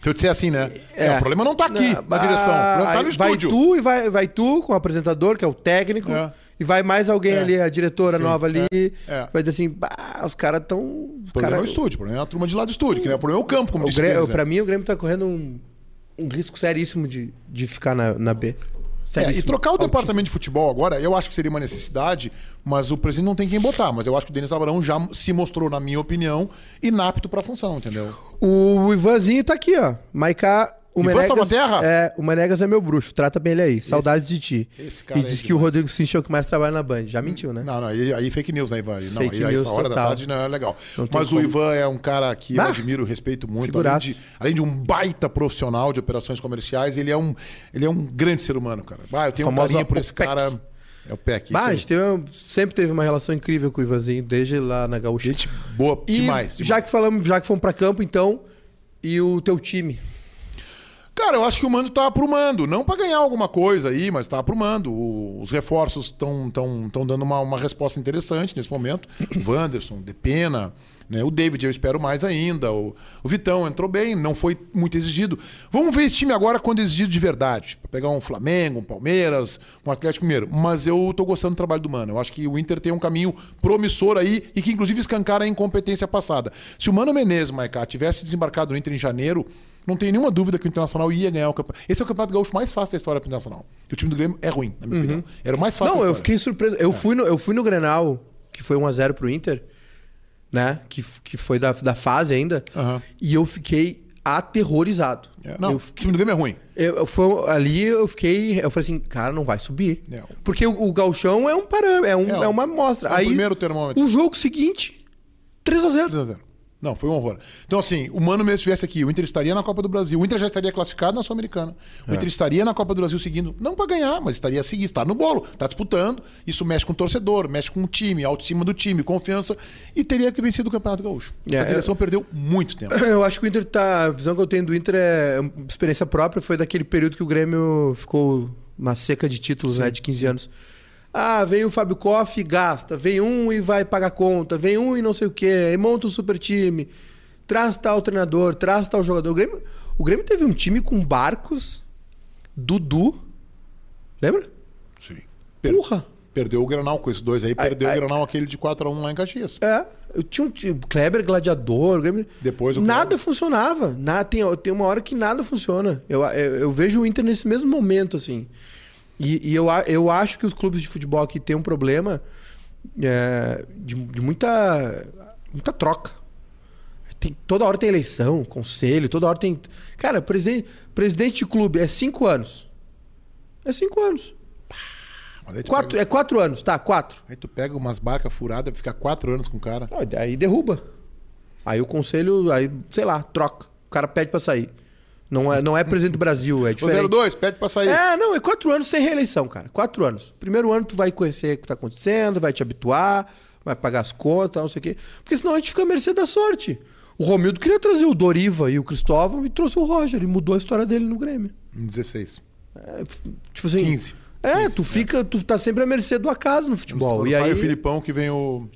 Se eu disser assim, né? É,
É.
o problema não tá aqui,
Não,
na direção. O problema tá no
vai
estúdio.
tu e vai, vai tu com o apresentador, que é o técnico,
É.
e vai mais alguém
É.
ali, a diretora
Sim,
nova ali,
é.
vai dizer assim: bah, os caras tão.
O problema é o estúdio, o problema é a turma de lá do estúdio, que né? o problema é o campo, como
O Grêmio,
Pires, né?
pra mim, o Grêmio tá correndo um, um risco seríssimo de, de ficar na, na B.
É, e trocar o
Altíssimo.
departamento de futebol agora, eu acho que seria uma necessidade, mas o presidente não tem quem botar. Mas eu acho que o Denis Abrão já se mostrou, na minha opinião, inapto pra função, entendeu?
O Ivanzinho tá aqui, ó. Maiká. O Menegas,
Salvaterra?
é, o Menegas é meu bruxo. Trata bem ele aí. Saudades de ti.
esse cara
e diz
é
que o
demais.
Rodrigo Sinch é o que mais trabalha na Band. Já mentiu, né?
Não, não, aí, aí fake news, né, Ivan? Não,
Fake
aí,
news
essa hora da
total.
tarde não é legal.
Não
Mas o
como.
Ivan é um cara que eu admiro, respeito muito. Além de, além de um baita profissional de operações comerciais, ele é um, ele é um grande ser humano, cara. Ah, eu tenho um carinho por esse
OPEC.
cara. É o PEC.
Bah,
isso
a gente teve sempre teve uma relação incrível com o Ivanzinho, desde lá na Gaúcha.
Gente boa
E
demais.
já que falamos, já que fomos pra campo, então, e o teu time?
Cara, eu acho que o Mando tá aprumando. Não pra ganhar alguma coisa aí, mas tá aprumando. O- os reforços estão tão, tão dando uma, uma resposta interessante nesse momento. *clears throat* Wanderson, Depena, né? o David eu espero mais ainda. O, o Vitão entrou bem, não foi muito exigido. Vamos ver esse time agora quando é exigido de verdade. Pra pegar um Flamengo, um Palmeiras, um Atlético Mineiro. Mas eu tô gostando do trabalho do Mano. Eu acho que o Inter tem um caminho promissor aí e que inclusive escancara a incompetência passada. Se o Mano Menezes, Maicá, tivesse desembarcado no Inter em janeiro, não tem nenhuma dúvida que o Internacional ia ganhar o campeonato. Esse é o campeonato gaúcho mais fácil da história pro Internacional. E o time do Grêmio é ruim, na minha opinião. Era o mais fácil
Não,
da
eu fiquei surpreso. Eu, fui no, eu fui no Grenal, que foi 1x0 pro Inter, né? Que, que foi da, da fase ainda.
Aham.
E eu fiquei aterrorizado.
É, não,
Eu
o time do Grêmio é ruim.
Eu, eu- foi, ali eu fiquei. Eu falei assim, cara, não vai subir.
É.
Porque o, o Galchão é um parâmetro, é, um,
É,
é, uma amostra.
é o
Aí,
primeiro termômetro.
o jogo seguinte, 3x0.
3 a 0. Não, foi um horror. Então, assim, o Mano mesmo estivesse aqui, o Inter estaria na Copa do Brasil. O Inter já estaria classificado na Sul-Americana.
É.
O Inter estaria na Copa do Brasil seguindo, não para ganhar, mas estaria seguindo, está no bolo, está disputando. Isso mexe com o torcedor, mexe com o time, autoestima do time, confiança. E teria que vencer o Campeonato Gaúcho.
É,
Essa direção perdeu muito tempo. *clears throat*
Eu acho que o Inter tá. A visão que eu tenho do Inter é uma experiência própria. Foi daquele período que o Grêmio ficou uma seca de títulos, né? De 15 anos. Ah, vem o Fábio Koff e gasta. Vem um e vai pagar conta. Vem um e não sei o quê. Aí monta um super time. Traz tal treinador, traz tal jogador. O Grêmio, o Grêmio teve um time com Barcos, Dudu. Lembra?
Sim. Per-
Porra!
Perdeu o Granal com esses dois aí, perdeu
ai.
o Granal aquele de 4x1 lá em Caxias.
É, eu tinha um time, Kleber Gladiador, o Grêmio.
Depois o
Nada
Kleber.
funcionava. Nada, tem, tem uma hora que nada funciona. Eu, eu, eu vejo o Inter nesse mesmo momento, assim. E, e eu, eu acho que os clubes de futebol aqui têm um problema é, de, de muita, muita troca. Tem, toda hora tem eleição, conselho, toda hora tem. Cara, presidente, presidente de clube é cinco anos. É cinco anos. Quatro,
pega,
é quatro anos, tá? Quatro.
aí tu pega umas barcas furadas, fica 4 anos com o cara.
Aí derruba. Aí o conselho, aí, sei lá, troca. O cara pede pra sair. Não é, não é presidente do Brasil, é
O
diferente.
02, pede pra sair.
É, não, é quatro anos sem reeleição, cara. Quatro anos. Primeiro ano tu vai conhecer o que tá acontecendo, vai te habituar, vai pagar as contas, não sei o quê. Porque senão a gente fica à mercê da sorte. O Romildo queria trazer o Doriva e o Cristóvão e trouxe o Roger. E mudou a história dele no Grêmio.
Em 16.
É, tipo assim...
15.
É,
15,
tu fica... Tu tá sempre à mercê do acaso no futebol.
Quando
E
sai
aí...
o Filipão que vem o.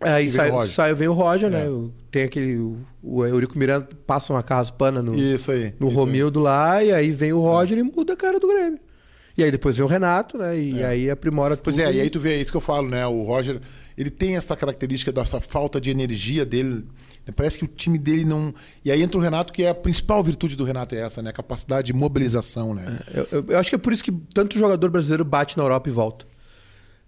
Aí
E vem
sai,
o Roger.
sai, vem o Roger, né?
É.
O- Tem aquele. O, Eurico Miranda passa uma caspana no,
Isso aí.
no
isso aí.
Romildo lá, e aí vem o Roger e muda a cara do Grêmio. E aí depois vem o Renato, né? E aí aprimora tudo.
Pois é, e aí tu vê, é isso que eu falo, né? O Roger, ele tem essa característica dessa falta de energia dele. Parece que o time dele não. E aí entra o Renato, que é a principal virtude do Renato, é essa, né? A capacidade de mobilização, né?
Eu, eu- eu acho que é por isso que tanto jogador brasileiro bate na Europa e volta.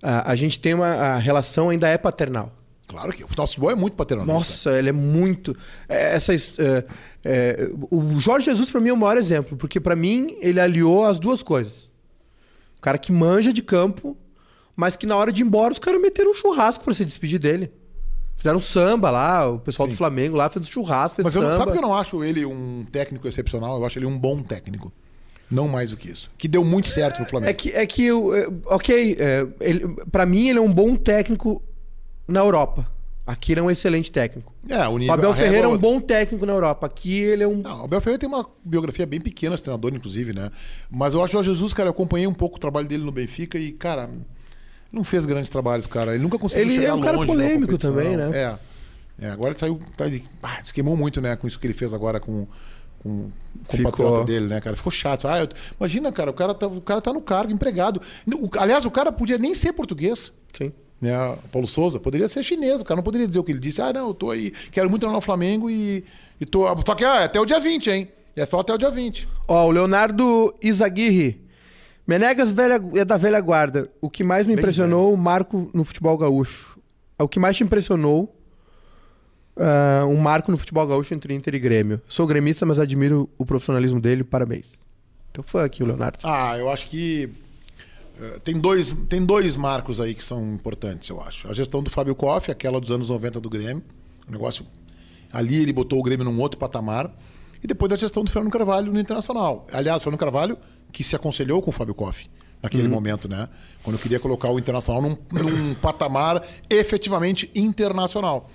A, a gente tem uma. A relação ainda é paternal.
Claro que o futebol é muito paternalista.
Nossa, ele é muito. é, Essa, é, é, o Jorge Jesus, pra mim, é o maior exemplo, porque pra mim ele aliou as duas coisas. O cara que manja de campo, mas que na hora de ir embora os caras meteram um churrasco pra se despedir dele. Fizeram samba lá, o pessoal
Sim.
do Flamengo lá fez um churrasco, fez
Mas
samba.
sabe que eu não acho ele um técnico excepcional? Eu acho ele um bom técnico. Não mais do que isso. Que deu muito certo no Flamengo.
É que, é que eu, é, ok, é, pra mim ele é um bom técnico na Europa. Aqui ele é um excelente técnico.
É, o
O
nível.
Abel
a régua
Ferreira é um bom técnico na Europa. Aqui ele é um.
Não, o Abel Ferreira tem uma biografia bem pequena, treinador, inclusive, né? Mas eu acho que o Jesus, cara, eu acompanhei um pouco o trabalho dele no Benfica e, cara, não fez grandes trabalhos, cara. Ele nunca conseguiu
Ele
chegar
é um cara
longe
polêmico também, né?
É. É, agora ele saiu. Tá, ele, ah, se queimou muito, né, com isso que ele fez agora com. Com, com o patriota dele, né, cara? Ficou chato. Ah, eu- imagina, cara, o cara, tá, o cara tá no cargo, empregado. O- aliás, o cara podia nem ser português.
Sim.
Né, Paulo Souza poderia ser chinês, o cara não poderia dizer o que ele disse. Ah, não, eu tô aí, quero muito treinar no Flamengo e, e tô. Só que ah, é até o dia 20, hein? É só até o dia 20.
Ó, o Leonardo Izaguirre. Menegas velha, é da velha guarda. O que mais me impressionou, o marco no futebol gaúcho. O que mais te impressionou, uh, um marco no futebol gaúcho entre Inter e Grêmio. Sou gremista, mas admiro o profissionalismo dele. Parabéns. Teu fã aqui, o Leonardo.
Ah, eu acho que tem, dois, tem dois marcos aí que são importantes, eu acho. A gestão do Fábio Koff, aquela dos anos 90 do Grêmio. O negócio... Ali ele botou o Grêmio num outro patamar. E depois a gestão do Fernando Carvalho no Internacional. Aliás, o Fernando Carvalho que se aconselhou com o Fábio Koff naquele uhum. momento, né? Quando eu queria colocar o Internacional num, num patamar efetivamente internacional.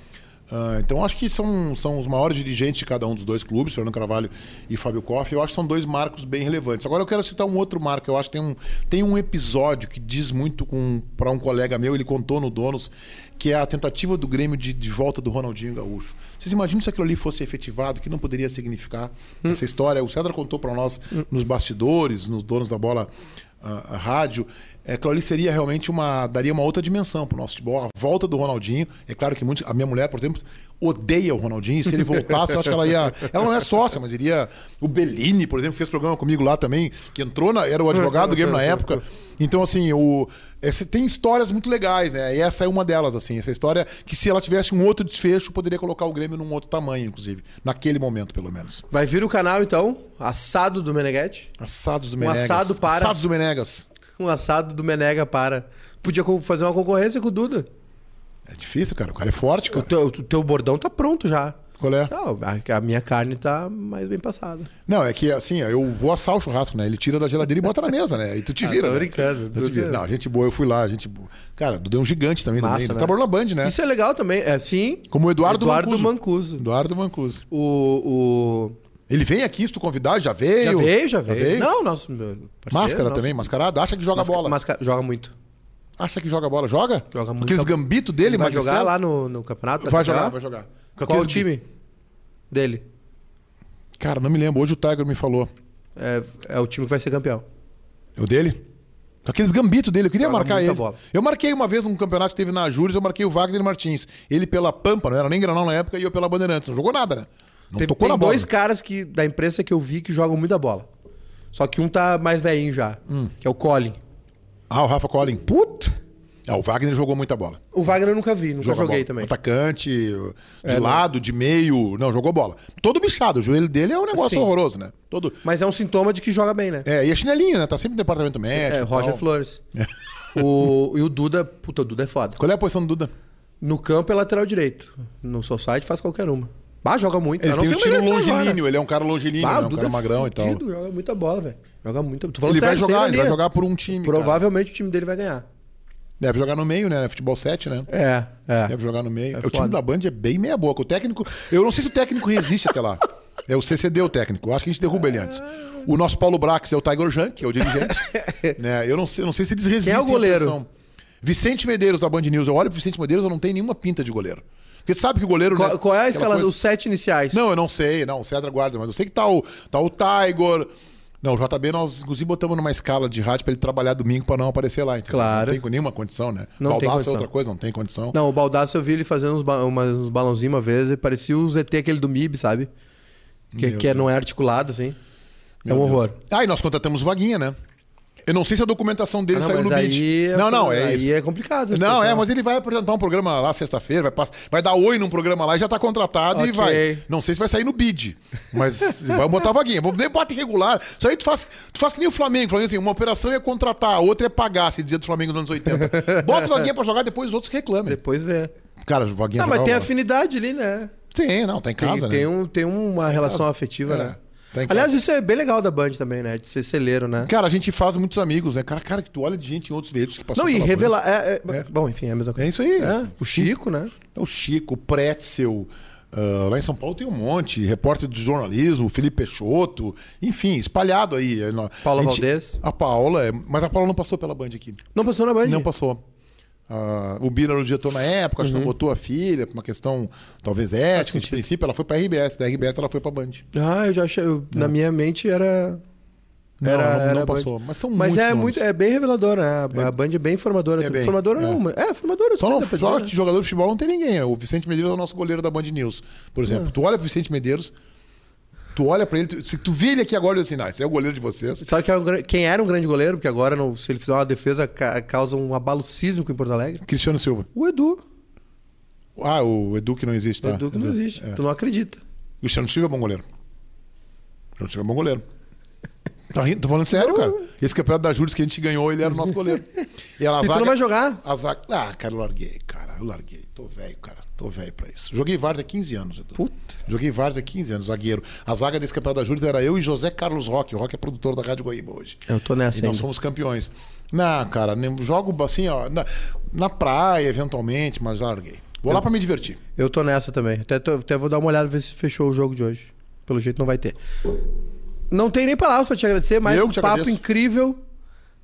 Uh, então acho que são, são os maiores dirigentes de cada um dos dois clubes, Fernando Carvalho e Fábio Koff. Eu acho que são dois marcos bem relevantes. Agora eu quero citar um outro marco. Eu acho que tem um, tem um episódio que diz muito para um colega meu, ele contou no Donos, que é a tentativa do Grêmio de, de volta do Ronaldinho Gaúcho. Vocês imaginam se aquilo ali fosse efetivado, que não poderia significar hum. essa história? O Cedra contou para nós hum. nos bastidores, nos donos da bola a, a rádio, é, aquilo ali seria realmente uma. daria uma outra dimensão para o nosso futebol. A volta do Ronaldinho. É claro que muitos, a minha mulher, por exemplo, odeia o Ronaldinho. Se ele voltasse, eu acho que ela ia. Ela não é sócia, mas iria. O Bellini, por exemplo, fez programa comigo lá também, que entrou na, era o advogado do Grêmio na época. Então, assim, o, esse, tem histórias muito legais, né? E essa é uma delas, assim. Essa história que, se ela tivesse um outro desfecho, poderia colocar o Grêmio num outro tamanho, inclusive. Naquele momento, pelo menos.
Vai vir o canal, então? Assado do Meneghetti?
Assados do Menegas.
Um assado para.
Assados do Menegas
um assado do Menega para. Podia fazer uma concorrência com o Duda.
É difícil, cara. O cara é forte, cara.
O teu, o teu bordão tá pronto já.
Qual é?
Não, a, a, minha carne tá mais bem passada.
Não, é que assim, eu vou assar o churrasco, né? Ele tira da geladeira e bota na mesa, né? E tu te vira. Ah, tô
né? brincando.
Tu te vira. Não, gente boa, eu fui lá, gente boa. Cara, é um gigante também
Massa,
Ele né? trabalhou na Band, né?
Isso é legal também. É, sim.
Como o Eduardo,
Eduardo
Mancuso.
Mancuso.
Eduardo Mancuso.
O, o
ele vem aqui, se tu convidar, já veio?
Já veio, já veio. Já veio? Não, nosso
parceiro, Máscara nosso... também, mascarado. Acha que joga Masca... bola.
Masca... Joga muito.
Acha que joga bola? Joga?
Joga muito.
Aqueles gambitos dele,
Vai jogar lá no, no campeonato?
Vai jogar, vai jogar.
Qual o time dele?
Cara, não me lembro. Hoje o Tiger me falou.
É, é o time que vai ser campeão.
É o dele? Aqueles gambitos dele, eu queria Joga marcar ele. Bola. Eu marquei uma vez um campeonato que teve na Júris, eu marquei o Wagner Martins. Ele pela Pampa, não era nem Granal na época, e eu pela Bandeirantes. Não jogou nada, né?
Não Teve, tocou tem na bola. dois caras que, da imprensa que eu vi que jogam muita bola. Só que um tá mais velhinho já, hum. que é o Colin.
Ah, o Rafa Colin.
Puta!
Ah, o Wagner jogou muita bola.
O Wagner eu nunca vi, nunca Joga joguei bola. também.
Atacante, de é, lado, não. de meio. Não, jogou bola. Todo bichado. O joelho dele é um negócio Sim. horroroso, né? Todo...
Mas é um sintoma de que joga bem, né?
É, e a chinelinha, né? Tá sempre no departamento médico.
É, Roger Flores. É. O, e o Duda, puta, o Duda é foda.
Qual é a posição do Duda?
No campo é lateral direito. No society faz qualquer uma. Bah, joga muito.
Ele tem um estilo longilíneo, ele é um cara longilíneo, bah, né? um cara é magrão e tal.
Joga muita bola, velho. Joga muito.
ele vai jogar, ele vai jogar por um time.
Provavelmente cara. o time dele vai ganhar.
Deve jogar no meio, né? Futebol 7, né?
É, é.
Deve jogar no meio. É o time da Band é bem meia boca. O técnico. Eu não sei se o técnico resiste até lá. É o CCD o técnico. Eu acho que a gente derruba ele antes. O nosso Paulo Brax é o Tiger Junk, que é o dirigente. *laughs* né? Eu não sei, não sei se eles resistem.
Quem é o goleiro?
Vicente Medeiros da Band News. Eu olho pro Vicente Medeiros, eu não tenho nenhuma pinta de goleiro. Porque tu sabe que o goleiro.
Qual, né, qual é a escala? Coisa... Os sete iniciais?
Não, eu não sei, não. Cedra guarda, mas eu sei que tá o, tá o Tiger. Não, o JB nós inclusive botamos numa escala de rádio para ele trabalhar domingo para não aparecer lá.
Claro.
Não tem nenhuma condição, né?
Não Baldaço tem condição.
é outra coisa, não tem condição.
Não, o Baldaço eu vi ele fazendo uns, ba uns balãozinhos uma vez e parecia o ZT aquele do MIB, sabe? Que, que é, não é articulado, assim. Meu é um horror.
Deus. Ah, e nós contratamos Vaguinha, né? Eu não sei se a documentação dele ah, não, saiu no
bid.
É não, não, é
aí
isso.
é complicado.
Não, é, mas ele vai apresentar um programa lá sexta-feira, vai, passar, vai dar oi num programa lá e já tá contratado okay. e vai. Não sei se vai sair no bid, mas *laughs* vai botar vaguinha. Nem bota irregular. Isso aí tu faz, tu faz que nem o Flamengo. O Flamengo assim, uma operação é contratar, a outra é pagar, se dizia do Flamengo nos anos 80. Bota vaguinha pra jogar, depois os outros reclamem.
Depois vê.
Cara, vaguinha
Não, mas tem afinidade ali, né?
Tem, não, tá em casa,
tem,
né?
Tem, um, tem uma relação afetiva, é. né? Tá Aliás, isso é bem legal da Band também, né? De ser celeiro, né?
Cara, a gente faz muitos amigos, né? Cara, cara, que tu olha de gente em outros veículos que passou
Não, e revelar. É, é, é. Bom, enfim, é a mesma coisa.
É isso aí.
É, o Chico, né?
O Chico, o Pretzel. Uh, lá em São Paulo tem um monte, repórter de jornalismo, Felipe Peixoto, enfim, espalhado aí.
Paula
a
gente, Valdez.
A Paula, é, mas a Paula não passou pela Band aqui.
Não passou na Band?
Não passou. Uh, o Bira era o diretor na época, acho uhum. que não botou a filha, por uma questão talvez ética, de princípio, ela foi pra RBS, da RBS ela foi pra Band.
Ah, eu já achei. Eu, na minha mente era.
Não, era, não, não passou. Band. Mas são
Mas é
nomes.
muito, é bem reveladora, né? A, é, Band é bem formadora. É bem, formadora é. não, é formadora.
Só não, só de jogador de futebol não tem ninguém. O Vicente Medeiros é o nosso goleiro da Band News, por exemplo. Tu olha pro Vicente Medeiros, Tu olha pra ele, tu- se tu vê ele aqui agora, eu assim, não, esse é o goleiro de vocês.
Sabe que é um quem era um grande goleiro, porque agora, não- se ele fizer uma defesa, ca- causa um abalo sísmico em Porto Alegre?
Cristiano Silva.
O Edu.
Ah, o Edu que não existe,
O
tá?
Edu que não existe.
É.
Tu não acredita.
Cristiano Silva é bom goleiro. Cristiano Silva é bom goleiro. Tá rindo? Tô falando sério, cara. Esse campeonato da Júris que a gente ganhou, ele era o nosso goleiro. E, *laughs* a
E tu não vai jogar?
A zaga... Ah, cara, eu larguei, cara. Eu larguei. Tô velho, cara. Tô velho pra isso. Joguei Várzea há 15 anos, Edu.
Puta.
Joguei Várzea há 15 anos, zagueiro. A zaga desse campeonato da Júris era eu e José Carlos Roque. O Roque é produtor da Rádio Goiaba hoje.
Eu tô nessa
E nós
ainda.
fomos campeões. Não, cara, nem- jogo assim, ó, na, na praia, eventualmente, mas larguei. Vou lá pra me divertir.
Eu tô nessa também. Até, tô- até vou dar uma olhada ver se fechou o jogo de hoje. Pelo jeito não vai ter. Não tem nem palavras pra te agradecer, mas
Eu
um
te
papo
agradeço.
incrível.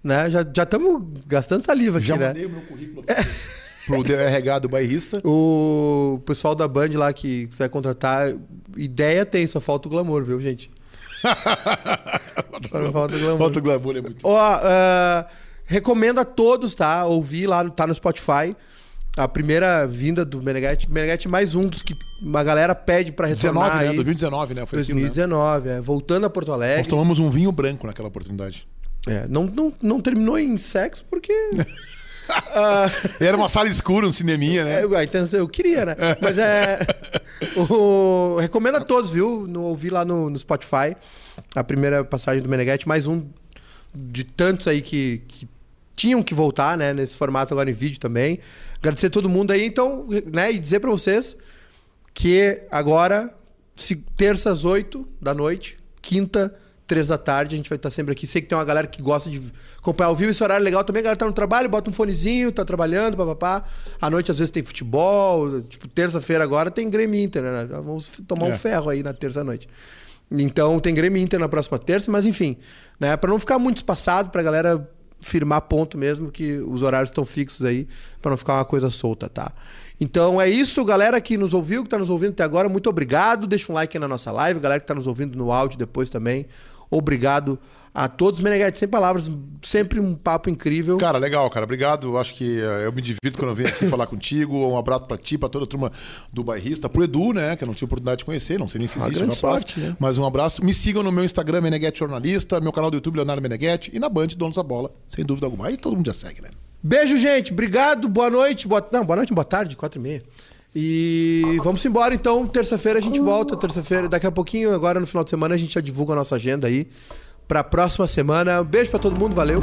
Né? Já estamos gastando saliva aqui,
Já
né?
mandei o meu currículo *laughs* pro DRH do bairrista.
O pessoal da Band lá que você vai contratar, ideia tem, só falta o glamour, viu, gente? *laughs* Só falta o glamour.
Falta o glamour, é muito.
Ó, ah, recomendo a todos, tá? Ouvir lá, tá no Spotify. A primeira vinda do Meneghetti. Meneghetti é mais um dos que uma galera pede pra retornar
19, né?
aí.
2019, né? Foi aquilo, né?
2019, é. Voltando a Porto
Nós
Alegre.
tomamos um vinho branco naquela oportunidade.
É, não, não, não terminou em sexo porque... *laughs* ah,
Era uma sala escura, um cineminha, né?
É, intenção eu queria, né? Mas é. o- recomendo a todos, viu? No, ouvir lá no, no Spotify a primeira passagem do Meneghetti, mais um de tantos aí que, que tinham que voltar, né? Nesse formato agora em vídeo também. Agradecer a todo mundo aí, então, né? E dizer pra vocês que agora, se, terça às 8 da noite, quinta, três da tarde, a gente vai estar sempre aqui. Sei que tem uma galera que gosta de acompanhar ao vivo, esse horário é legal também. A galera tá no trabalho, bota um fonezinho, tá trabalhando, papapá. À noite, às vezes, tem futebol. Tipo, terça-feira agora tem Grêmio Inter, né? Vamos tomar
É.
um ferro aí na terça-noite. Então, tem Grêmio Inter na próxima terça, mas enfim, né? Pra não ficar muito espaçado, pra galera firmar ponto mesmo, que os horários estão fixos aí, pra não ficar uma coisa solta, tá? Então é isso, galera que nos ouviu, que tá nos ouvindo até agora, muito obrigado. Deixa um like aí na nossa live, galera que tá nos ouvindo no áudio depois também. Obrigado a todos. Meneghete, sem palavras, sempre um papo incrível.
Cara, legal, cara. Obrigado. Acho que eh, eu me divirto quando eu venho aqui *laughs* falar contigo. Um abraço pra ti, pra toda a turma do bairrista, pro Edu, né? Que eu não tive oportunidade de conhecer, não sei nem se
Uma
existe rapaz.
sorte, né?
Mas um abraço. Me sigam no meu Instagram, Meneghete Jornalista, meu canal do YouTube, Leonardo Meneghete, e na Band, Donos da Bola, sem dúvida alguma. Aí todo mundo já segue, né?
Beijo, gente. Obrigado. Boa noite. Boa... Não, boa noite, boa tarde, quatro e meia. E vamos embora, então. Terça-feira a gente volta. Terça-feira, daqui a pouquinho, agora no final de semana, a gente já divulga a nossa agenda aí pra próxima semana. Um beijo pra todo mundo. Valeu.